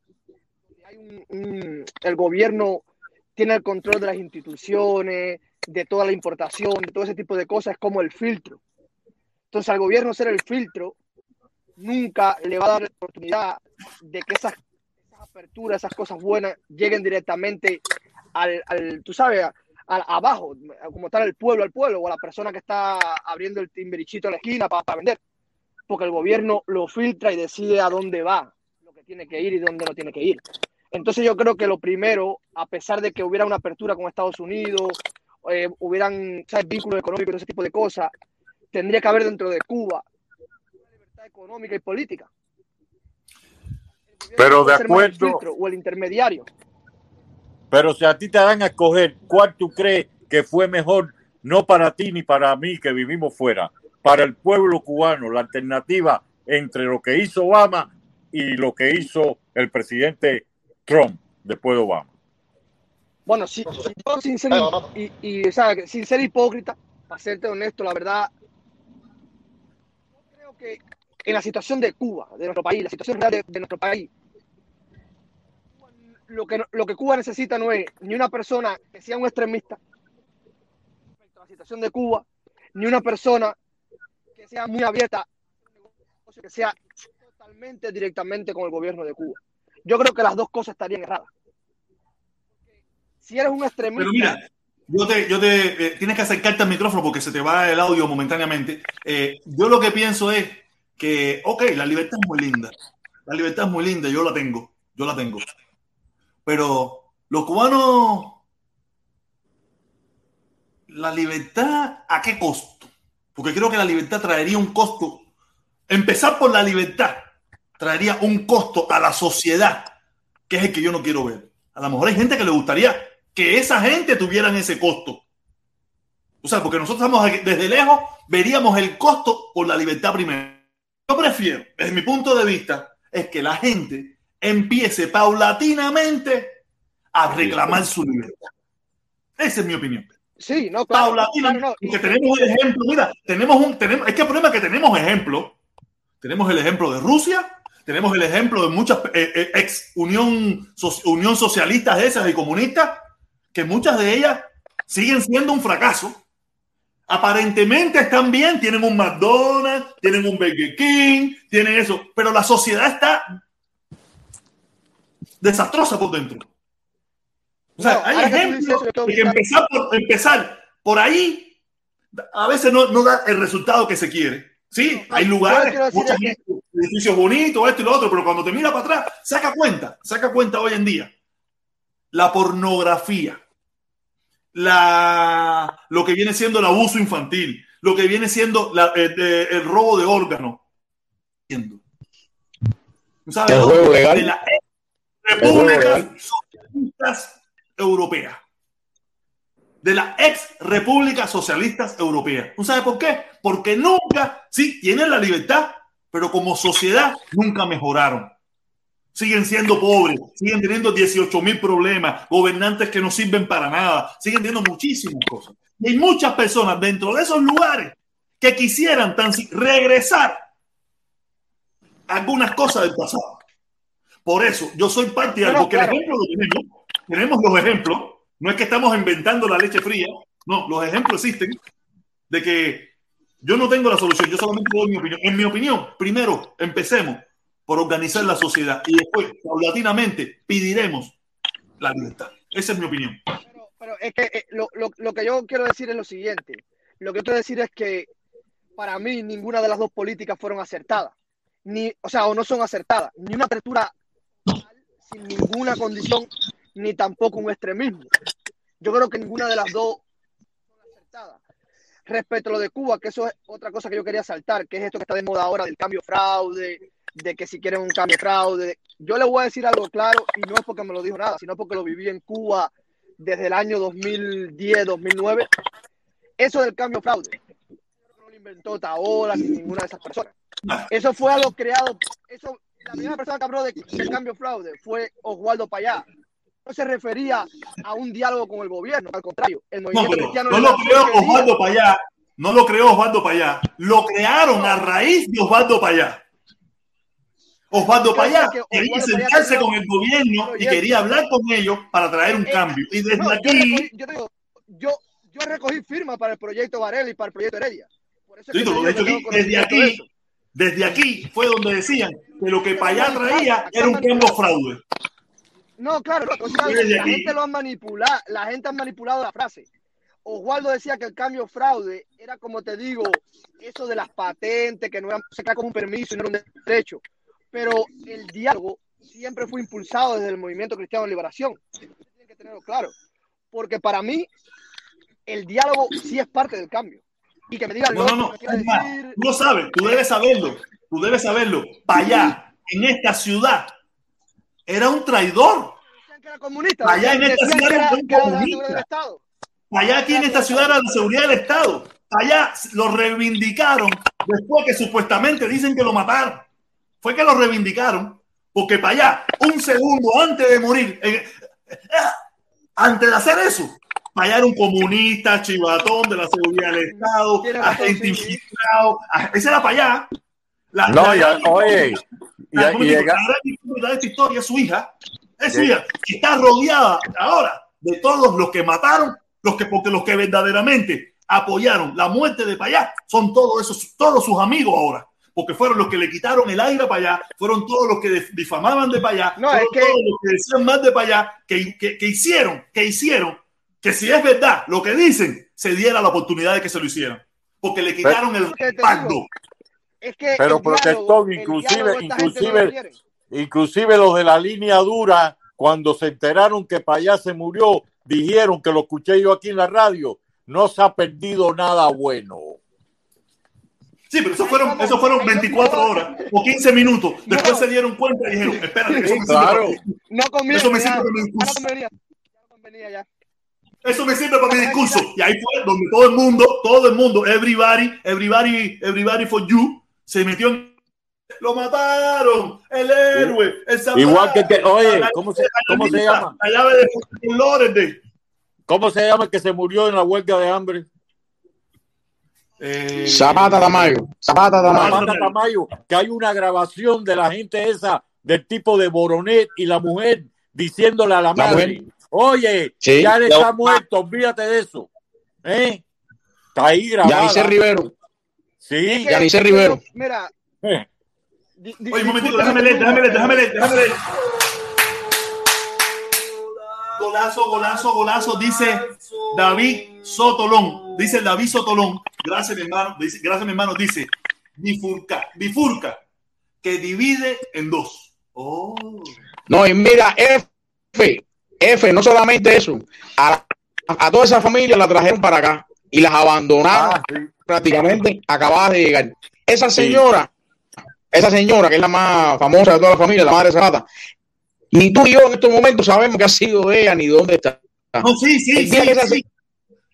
donde hay un, el gobierno tiene el control de las instituciones, de toda la importación, de todo ese tipo de cosas, es como el filtro. Entonces, al gobierno ser el filtro, nunca le va a dar la oportunidad de que esas, aperturas, esas cosas buenas lleguen directamente al, tú sabes, al, abajo, como tal el pueblo al pueblo o a la persona que está abriendo el timberichito en la esquina para, vender. Porque el gobierno lo filtra y decide a dónde va, lo que tiene que ir y dónde no tiene que ir. Entonces yo creo que lo primero, a pesar de que hubiera una apertura con Estados Unidos, eh, hubieran ¿sabes? vínculos económicos y ese tipo de cosas, tendría que haber dentro de Cuba económica y política. Pero de acuerdo. o el intermediario. Pero si a ti te dan a escoger, ¿cuál tú crees que fue mejor, no para ti ni para mí que vivimos fuera, para el pueblo cubano, la alternativa entre lo que hizo Obama y lo que hizo el presidente Trump después de Obama? Bueno, si, sin, ser, y, y, sin ser hipócrita, para serte honesto, la verdad, creo que en la situación de Cuba, de nuestro país, la situación real de, nuestro país, lo que, lo que Cuba necesita no es ni una persona que sea un extremista respecto a la situación de Cuba, ni una persona que sea muy abierta, que sea totalmente directamente con el gobierno de Cuba. Yo creo que las dos cosas estarían erradas. Si eres un extremista... Pero mira, yo te, yo te eh, tienes que acercarte al micrófono porque se te va el audio momentáneamente. Eh, yo lo que pienso es que, ok, la libertad es muy linda. La libertad es muy linda, yo la tengo, yo la tengo. Pero los cubanos, la libertad, ¿a qué costo? Porque creo que la libertad traería un costo. Empezar por la libertad traería un costo a la sociedad, que es el que yo no quiero ver. A lo mejor hay gente que le gustaría que esa gente tuvieran ese costo. O sea, porque nosotros estamos desde lejos, veríamos el costo por la libertad primero. Yo prefiero, desde mi punto de vista, es que la gente empiece paulatinamente a reclamar su libertad. Esa es mi opinión. Sí, no, paulatinamente. porque tenemos el ejemplo, mira, tenemos un, tenemos, es que el problema es que tenemos ejemplo. Tenemos el ejemplo de Rusia, tenemos el ejemplo de muchas eh, eh, ex unión, unión socialistas esas y comunistas, que muchas de ellas siguen siendo un fracaso Aparentemente están bien, tienen un McDonald's, tienen un Burger King, tienen eso, pero la sociedad está desastrosa por dentro. O sea, hay ejemplos que empezar por, empezar por ahí a veces no, no, da el resultado que se quiere. Sí, hay lugares, muchos edificios bonitos, esto y lo otro, pero cuando te mira para atrás, saca cuenta, saca cuenta hoy en día. La pornografía la, lo que viene siendo el abuso infantil, lo que viene siendo eh, el, robo de órganos. ¿Sabes? De la República Socialistas Europeas. De la ex República Socialistas Europeas. ¿Tú sabes por qué? Porque nunca, sí, tienen la libertad, pero como sociedad nunca mejoraron siguen siendo pobres, siguen teniendo 18 mil problemas, gobernantes que no sirven para nada, siguen teniendo muchísimas cosas. Y hay muchas personas dentro de esos lugares que quisieran tan regresar algunas cosas del pasado. Por eso yo soy partidario, porque el ejemplo lo tenemos, tenemos los ejemplos, no es que estamos inventando la leche fría, no, los ejemplos existen de que yo no tengo la solución, yo solamente doy mi opinión. En mi opinión, primero, empecemos por organizar la sociedad y después, paulatinamente, pediremos la libertad. Esa es mi opinión. Pero, es que eh, lo, lo, lo, que yo quiero decir es lo siguiente. Lo que quiero decir es que para mí ninguna de las dos políticas fueron acertadas. Ni, o sea, o no son acertadas. Ni una apertura sin ninguna condición ni tampoco un extremismo. Yo creo que ninguna de las dos son acertadas. Respecto a lo de Cuba, que eso es otra cosa que yo quería saltar, que es esto que está de moda ahora del cambio fraude, de que si quieren un cambio fraude. Yo le voy a decir algo claro y no es porque me lo dijo nada, sino porque lo viví en Cuba desde el año 2010, 2009. Eso del cambio fraude no lo inventó Taola ni ninguna de esas personas. Eso fue algo creado. Eso, la primera persona que habló de, del cambio fraude fue Oswaldo Payá. No se refería a un diálogo con el gobierno, al contrario. El movimiento No, cristiano no de lo creó Osvaldo Payá, no lo creó Osvaldo Payá, lo crearon a raíz de Osvaldo Payá. Osvaldo Payá quería sentarse con el gobierno y quería hablar con ellos para traer un Eh, cambio. Y desde aquí, yo, digo, yo, yo recogí firmas para el proyecto Varela y para el proyecto Heredia. Por eso desde aquí, desde aquí fue donde decían que lo que Payá traía era un cambio fraude. No, claro, la gente lo ha manipulado, la gente ha manipulado la frase. Oswaldo decía que el cambio fraude era como te digo, eso de las patentes, que no era, se cae como un permiso y no era un derecho. Pero el diálogo siempre fue impulsado desde el movimiento cristiano de liberación. Tienen que tenerlo claro. Porque para mí, el diálogo sí es parte del cambio. Y que me digan, No, no, no. decir, tú lo sabes, tú debes saberlo. Tú debes saberlo. Payá, en esta ciudad, era un traidor. decían que era comunista, Allá en esta ciudad era, un la comunista. seguridad del Estado. Allá aquí en esta ciudad era de seguridad del Estado. Allá lo reivindicaron después que supuestamente dicen que lo mataron. Fue que lo reivindicaron porque para allá, un segundo antes de morir, eh, eh, antes de hacer eso, para allá era un comunista, chivatón de la seguridad del Estado, agente infiltrado. ah, Ese era para allá. La- No, la- ya, oye, la- llega- La de esta historia su hija. Es su hija. Está rodeada ahora de todos los que mataron, los que, porque los que verdaderamente apoyaron la muerte de Payá son todos esos, todos sus amigos ahora. Porque fueron los que le quitaron el aire a Payá, fueron todos los que dif- difamaban de Payá, No, fueron es que- todos los que decían más de Payá, que, que, que hicieron, que hicieron, que si es verdad lo que dicen, se diera la oportunidad de que se lo hicieran. Porque le quitaron el Porque te respaldo. es que pero el el inclusive, no lo inclusive, inclusive los de la línea dura, cuando se enteraron que Payá se murió, dijeron que lo escuché yo aquí en la radio, no se ha perdido nada bueno. Sí, pero eso fueron, eso fueron 24 horas o 15 minutos. Después No. se dieron cuenta y dijeron, espérate, que eso me sirve claro. para- No conviene. Eso me sirve para mi discurso. Eso me sirve para mi discurso. Y ahí fue donde todo el mundo, todo el mundo, everybody, everybody, everybody for you, se metió en... Lo mataron, el héroe, el Zapata, Igual que, que- oye, la- ¿cómo se, la cómo se lista, llama? La llave de Lorende. ¿Cómo se llama el que se murió en la huelga de hambre? Eh, Zapata Tamayo. Zapata Tamayo. Zapata Tamayo, que hay una grabación de la gente esa, del tipo de Boronet y la mujer diciéndole a la, La madre, mujer. oye, Sí. ya está muerto, olvídate de eso. ¿Eh? Está ahí grabada. Yanice Rivero. Sí. Yanice Rivero. Mira, Eh. Oye, un momentito, déjame leer, déjame leer, déjame leer, déjame leer. Golazo, golazo, golazo, dice David Sotolón. Dice David Sotolón. Gracias, mi hermano. Dice, gracias, mi hermano. Dice bifurca, bifurca, que divide en dos. Oh. No, y mira, F, F, no solamente eso, a, a toda esa familia la trajeron para acá y las abandonaron Ah, sí. prácticamente acabadas de llegar. Esa señora, esa señora que es la más famosa de toda la familia, la madre Zapata, ni tú y yo en estos momentos sabemos qué ha sido ella ni dónde está. No, sí, sí, sí, sí.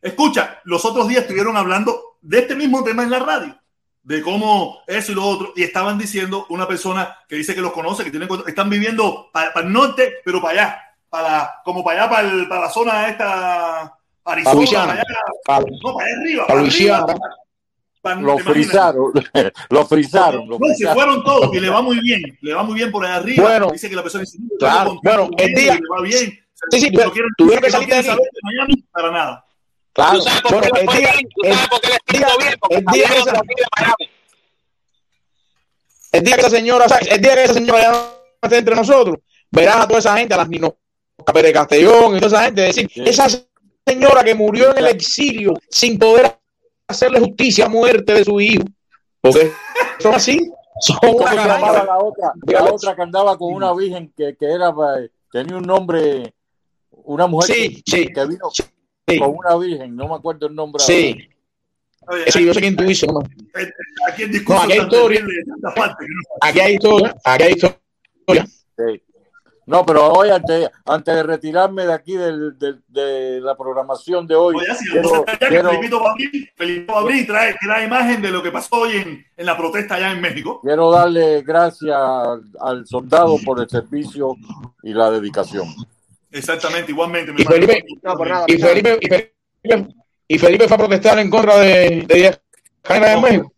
Escucha, los otros días estuvieron hablando de este mismo tema en la radio, de cómo eso y lo otro, y estaban diciendo una persona que dice que los conoce, que tienen, están viviendo para, el norte, pero para allá, para, como para allá, para, el- para la zona esta, Arizona, para allá, Para, no, para allá arriba, para para Luisiana. arriba, Lo frizaron, lo frizaron. lo No, se fueron todos y le va muy bien, le va muy bien por allá arriba. Bueno, dice que la persona dice, "Yo claro, bueno, el día- le va bien. Sí, sí, quieren, tuvieron que salir de de Miami para nada. Claro, Tú sabes por bueno, qué el le fue día, bien, tú el sabes por qué le día- bien, porque el día que Miami. el día que esa señora, el día que esa señora ya no esté entre nosotros, verás a toda esa gente, a las Nino de Castellón y toda esa gente decir, Sí. esa señora que murió en el exilio sin poder hacerle justicia a muerte de su hijo. Porque son así. ¿Cómo se llamaba la otra? La otra que andaba con una virgen que, que era eh, tenía un nombre, una mujer Sí, que, sí. que vino Sí. con una virgen, no me acuerdo el nombre. Sí. Sí, yo sé quién tú dices. No, discurso aquí hay historia. Aquí hay historia. Aquí hay historia. No, pero hoy antes, antes de retirarme de aquí del, del- de la programación de hoy, Oye, quiero, quiero- Felipito va a abrir, Felipito va a abrir y trae, trae imagen de lo que pasó hoy en, en la protesta allá en México. quiero darle gracias al, al soldado por el servicio y la dedicación. Exactamente, igualmente. mi Y. Felipe, No, por nada. y Felipe, y Felipe, y Felipe fue a protestar en contra de, de Díaz Canel en México.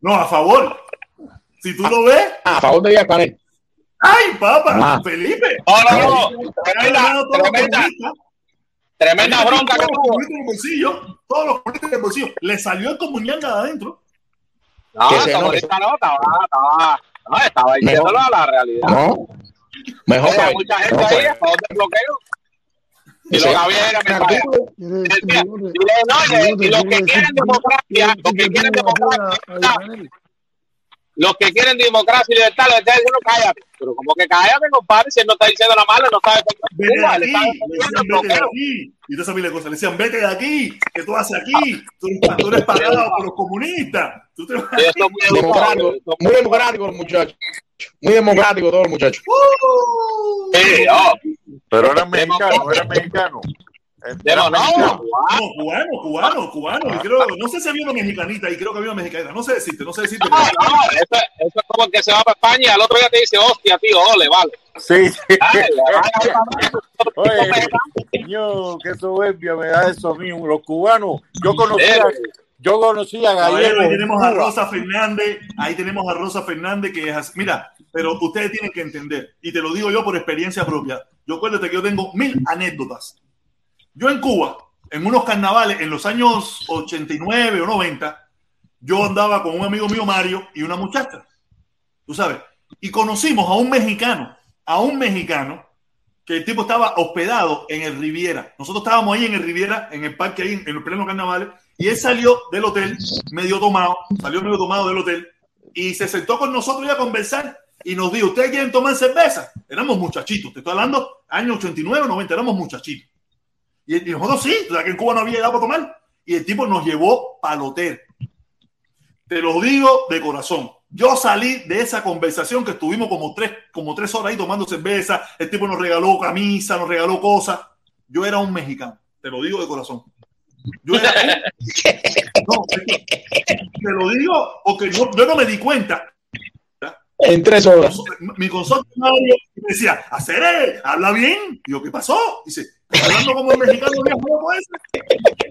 No, a favor. Si tú lo ves, Ah, a favor de Díaz Canel. ¡Ay, papá! Ah. Felipe. No, no, Tremenda, ganado todos los tremenda, tremenda Todos bronca que los tuvo. en el bolsillo, todos los comunistas en el bolsillo. Le salió el comuñanga de adentro. No, Que se no, estaba, estaba, no, estaba diciéndolo a la realidad. No. Mejor para mucha gente ahí a favor del bloqueo. Y lo que había era mentira. Y los que quieren democracia, los que quieren democracia, los que quieren democracia y libertad, les está diciendo cállate. Pero como que cállate, compadre, si él no está diciendo la mala, no sabe Vete de Cuba, aquí. le está Le vete de aquí. Y usted sabía la cosa. Le decían, vete de aquí. ¿Qué tú haces aquí? Tú eres, tú eres pagado por los comunistas. Tú te vas Y esto es muy democrático, muy democrático los muchachos. Muy democrático todos los muchachos. ¡Uh! Sí, oh, Pero era mexicano, era mexicano. Era demo- no. No, cubano, cubano, cubano. Y creo, no sé si había una mexicanita y creo que había una mexicanita. No sé decirte, no sé decirte. no, no, eso, eso es como el que se va para España y al otro día te dice, hostia, tío, ole, vale. Sí, sí. Oye, qué soberbia me da eso a mí. Los cubanos, yo conocía, yo conocía a gallegos. ahí en tenemos a. Rosa Fernández, ahí tenemos a Rosa Fernández que es así. Mira, pero ustedes tienen que entender, y te lo digo yo por experiencia propia. Yo acuérdate que yo tengo mil anécdotas. Yo en Cuba, en unos carnavales, en los años 89 o 90, yo andaba con un amigo mío, Mario, y una muchacha. Tú sabes. Y conocimos a un mexicano, a un mexicano, que el tipo estaba hospedado en el Riviera. Nosotros estábamos ahí en el Riviera, en el parque, en, en el pleno carnavales, y él salió del hotel medio tomado, salió medio tomado del hotel, y se sentó con nosotros ya a conversar, y nos dijo, ¿ustedes quieren tomar cerveza? Éramos muchachitos, te estoy hablando, año 89, 90, éramos muchachitos. Y, y nosotros sí, o sea que en Cuba no había edad para tomar. Y el tipo nos llevó el hotel. Te lo digo de corazón. Yo salí de esa conversación que estuvimos como tres, como tres horas ahí tomando cerveza. El tipo nos regaló camisa, nos regaló cosas. Yo era un mexicano. Te lo digo de corazón. Yo era un- No, te lo digo porque yo, yo no me di cuenta. En tres horas. Mi consorte Mario me decía, hacer, habla bien. Y yo, ¿qué pasó? Dice, "¿Estás hablando como el mexicano viejo loco ese.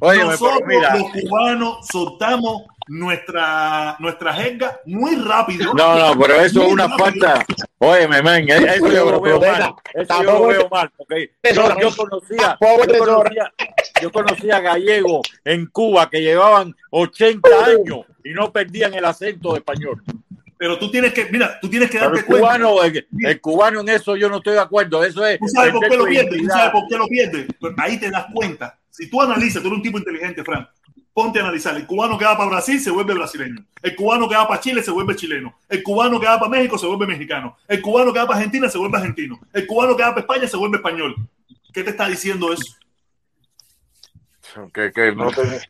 Óyeme, Nosotros, mira. los cubanos, soltamos nuestra, nuestra jerga muy rápido. No, no, pero eso es una falta. Óyeme, men, eso yo lo veo mal. Eso yo lo veo mal. Porque yo, yo conocía, yo conocía, yo conocía gallegos en Cuba que llevaban 80 años y no perdían el acento español. Pero tú tienes que, mira, tú tienes que Pero darte el cuenta. cubano, el, el cubano en eso yo no estoy de acuerdo. Eso es. ¿Tú sabes por qué lo pierdes? ¿Tú sabes por qué lo pierdes? Pues ahí te das cuenta. Si tú analizas, tú eres un tipo inteligente, Frank. Ponte a analizar. El cubano que va para Brasil se vuelve brasileño. El cubano que va para Chile se vuelve chileno. El cubano que va para México se vuelve mexicano. El cubano que va para Argentina se vuelve argentino. El cubano que va para España se vuelve español. ¿Qué te está diciendo eso? que, que no ten-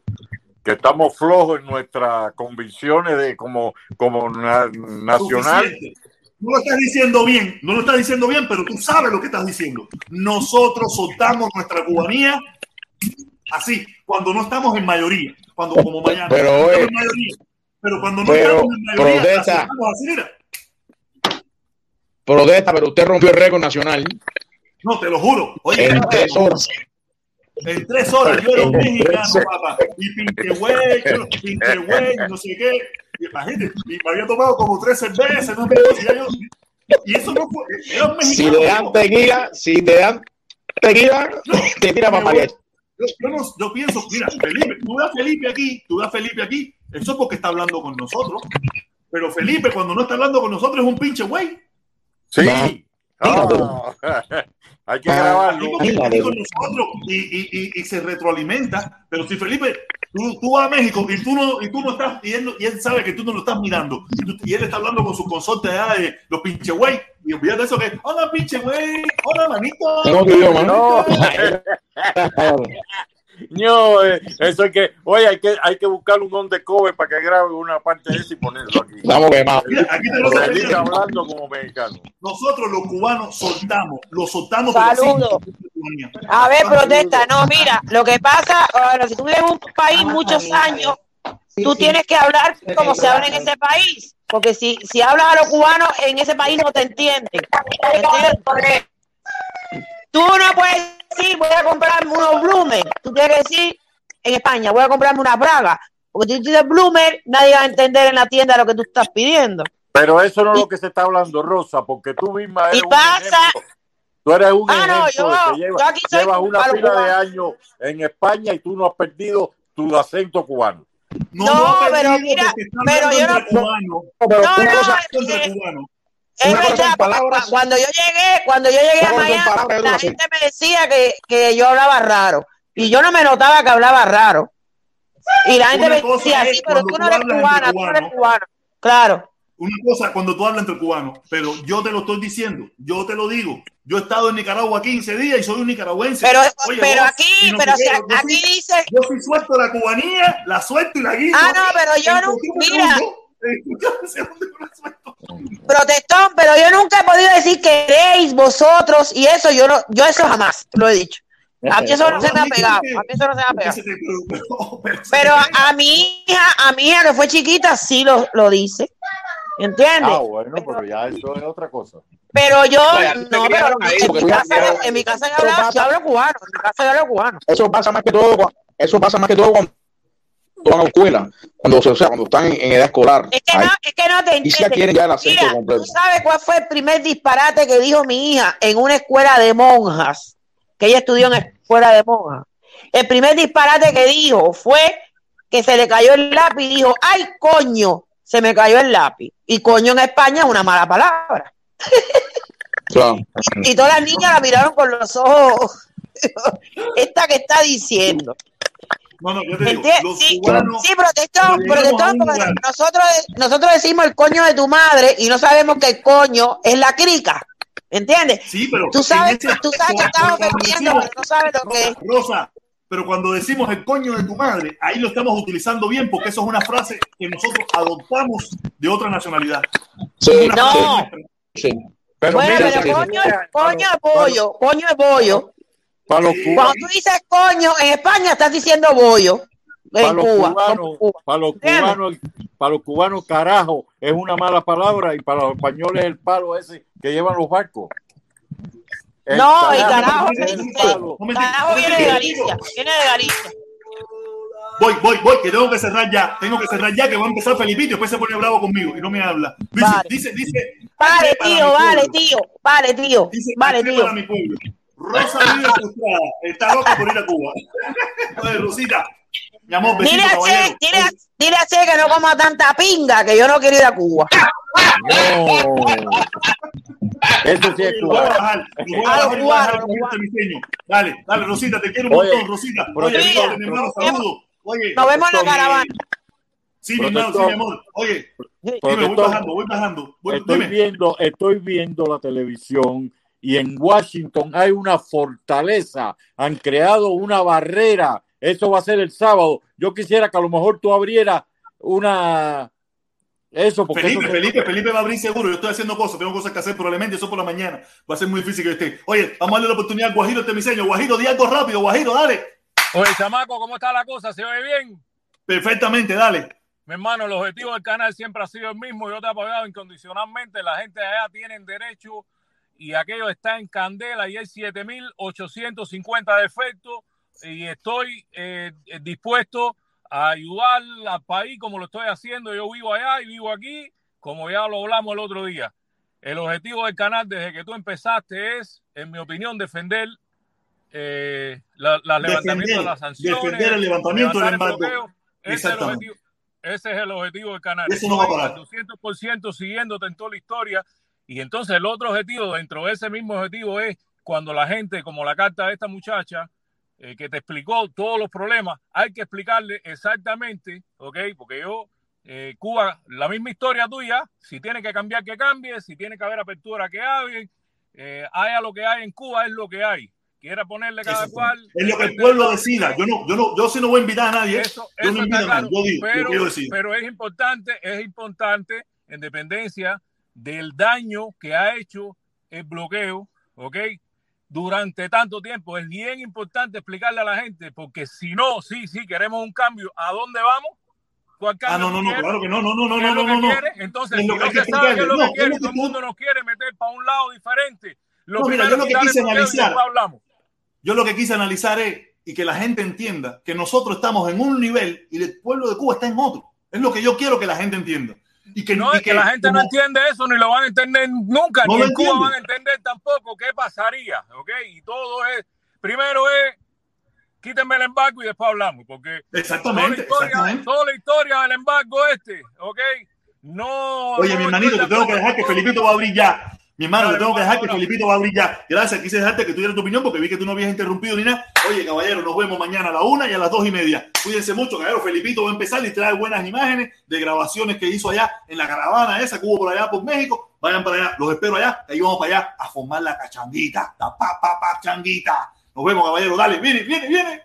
que estamos flojos en nuestras convicciones de como, como na- nacional. Suficiente. No lo estás diciendo bien, no lo estás diciendo bien, pero tú sabes lo que estás diciendo. Nosotros soltamos nuestra cubanía así, cuando no estamos en mayoría, cuando como Miami. Pero, no estamos oye, en mayoría. Pero cuando no pero estamos en mayoría, protesta. así, mira. Protesta, pero usted rompió el récord nacional No, te lo juro. Oye, en tres horas. En tres horas yo era un mexicano, papá. Y pinche güey, yo- pinche güey, no sé qué. Y imagínate, y me había tomado como tres cervezas, no me y ya yo- Y eso no fue, era un Si mexicano. le dan tequila, si te dan tequila, te tira para mariachi. Yo, yo no, yo pienso, mira, Felipe, tú ves a Felipe aquí, tú ves a Felipe aquí, eso es porque está hablando con nosotros. Pero Felipe, cuando no está hablando con nosotros, es un pinche güey. Sí. Ah, hay que grabarlo. Con nosotros y, y, y, y se retroalimenta. Pero si Felipe, Tú, tú, vas a México y tú no, y tú no estás, y él, y él sabe que tú no lo estás mirando. Y, tú, y él está hablando con su consorte de los pinche güey. Y olvídate eso que, hola pinche güey, hola manito. No, tío, no. No, eh, eso hay que, oye, hay que, hay que buscar un on the cover para que grabe una parte de eso y ponerlo aquí. Vamos, que más. Aquí te lo diga hablando como mexicano. Nosotros los cubanos soltamos, lo soltamos. Saludos. A ver, protesta. No, mira, lo que pasa, bueno, si tú vives en un país muchos años, tú tienes que hablar como se habla en ese país. Porque si, si hablas a los cubanos en ese país no te entienden. ¿Entiendes? Tú no puedes decir, voy a comprarme unos Bloomer. Tú tienes que decir, en España, voy a comprarme una braga. Porque si tú dices Bloomer, nadie va a entender en la tienda lo que tú estás pidiendo. Pero eso no es lo que se está hablando, Rosa, porque tú misma eres Y un pasa, ejemplo. Tú eres un Ah, no, ejemplo yo- de que llevas, yo aquí soy llevas una cubano, pila de años en España y tú no has perdido tu acento cubano. No, pero mira, pero yo no. cubano. No, no, es- cubano. Es verdad, palabras- cuando yo llegué, cuando yo llegué a Miami, palabras la sí. gente me decía que, que yo hablaba raro. Y yo no me notaba que hablaba raro. Y la gente Una me decía, sí, pero tú no eres cubana, tú no eres cubano. Claro. Una cosa cuando tú hablas entre cubanos, pero yo te lo estoy diciendo, yo te lo digo. Yo he estado en Nicaragua 15 días y soy un nicaragüense. Pero, Oye, pero vos, aquí, no pero si aquí dice. Yo sí suelto la cubanía, la suelto y la guindo. Ah, no, pero yo no, mira, protestón, pero yo nunca he podido decir queréis vosotros y eso yo no, yo eso jamás lo he dicho. A mí eso no se me ha pegado, a mí eso no se me ha pegado. Pero a, mi hija, a mi hija que fue chiquita, sí lo, lo dice. ¿Entiendes? Ah, bueno, pero ya eso es otra cosa. Pero yo, no, pero en mi casa, en mi casa yo hablo, yo hablo cubano, en mi casa yo hablo cubano. Eso pasa más que todo, eso pasa más que todo cuando van a la escuela, cuando, o sea, cuando están en, en edad escolar. Es que Ahí. no, es que no te Y si ya entiendes. quieren ya el acento Mira, completo. ¿tú sabes cuál fue el primer disparate que dijo mi hija en una escuela de monjas? Que ella estudió en escuela de monjas. El primer disparate que dijo fue que se le cayó el lápiz y dijo, ay, coño, se me cayó el lápiz. Y coño en España es una mala palabra. Claro. Y todas las niñas la miraron con los ojos. Esta que está diciendo. No, no, yo te digo, los Sí, cubanos, sí, porque lugar- nosotros, nosotros decimos el coño de tu madre y no sabemos que el coño es la crica. ¿Entiendes? Sí, pero tú sabes, ese- tú sabes que estamos decimos- pero no sabes lo que es. Rosa, pero cuando decimos el coño de tu madre, ahí lo estamos utilizando bien porque eso es una frase que nosotros adoptamos de otra nacionalidad. Sí, no. Sí. Pero Bueno, mira, pero coño, coño de pollo, coño de pollo. Para los Cuando tú dices coño, en España estás diciendo bollo. para En los Cuba. cubanos, para los cubanos, para los cubanos, carajo, es una mala palabra y para los españoles el palo ese que llevan los barcos. El No, y carajo, palo. carajo viene de Galicia, viene de Galicia. Voy, voy, voy, que tengo que cerrar ya. Tengo que cerrar ya, que va a empezar Felipito y después se pone bravo conmigo y no me habla. Dice, Vale. dice, dice. Vale, "Aquí para tío, vale, pueblo". tío, vale, tío, Dice, vale, "Aquí tío. para mi pueblo. Rosa vive frustrada, está loca por ir a Cuba. Oye, Rosita, mi amor, besito, Dile a Che, dile a, dile a Che que no coma tanta pinga, que yo no quiero ir a Cuba. Eso sí es Oye, lo voy a cubano. bajar, lo voy a bajar y voy a dejar a mi diseño. Dale, dale, Rosita, te quiero un Oye, montón, Rosita. Oye, mi hermano, saludos. Oye, Nos vemos en la caravana. Sí, mi hermano, sí, mi amor. Oye, dime, voy bajando, voy bajando. Voy, Estoy dime. viendo, estoy viendo la televisión y en Washington hay una fortaleza. Han creado una barrera. Eso va a ser el sábado. Yo quisiera que a lo mejor tú abrieras una eso porque Felipe, eso- Felipe, Felipe va a abrir seguro. Yo estoy haciendo cosas, tengo cosas que hacer probablemente. Eso por la mañana va a ser muy difícil que esté. Oye, vamos a darle la oportunidad a Guajiro este miseño. Guajiro, di algo rápido, Guajiro, dale. Oye, chamaco, ¿cómo está la cosa? ¿Se oye bien? Perfectamente, dale. Mi hermano, el objetivo del canal siempre ha sido el mismo. Yo te he apoyado incondicionalmente. La gente de allá tienen derecho y aquello está en candela y hay 7.850 defectos y estoy eh, dispuesto a ayudar al país como lo estoy haciendo. Yo vivo allá y vivo aquí, como ya lo hablamos el otro día. El objetivo del canal desde que tú empezaste es, en mi opinión, defender eh, la, la levantamiento de las sanciones. defender el levantamiento del bloqueo. Ese es el objetivo. Ese es el objetivo del canal. Eso no va a parar. al 200% siguiéndote en toda la historia. Y entonces el otro objetivo, dentro de ese mismo objetivo, es cuando la gente, como la carta de esta muchacha, eh, que te explicó todos los problemas, hay que explicarle exactamente, ¿ok? Porque yo, eh, Cuba, la misma historia tuya, si tiene que cambiar, que cambie, si tiene que haber apertura, que hable, eh, haya lo que hay en Cuba, es lo que hay. Quiera ponerle cada cual. Es lo que el pueblo decida. Yo no, yo no, yo sí no voy a invitar a nadie. Eso, yo no invito a nadie. Yo digo, pero, yo pero es importante, es importante, en dependencia del daño que ha hecho el bloqueo, ¿ok? durante tanto tiempo. Es bien importante explicarle a la gente, porque si no, sí, sí, queremos un cambio, ¿a dónde vamos? ¿Cuál cambio ah, no, no, no, claro que no, no, no, no, no, no, no. Entonces, si no se sabe qué es lo que quiere, todo el mundo nos quiere meter para un lado diferente. Lo no, mira, yo lo que quise analizar, yo lo que quise analizar es, y que la gente entienda, que nosotros estamos en un nivel y el pueblo de Cuba está en otro. Es lo que yo quiero que la gente entienda. Y que, no, y es que, la gente como, no entiende eso, ni lo van a entender nunca, no ni en. Cuba van a entender tampoco qué pasaría, ¿ok? Y todo es, primero es, quítenme el embargo y después hablamos, porque exactamente, toda, la historia, exactamente. toda la historia del embargo este, ¿ok? No. Oye, no mi hermanito, te tengo que dejar que Felipito va a abrir ya. Mi hermano, te tengo que dejar que. Felipito va a ya. Gracias, quise dejarte que tú dieras tu opinión porque vi que tú no habías interrumpido ni nada. Oye, caballero, nos vemos mañana a la una y a las dos y media. Cuídense mucho, caballero. Felipito va a empezar y trae buenas imágenes de grabaciones que hizo allá en la caravana esa que hubo por allá por México. Vayan para allá, los espero allá. Ahí vamos para allá a formar la cachanguita, la pa, pa, pa, changuita. Nos vemos, caballero. Dale, viene, viene, viene.